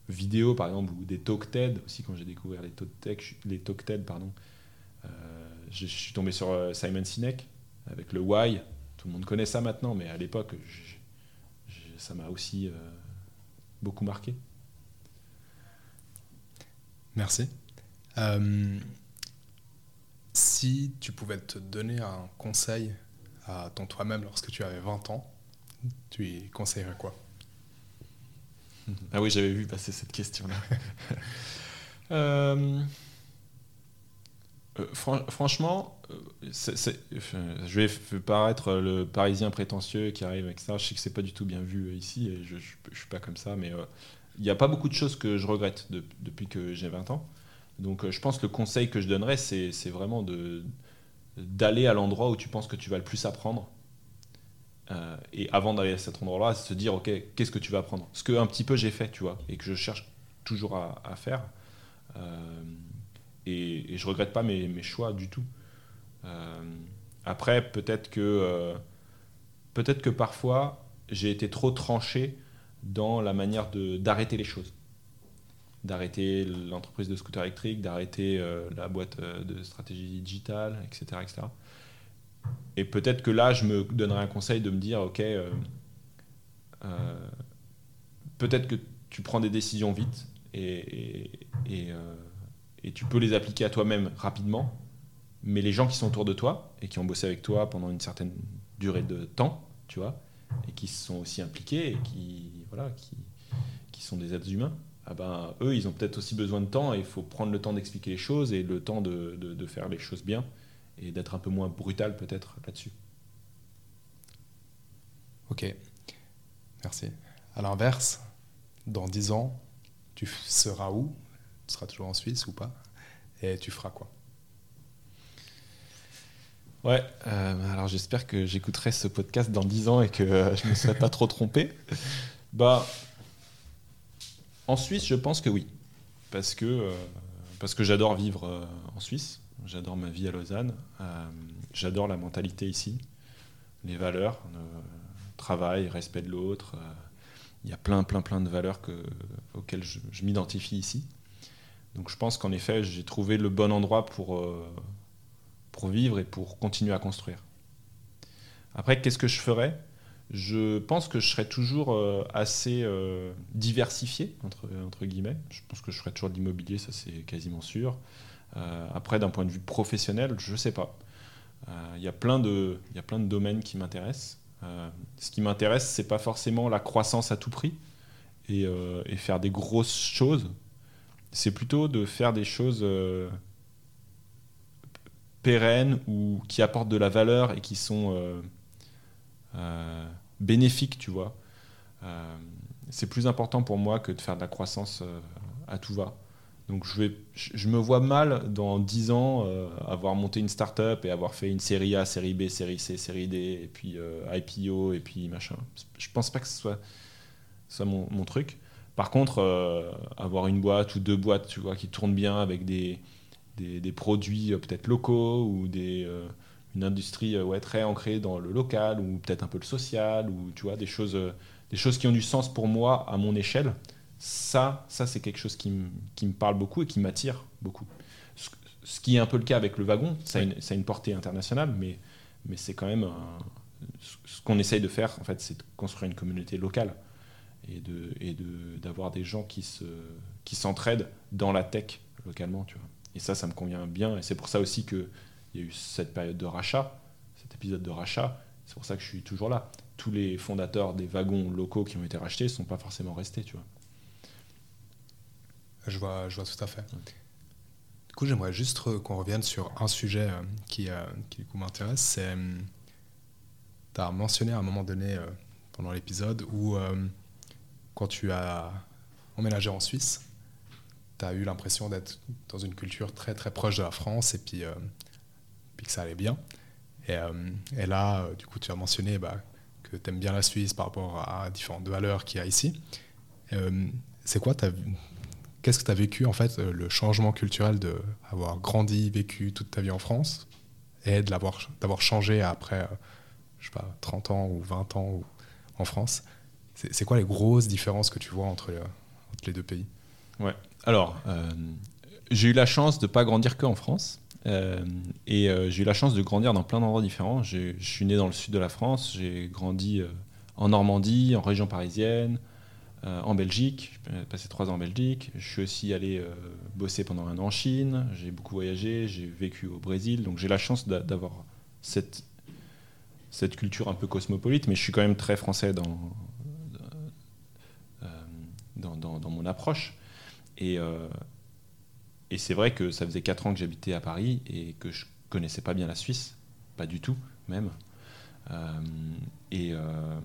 Speaker 2: vidéos, par exemple, ou des talk TED aussi, quand j'ai découvert les talk TED, pardon. je suis tombé sur Simon Sinek, avec le why. Tout le monde connaît ça maintenant, mais à l'époque, ça m'a aussi beaucoup marqué.
Speaker 1: Merci. si tu pouvais te donner un conseil à ton toi-même lorsque tu avais 20 ans, tu conseillerais quoi?
Speaker 2: Ah oui, j'avais vu passer cette question-là. Euh, euh, franchement, euh, je vais paraître le Parisien prétentieux qui arrive avec ça. Je sais que c'est pas du tout bien vu ici et je, je, suis pas comme ça, mais il n'y a pas beaucoup de choses que je regrette depuis que j'ai 20 ans. Donc je pense que le conseil que je donnerais, c'est vraiment d'aller à l'endroit où tu penses que tu vas le plus apprendre euh, et avant d'aller à cet endroit-là, se dire, ok, qu'est-ce que tu vas apprendre? Ce que un petit peu j'ai fait, tu vois, et que je cherche toujours à, faire. Euh, et, et, je regrette pas mes, choix du tout. Euh, après, peut-être que, peut-être que parfois, j'ai été trop tranché dans la manière d'arrêter les choses. D'arrêter l'entreprise de scooter électrique, d'arrêter la boîte de stratégie digitale, etc. etc. Et peut-être que là, je me donnerais un conseil de me dire, ok, euh, euh, peut-être que tu prends des décisions vite et, euh, et, tu peux les appliquer à toi-même rapidement, mais les gens qui sont autour de toi et qui ont bossé avec toi pendant une certaine durée de temps, tu vois, et qui sont aussi impliqués et qui, voilà, qui, qui sont des êtres humains, ah ben, eux, ils ont peut-être aussi besoin de temps et il faut prendre le temps d'expliquer les choses et le temps de, de, de faire les choses bien et d'être un peu moins brutal peut-être là-dessus.
Speaker 1: Ok, merci. À l'inverse, dans 10 ans, tu seras où? Tu seras toujours en Suisse ou pas? Et tu feras quoi?
Speaker 2: Ouais, euh, alors j'espère que j'écouterai ce podcast dans 10 ans et que euh, je ne me serai pas trop trompé. Bah, en Suisse, je pense que oui. Parce que, euh, que j'adore vivre en Suisse. J'adore ma vie à Lausanne. Euh, j'adore la mentalité ici, les valeurs, le travail, respect de l'autre. Euh, il y a plein, plein, plein de valeurs que, auxquelles je, m'identifie ici. Donc je pense qu'en effet, j'ai trouvé le bon endroit pour, euh, pour vivre et pour continuer à construire. Après, qu'est-ce que je ferais? Je pense que je serais toujours assez diversifié, entre, guillemets. Je pense que je ferais toujours de l'immobilier, ça c'est quasiment sûr. Euh, après, d'un point de vue professionnel, je ne sais pas. Il euh, y, a plein de, domaines qui m'intéressent. Euh, ce qui m'intéresse, c'est pas forcément la croissance à tout prix et faire des grosses choses. C'est plutôt de faire des choses pérennes ou qui apportent de la valeur et qui sont bénéfiques, tu vois. c'est plus important pour moi que de faire de la croissance à tout va. Donc je, vais, je me vois mal dans 10 ans euh, avoir monté une start-up et avoir fait une série A, série B, série C, série D, et puis euh, IPO, et puis machin. Je pense pas que ce soit, mon, truc. Par contre, euh, avoir une boîte ou deux boîtes tu vois, qui tournent bien avec des, des, des produits peut-être locaux ou des, une industrie ouais, très ancrée dans le local ou peut-être un peu le social ou tu vois, des, choses, des choses qui ont du sens pour moi à mon échelle ça, ça c'est quelque chose qui, me parle beaucoup et qui m'attire beaucoup. Ce, qui est un peu le cas avec le wagon, ça, a, une, portée internationale, mais, mais c'est quand même ce qu'on essaye de faire, en fait, c'est de construire une communauté locale et de et d'avoir des gens qui se qui s'entraident dans la tech localement, tu vois. Et ça, ça me convient bien, et c'est pour ça aussi que il y a eu cette période de rachat, cet épisode de rachat. C'est pour ça que je suis toujours là. Tous les fondateurs des wagons locaux qui ont été rachetés ne sont pas forcément restés, tu vois.
Speaker 1: Je vois, je vois tout à fait. Du coup, j'aimerais juste qu'on revienne sur un sujet euh, qui, euh, qui m'intéresse. C'est, euh, tu as mentionné à un moment donné pendant l'épisode où, quand tu as emménagé en Suisse, tu as eu l'impression d'être dans une culture très très proche de la France et puis, que ça allait bien. Et, et, là, du coup, tu as mentionné bah, que tu aimes bien la Suisse par rapport à différentes valeurs qu'il y a ici. c'est quoi Qu'est-ce que tu as vécu, en fait, euh, le changement culturel d'avoir grandi, vécu toute ta vie en France et de d'avoir changé après, euh, je sais pas, 30 ans ou 20 ans en France? C'est quoi les grosses différences que tu vois entre, les deux pays?
Speaker 2: Ouais. Alors, euh, j'ai eu la chance de ne pas grandir qu'en France. Et j'ai eu la chance de grandir dans plein d'endroits différents. Je suis né dans le sud de la France, j'ai grandi en Normandie, en région parisienne, en Belgique. J'ai passé trois ans en Belgique. Je suis aussi allé bosser pendant un an en Chine. J'ai beaucoup voyagé. J'ai vécu au Brésil. Donc j'ai la chance d'avoir cette, cette culture un peu cosmopolite, mais je suis quand même très français dans, dans, mon approche. Et c'est vrai que ça faisait 4 ans que j'habitais à Paris et que je connaissais pas bien la Suisse, pas du tout même. Euh, et, euh,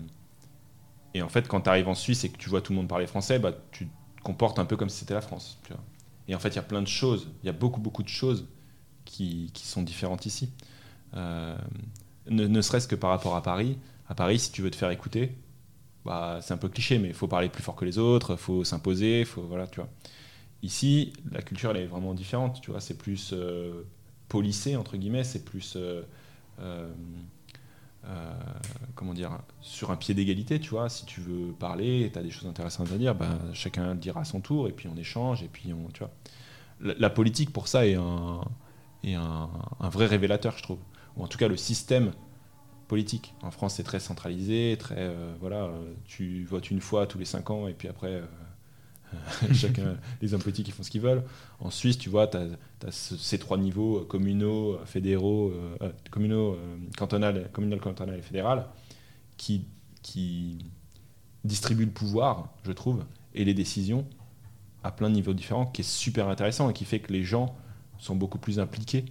Speaker 2: et, en fait, quand tu arrives en Suisse et que tu vois tout le monde parler français, bah, tu te comportes un peu comme si c'était la France. Et en fait, il y a plein de choses, il y a beaucoup, beaucoup de choses qui, qui sont différentes ici. Euh, ne, serait-ce que par rapport à Paris. À Paris, si tu veux te faire écouter, bah, c'est un peu cliché, mais il faut parler plus fort que les autres, il faut s'imposer, faut voilà, tu vois. Ici, la culture elle est vraiment différente. Tu vois, c'est plus euh, policé entre guillemets, c'est plus euh, euh, comment dire sur un pied d'égalité. Tu vois, si tu veux parler, tu as des choses intéressantes à dire, ben, chacun dira à son tour et puis on échange et puis on, tu vois. La, politique pour ça est un est un, vrai révélateur, je trouve. Ou en tout cas le système politique. En France, c'est très centralisé, très voilà, tu votes une fois tous les cinq ans et puis après Chacun, les hommes politiques, font ce qu'ils veulent. En Suisse, tu vois, tu as, ces trois niveaux, euh, communaux, euh, fédéraux, euh, communaux, cantonal, communal, cantonal et fédéral, qui, qui distribuent le pouvoir, je trouve, et les décisions à plein de niveaux différents, qui est super intéressant et qui fait que les gens sont beaucoup plus impliqués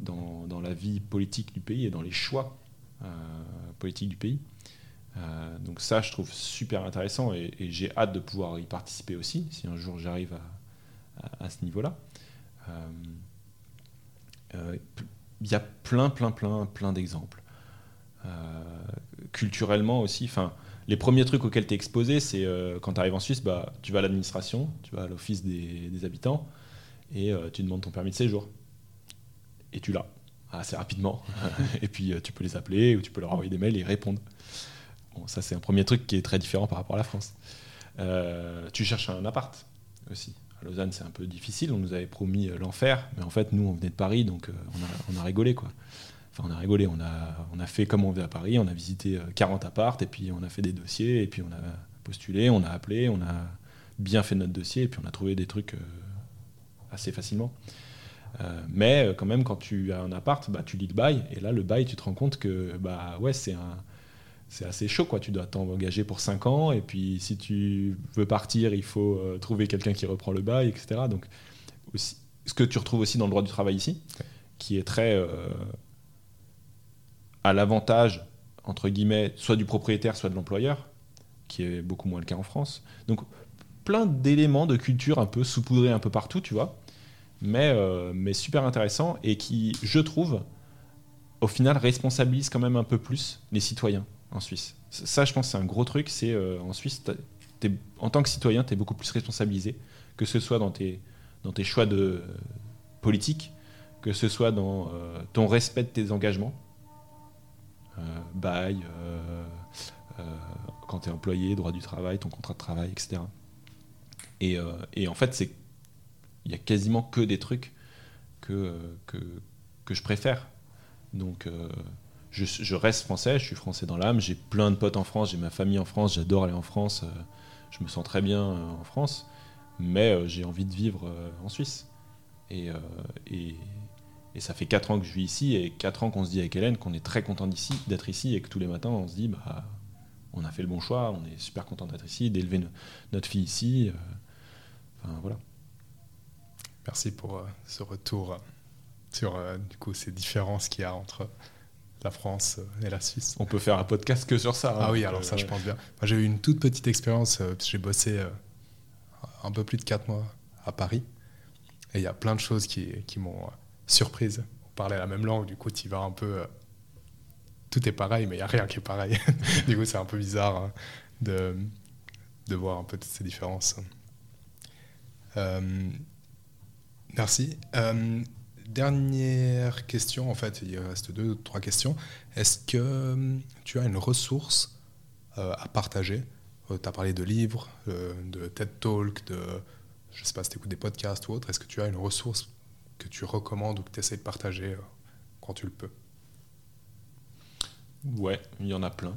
Speaker 2: dans, dans la vie politique du pays et dans les choix politiques du pays. Euh, donc ça, je trouve super intéressant et, j'ai hâte de pouvoir y participer aussi, si un jour j'arrive à, ce niveau-là. Il euh, euh, y a plein, plein, plein, plein d'exemples. culturellement aussi, enfin, les premiers trucs auxquels tu es exposé, c'est quand tu arrives en Suisse, bah, tu vas à l'administration, tu vas à l'office des, des, habitants et tu demandes ton permis de séjour. Et tu l'as assez rapidement. et puis tu peux les appeler ou tu peux leur envoyer des mails et ils répondent ça, c'est un premier truc qui est très différent par rapport à la France. Euh, tu cherches un appart aussi. À Lausanne, c'est un peu difficile. On nous avait promis euh, l'enfer, mais en fait, nous, on venait de Paris, donc euh, on, a, rigolé, quoi. Enfin, on a rigolé. On a, fait comme on venait à Paris. On a visité 40 appartes, et puis on a fait des dossiers, et puis on a postulé, on a appelé, on a bien fait notre dossier, et puis on a trouvé des trucs assez facilement. mais quand même, quand tu as un appart, bah, tu lis le bail, et là, le bail, tu te rends compte que bah, ouais, c'est un c'est assez chaud, quoi. Tu dois t'engager pour 5 ans, et puis si tu veux partir, il faut euh, trouver quelqu'un qui reprend le bail, etc. Donc, ce que tu retrouves aussi dans le droit du travail ici, qui est très euh, à l'avantage, entre guillemets, soit du propriétaire, soit de l'employeur, qui est beaucoup moins le cas en France. Donc, plein d'éléments de culture un peu saupoudrés un peu partout, tu vois, mais, euh, super intéressant et qui, je trouve, au final, responsabilise quand même un peu plus les citoyens en Suisse. Ça, je pense, c'est un gros truc. C'est euh, en Suisse, en tant que citoyen, tu es beaucoup plus responsabilisé, que ce soit dans tes, dans tes choix de politique, que ce soit dans euh, ton respect de tes engagements, euh, bail, quand tu es employé, droit du travail, ton contrat de travail, etc. Et, et en fait, c'est il y a quasiment que des trucs que, que, que je préfère. Donc, je, reste français, je suis français dans l'âme, j'ai plein de potes en France, j'ai ma famille en France, j'adore aller en France, euh, je me sens très bien euh, en France, mais euh, j'ai envie de vivre en Suisse. Et, ça fait 4 ans que je vis ici, et 4 ans qu'on se dit avec Hélène qu'on est très content d'ici, d'être ici, et que tous les matins on se dit, bah, on a fait le bon choix, on est super content d'être ici, d'élever notre fille ici. enfin voilà.
Speaker 1: Merci pour ce retour sur du coup ces différences qu'il y a entre la France et la Suisse.
Speaker 2: On peut faire un podcast que sur ça. Hein.
Speaker 1: ah oui, alors ça, je pense bien. j'ai eu une toute petite expérience, euh, j'ai bossé euh, un peu plus de 4 mois à Paris. Et il y a plein de choses qui, qui m'ont euh, surprise. On parlait la même langue, du coup, tu vas un peu. tout est pareil, mais il n'y a rien qui est pareil. du coup, c'est un peu bizarre hein, de, de voir un peu toutes ces différences. merci dernière question, en fait, il reste deux ou trois questions. Est-ce que euh, tu as une ressource euh, à partager? Euh, Tu as parlé de livres, de TED Talk, de, je sais pas si tu écoutes des podcasts ou autre. Est-ce que tu as une ressource que tu recommandes ou que tu essaies de partager euh, quand tu le peux?
Speaker 2: Ouais, il y en a plein.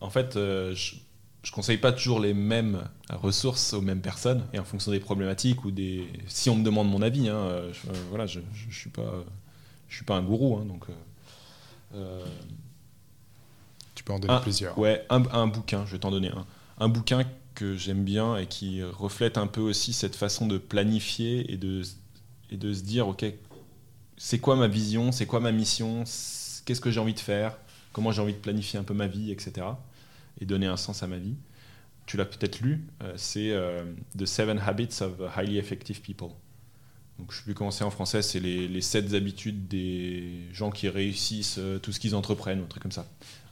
Speaker 2: En fait, euh, je, je conseille pas toujours les mêmes ressources aux mêmes personnes et en fonction des problématiques ou des. Si on me demande mon avis, hein, je, voilà, je, je, suis pas, je suis pas un gourou, hein, donc.
Speaker 1: tu peux en donner plusieurs.
Speaker 2: Ouais, un, un, bouquin, je vais t'en donner un. Un bouquin que j'aime bien et qui reflète un peu aussi cette façon de planifier et de, et de se dire, ok, c'est quoi ma vision, c'est quoi ma mission, qu'est-ce que j'ai envie de faire, comment j'ai envie de planifier un peu ma vie, etc. Et donner un sens à ma vie. Tu l'as peut-être lu, euh, c'est euh, The Seven Habits of Highly Effective People. Donc, je ne sais plus comment c'est en français, c'est les, les sept habitudes des gens qui réussissent euh, tout ce qu'ils entreprennent, un truc comme ça.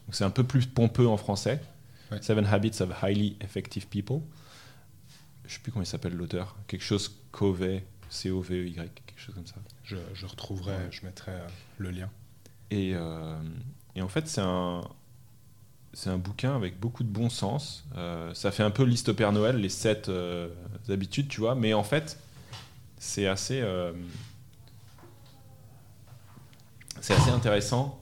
Speaker 2: Donc c'est un peu plus pompeux en français, Seven Habits of Highly Effective People. Je ne sais plus comment il s'appelle l'auteur. Quelque chose Covey, C-O-V-E-Y, quelque chose comme ça.
Speaker 1: Je, je retrouverai, je mettrai le lien.
Speaker 2: Et, euh, et en fait, c'est un, c'est un bouquin avec beaucoup de bon sens. Euh, ça fait un peu liste au Père Noël, les sept habitudes, tu vois. Mais en fait, c'est assez, c'est assez intéressant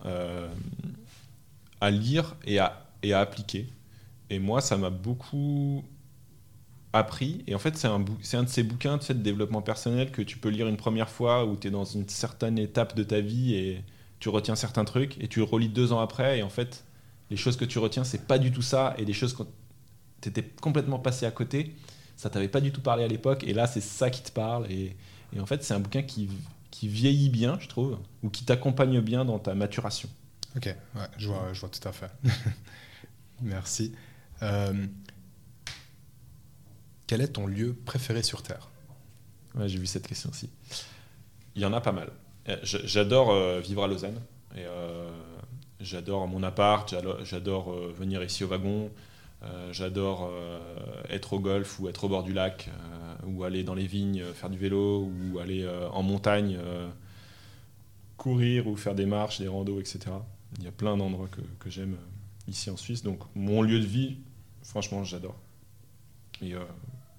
Speaker 2: à lire et à, et à appliquer. Et moi, ça m'a beaucoup appris. Et en fait, c'est un, un de ces bouquins de développement personnel que tu peux lire une première fois où tu es dans une certaine étape de ta vie et tu retiens certains trucs et tu relis deux ans après. Et en fait, les choses que tu retiens, c'est pas du tout ça. Et des choses que tu étais complètement passé à côté, ça t'avait pas du tout parlé à l'époque. Et là, c'est ça qui te parle. Et, et en fait, c'est un bouquin qui, qui vieillit bien, je trouve, ou qui t'accompagne bien dans ta maturation.
Speaker 1: Ok, ouais, je vois, je vois tout à fait. Merci. Euh, quel est ton lieu préféré sur Terre?
Speaker 2: Ouais, J'ai vu cette question aussi. Il y en a pas mal. Euh, j'adore euh, vivre à Lausanne. Et, j'adore mon appart, j'adore venir ici au wagon, j'adore être au golf ou être au bord du lac, ou aller dans les vignes faire du vélo, ou aller en montagne courir ou faire des marches, des randos, etc. Il y a plein d'endroits que, j'aime ici en Suisse. Donc mon lieu de vie, franchement, j'adore. Et euh,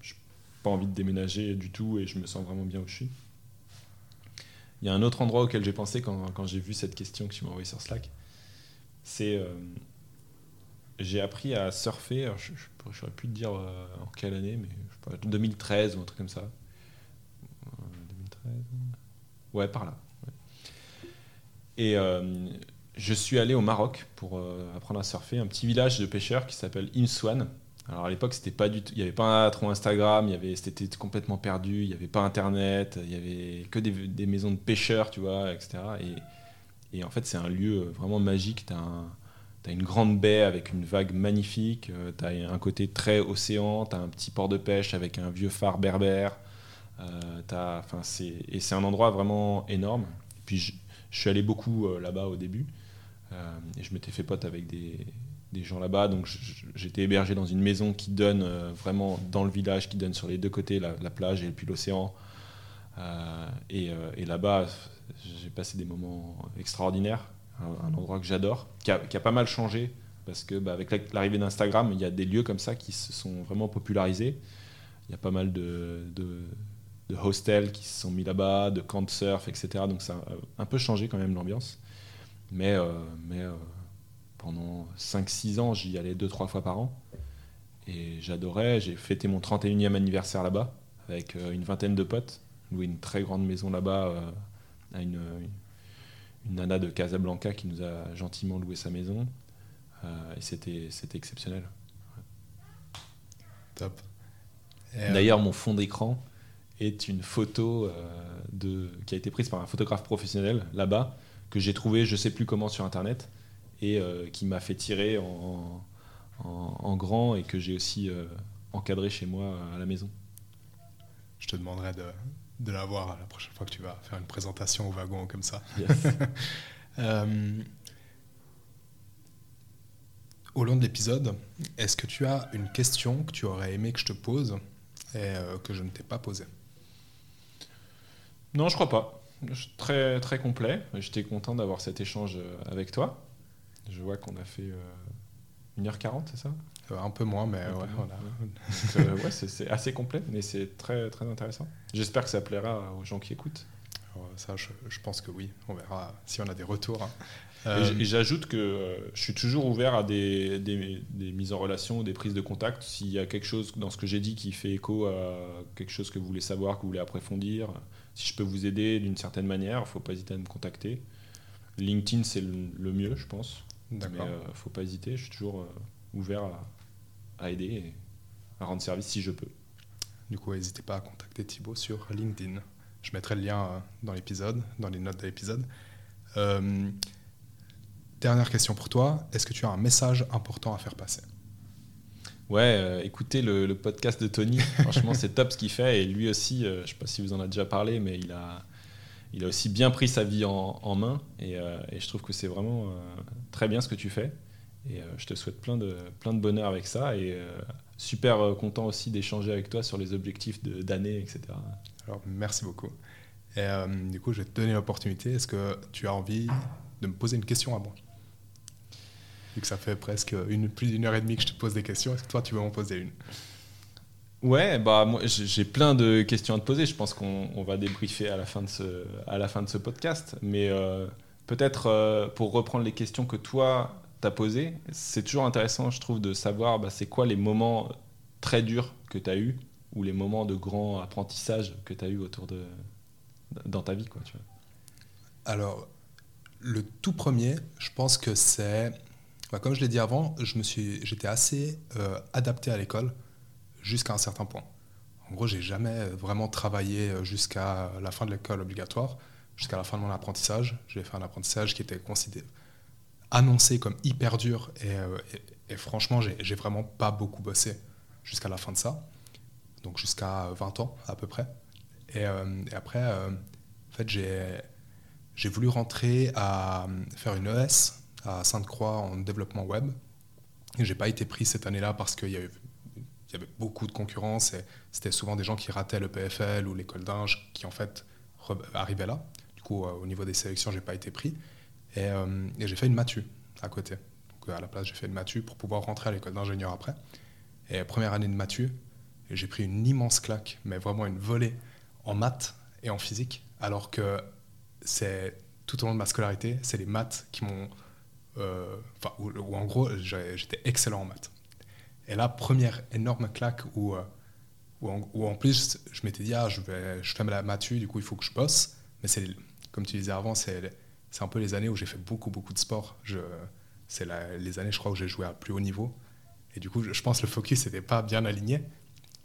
Speaker 2: je n'ai pas envie de déménager du tout et je me sens vraiment bien où je suis. Il y a un autre endroit auquel j'ai pensé quand, quand j'ai vu cette question que tu m'as envoyée sur Slack. C'est. Euh, j'ai appris à surfer, je n'aurais pu te dire euh, en quelle année, mais je sais pas, 2013 ou un truc comme ça. 2013 Ouais, par là. Et je suis allé au Maroc pour euh, apprendre à surfer, un petit village de pêcheurs qui s'appelle Imswan. Alors à l'époque, c'était pas du tout, il n'y avait pas trop Instagram, il y avait, c'était complètement perdu, il n'y avait pas Internet, il y avait que des, maisons de pêcheurs, tu vois, etc. Et, et en fait, c'est un lieu vraiment magique. Tu as, une grande baie avec une vague magnifique, euh, tu as un côté très océan, tu as un petit port de pêche avec un vieux phare berbère. Euh, et c'est un endroit vraiment énorme. puis je, suis allé beaucoup là-bas au début. Euh, et je m'étais fait pote avec des, gens là-bas. Donc j'étais hébergé dans une maison qui donne euh, vraiment dans le village, qui donne sur les deux côtés la, plage et puis l'océan. Euh, et là-bas, j'ai passé des moments extraordinaires. Un, endroit que j'adore, qui a, pas mal changé parce que bah, avec l'arrivée d'Instagram, il y a des lieux comme ça qui se sont vraiment popularisés. Il y a pas mal de, hostels qui se sont mis là-bas, de camps de surf, etc. Donc ça a un peu changé quand même l'ambiance. Mais, euh, euh, pendant 5-6 ans, j'y allais 2-3 fois par an. Et j'adorais. J'ai fêté mon 31e anniversaire là-bas avec euh, une vingtaine de potes. Loué une très grande maison là-bas à une, une, nana de Casablanca qui nous a gentiment loué sa maison. et c'était exceptionnel.
Speaker 1: Top.
Speaker 2: D'ailleurs, mon fond d'écran est une photo de, qui a été prise par un photographe professionnel là-bas que j'ai trouvé, je sais plus comment, sur Internet, et euh, qui m'a fait tirer en, en, grand et que j'ai aussi euh, encadré chez moi à la maison.
Speaker 1: Je te demanderai de, de l'avoir la prochaine fois que tu vas faire une présentation au wagon comme ça. Euh, au long de l'épisode, est-ce que tu as une question que tu aurais aimé que je te pose et que je ne t'ai pas posée?
Speaker 2: Non, je crois pas très, très complet. J'étais content d'avoir cet échange euh, avec toi. Je vois qu'on a fait 1h40, euh, c'est ça?
Speaker 1: euh, Un peu moins, mais
Speaker 2: ouais, c'est assez complet, mais c'est très, très intéressant. J'espère que ça plaira aux gens qui écoutent.
Speaker 1: Alors, ça, je, je, pense que oui. On verra si on a des retours. Hein.
Speaker 2: Et j'ajoute que je suis toujours ouvert à des, des, des, mises en relation, des prises de contact. S'il y a quelque chose dans ce que j'ai dit qui fait écho à quelque chose que vous voulez savoir, que vous voulez approfondir, si je peux vous aider d'une certaine manière, il ne faut pas hésiter à me contacter. LinkedIn, c'est le, mieux, je pense. D'accord. Mais il ne faut pas hésiter. Je suis toujours ouvert à, à aider et à rendre service si je peux.
Speaker 1: Du coup, n'hésitez pas à contacter Thibaut sur LinkedIn. Je mettrai le lien euh, dans l'épisode, dans les notes de l'épisode. Euh, dernière question pour toi. Est-ce que tu as un message important à faire passer?
Speaker 2: Ouais, euh, écoutez le, podcast de Tony. Franchement, c'est top ce qu'il fait. Et lui aussi, je ne sais pas si vous en avez déjà parlé, mais il a, il a aussi bien pris sa vie en, main. Et, et, je trouve que c'est vraiment très bien ce que tu fais. Et je te souhaite plein de, plein de bonheur avec ça. Et super euh, content aussi d'échanger avec toi sur les objectifs d'année, etc.
Speaker 1: Alors, merci beaucoup. Et euh, du coup, je vais te donner l'opportunité. Est-ce que tu as envie de me poser une question à moi? Vu que ça fait presque une, plus d'une heure et demie que je te pose des questions, est-ce que toi, tu veux m'en poser une?
Speaker 2: Ouais, bah moi j'ai plein de questions à te poser. Je pense qu'on va débriefer à la fin de ce, à la fin de ce podcast. Mais euh, peut-être pour reprendre les questions que toi t'as posé, c'est toujours intéressant, je trouve, de savoir bah, c'est quoi les moments très durs que tu as eu ou les moments de grand apprentissage que tu as eu autour de dans ta vie quoi, tu vois.
Speaker 1: Alors le tout premier, je pense que c'est bah, comme je l'ai dit avant, je me suis j'étais assez euh, adapté à l'école jusqu'à un certain point. En gros, j'ai jamais vraiment travaillé jusqu'à la fin de l'école obligatoire, jusqu'à la fin de mon apprentissage. J'ai fait un apprentissage qui était considéré annoncé comme hyper dur et, euh, franchement, j'ai vraiment pas beaucoup bossé jusqu'à la fin de ça, donc jusqu'à 20 ans à peu près. Et, euh, après, euh, en fait, j'ai voulu rentrer à faire une ES à Sainte-Croix en développement web. Et j'ai pas été pris cette année-là parce qu'il y avait beaucoup de concurrence et c'était souvent des gens qui rataient le PFL ou l'école d'Inge qui en fait arrivaient là. Du coup, au niveau des sélections, j'ai pas été pris. Euh, et, j'ai fait une matu à côté. Donc, à la place, j'ai fait une matu pour pouvoir rentrer à l'école d'ingénieur après. Et première année de matu, j'ai pris une immense claque, mais vraiment une volée en maths et en physique, alors que c'est tout au long de ma scolarité, c'est les maths qui m'ont. Euh, enfin, où, en gros, j'étais excellent en maths. Et là, première énorme claque où, euh, où, en, plus, je m'étais dit, ah, je, vais, je fais la matu, du coup, il faut que je bosse. Mais c'est, comme tu disais avant, c'est c'est un peu les années où j'ai fait beaucoup, beaucoup de sport. c'est les années, je crois, où j'ai joué à plus haut niveau. Et du coup, je, pense que le focus n'était pas bien aligné.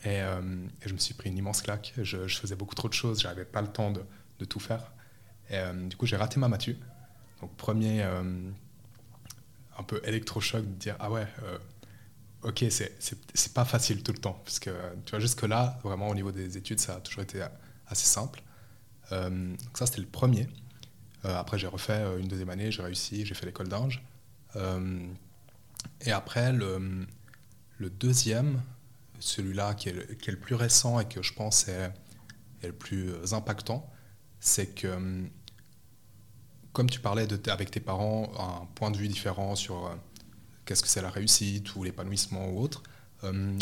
Speaker 1: Euh, et, je me suis pris une immense claque. Je, faisais beaucoup trop de choses, je n'avais pas le temps de, tout faire. Et euh, du coup, j'ai raté ma matu. Donc, premier, euh, un peu électrochoc de dire Ah ouais, ok, c'est pas facile tout le temps. Parce que, tu vois, jusque-là, vraiment, au niveau des études, ça a toujours été assez simple. donc, ça, c'était le premier. Euh, après, j'ai refait euh, une deuxième année, j'ai réussi, j'ai fait l'école d'Ange. Euh, et après, le, deuxième, celui-là qui, est le plus récent et que je pense est, le plus impactant, c'est que, comme tu parlais de, avec tes parents, un point de vue différent sur qu'est-ce que c'est la réussite ou l'épanouissement ou autre,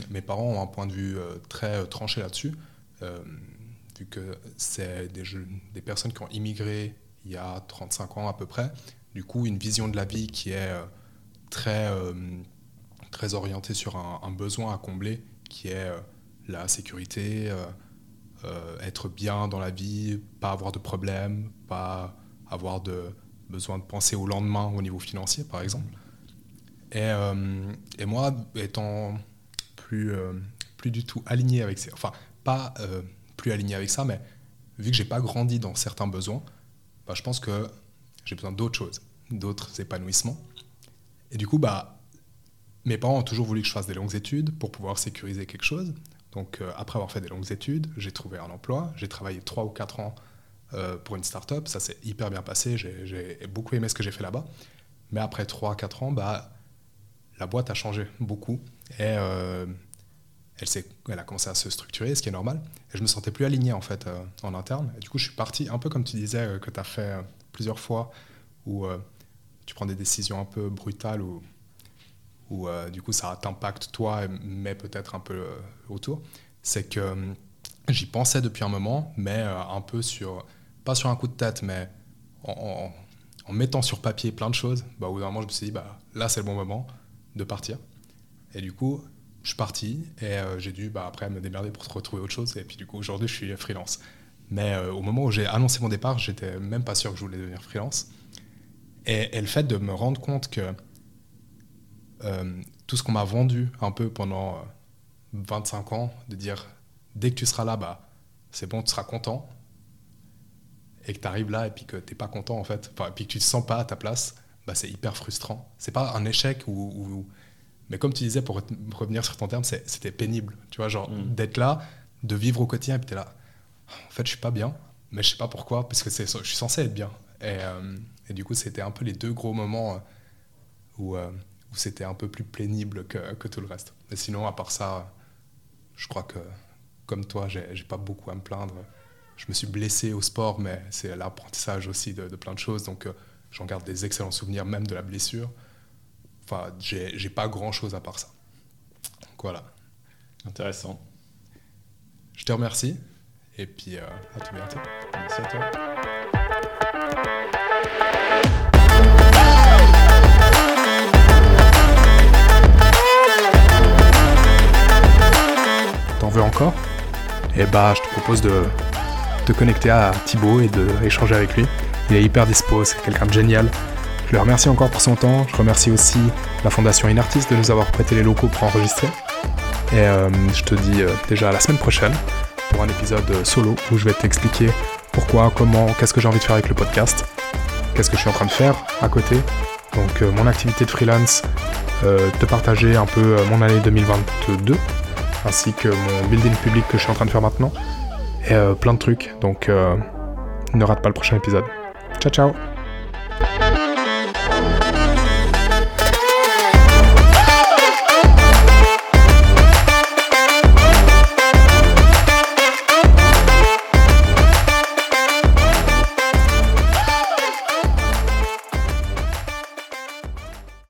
Speaker 1: mes parents ont un point de vue très tranché là-dessus, vu que c'est des, personnes qui ont immigré il y a 35 ans à peu près. Du coup, une vision de la vie qui est euh, très, euh, très orientée sur un, besoin à combler, qui est euh, la sécurité, être bien dans la vie, pas avoir de problèmes, pas avoir de besoin de penser au lendemain au niveau financier, par exemple. Et, moi, étant plus, plus du tout aligné avec ça, enfin, pas plus aligné avec ça, mais vu que j'ai pas grandi dans certains besoins, bah, je pense que j'ai besoin d'autres choses, d'autres épanouissements. Et du coup, bah, mes parents ont toujours voulu que je fasse des longues études pour pouvoir sécuriser quelque chose. Donc, euh, après avoir fait des longues études, j'ai trouvé un emploi. J'ai travaillé 3 ou 4 ans euh, pour une start-up. Ça s'est hyper bien passé. J'ai beaucoup aimé ce que j'ai fait là-bas. Mais après 3 4 ans, bah, la boîte a changé beaucoup. Euh, elle, a commencé à se structurer, ce qui est normal. Et je me sentais plus aligné en fait euh, en interne. Et du coup, je suis parti un peu comme tu disais euh, que tu as fait euh, plusieurs fois, où tu prends des décisions un peu brutales, ou où, du coup ça t'impacte toi, mais peut-être un peu autour. C'est que j'y pensais depuis un moment, mais un peu sur pas sur un coup de tête, mais en, mettant sur papier plein de choses, bah, au bout d'un moment, je me suis dit, bah, là, c'est le bon moment de partir. Et du coup, je suis parti et euh, j'ai dû bah, après me démerder pour retrouver autre chose. Et puis du coup, aujourd'hui, je suis freelance. Mais euh, au moment où j'ai annoncé mon départ, j'étais même pas sûr que je voulais devenir freelance. Et, le fait de me rendre compte que euh, tout ce qu'on m'a vendu un peu pendant 25 ans, de dire dès que tu seras là, bah, c'est bon, tu seras content. Et que tu arrives là et puis que tu pas content en fait, et puis que tu te sens pas à ta place, bah, c'est hyper frustrant. C'est pas un échec ou, mais comme tu disais, pour revenir sur ton terme, c'était pénible. Tu vois, genre mm. d'être là, de vivre au quotidien, et puis tu es là. En fait, je suis pas bien, mais je sais pas pourquoi, parce que je suis censé être bien. Et, euh, et du coup, c'était un peu les deux gros moments euh, où, euh, où c'était un peu plus pénible que, que, tout le reste. Mais sinon, à part ça, je crois que, comme toi, j'ai pas beaucoup à me plaindre. Je me suis blessé au sport, mais c'est l'apprentissage aussi de, de, plein de choses. Donc, j'en garde des excellents souvenirs, même de la blessure. Enfin, j'ai pas grand chose à part ça. Donc voilà.
Speaker 2: Intéressant.
Speaker 1: Je te remercie et puis euh, à tout bientôt.
Speaker 2: Merci à toi.
Speaker 1: T'en veux encore? Eh bah, je te propose de te connecter à Thibaut et d'échanger avec lui. Il est hyper dispo, c'est quelqu'un de génial. Je le remercie encore pour son temps. Je remercie aussi la Fondation Inartist de nous avoir prêté les locaux pour enregistrer. Et euh, je te dis euh, déjà à la semaine prochaine pour un épisode euh, solo où je vais t'expliquer pourquoi, comment, qu'est-ce que j'ai envie de faire avec le podcast, qu'est-ce que je suis en train de faire à côté. Donc mon activité de freelance, te partager un peu mon année 2022, ainsi que mon building public que je suis en train de faire maintenant, et plein de trucs. Donc ne rate pas le prochain épisode. Ciao ciao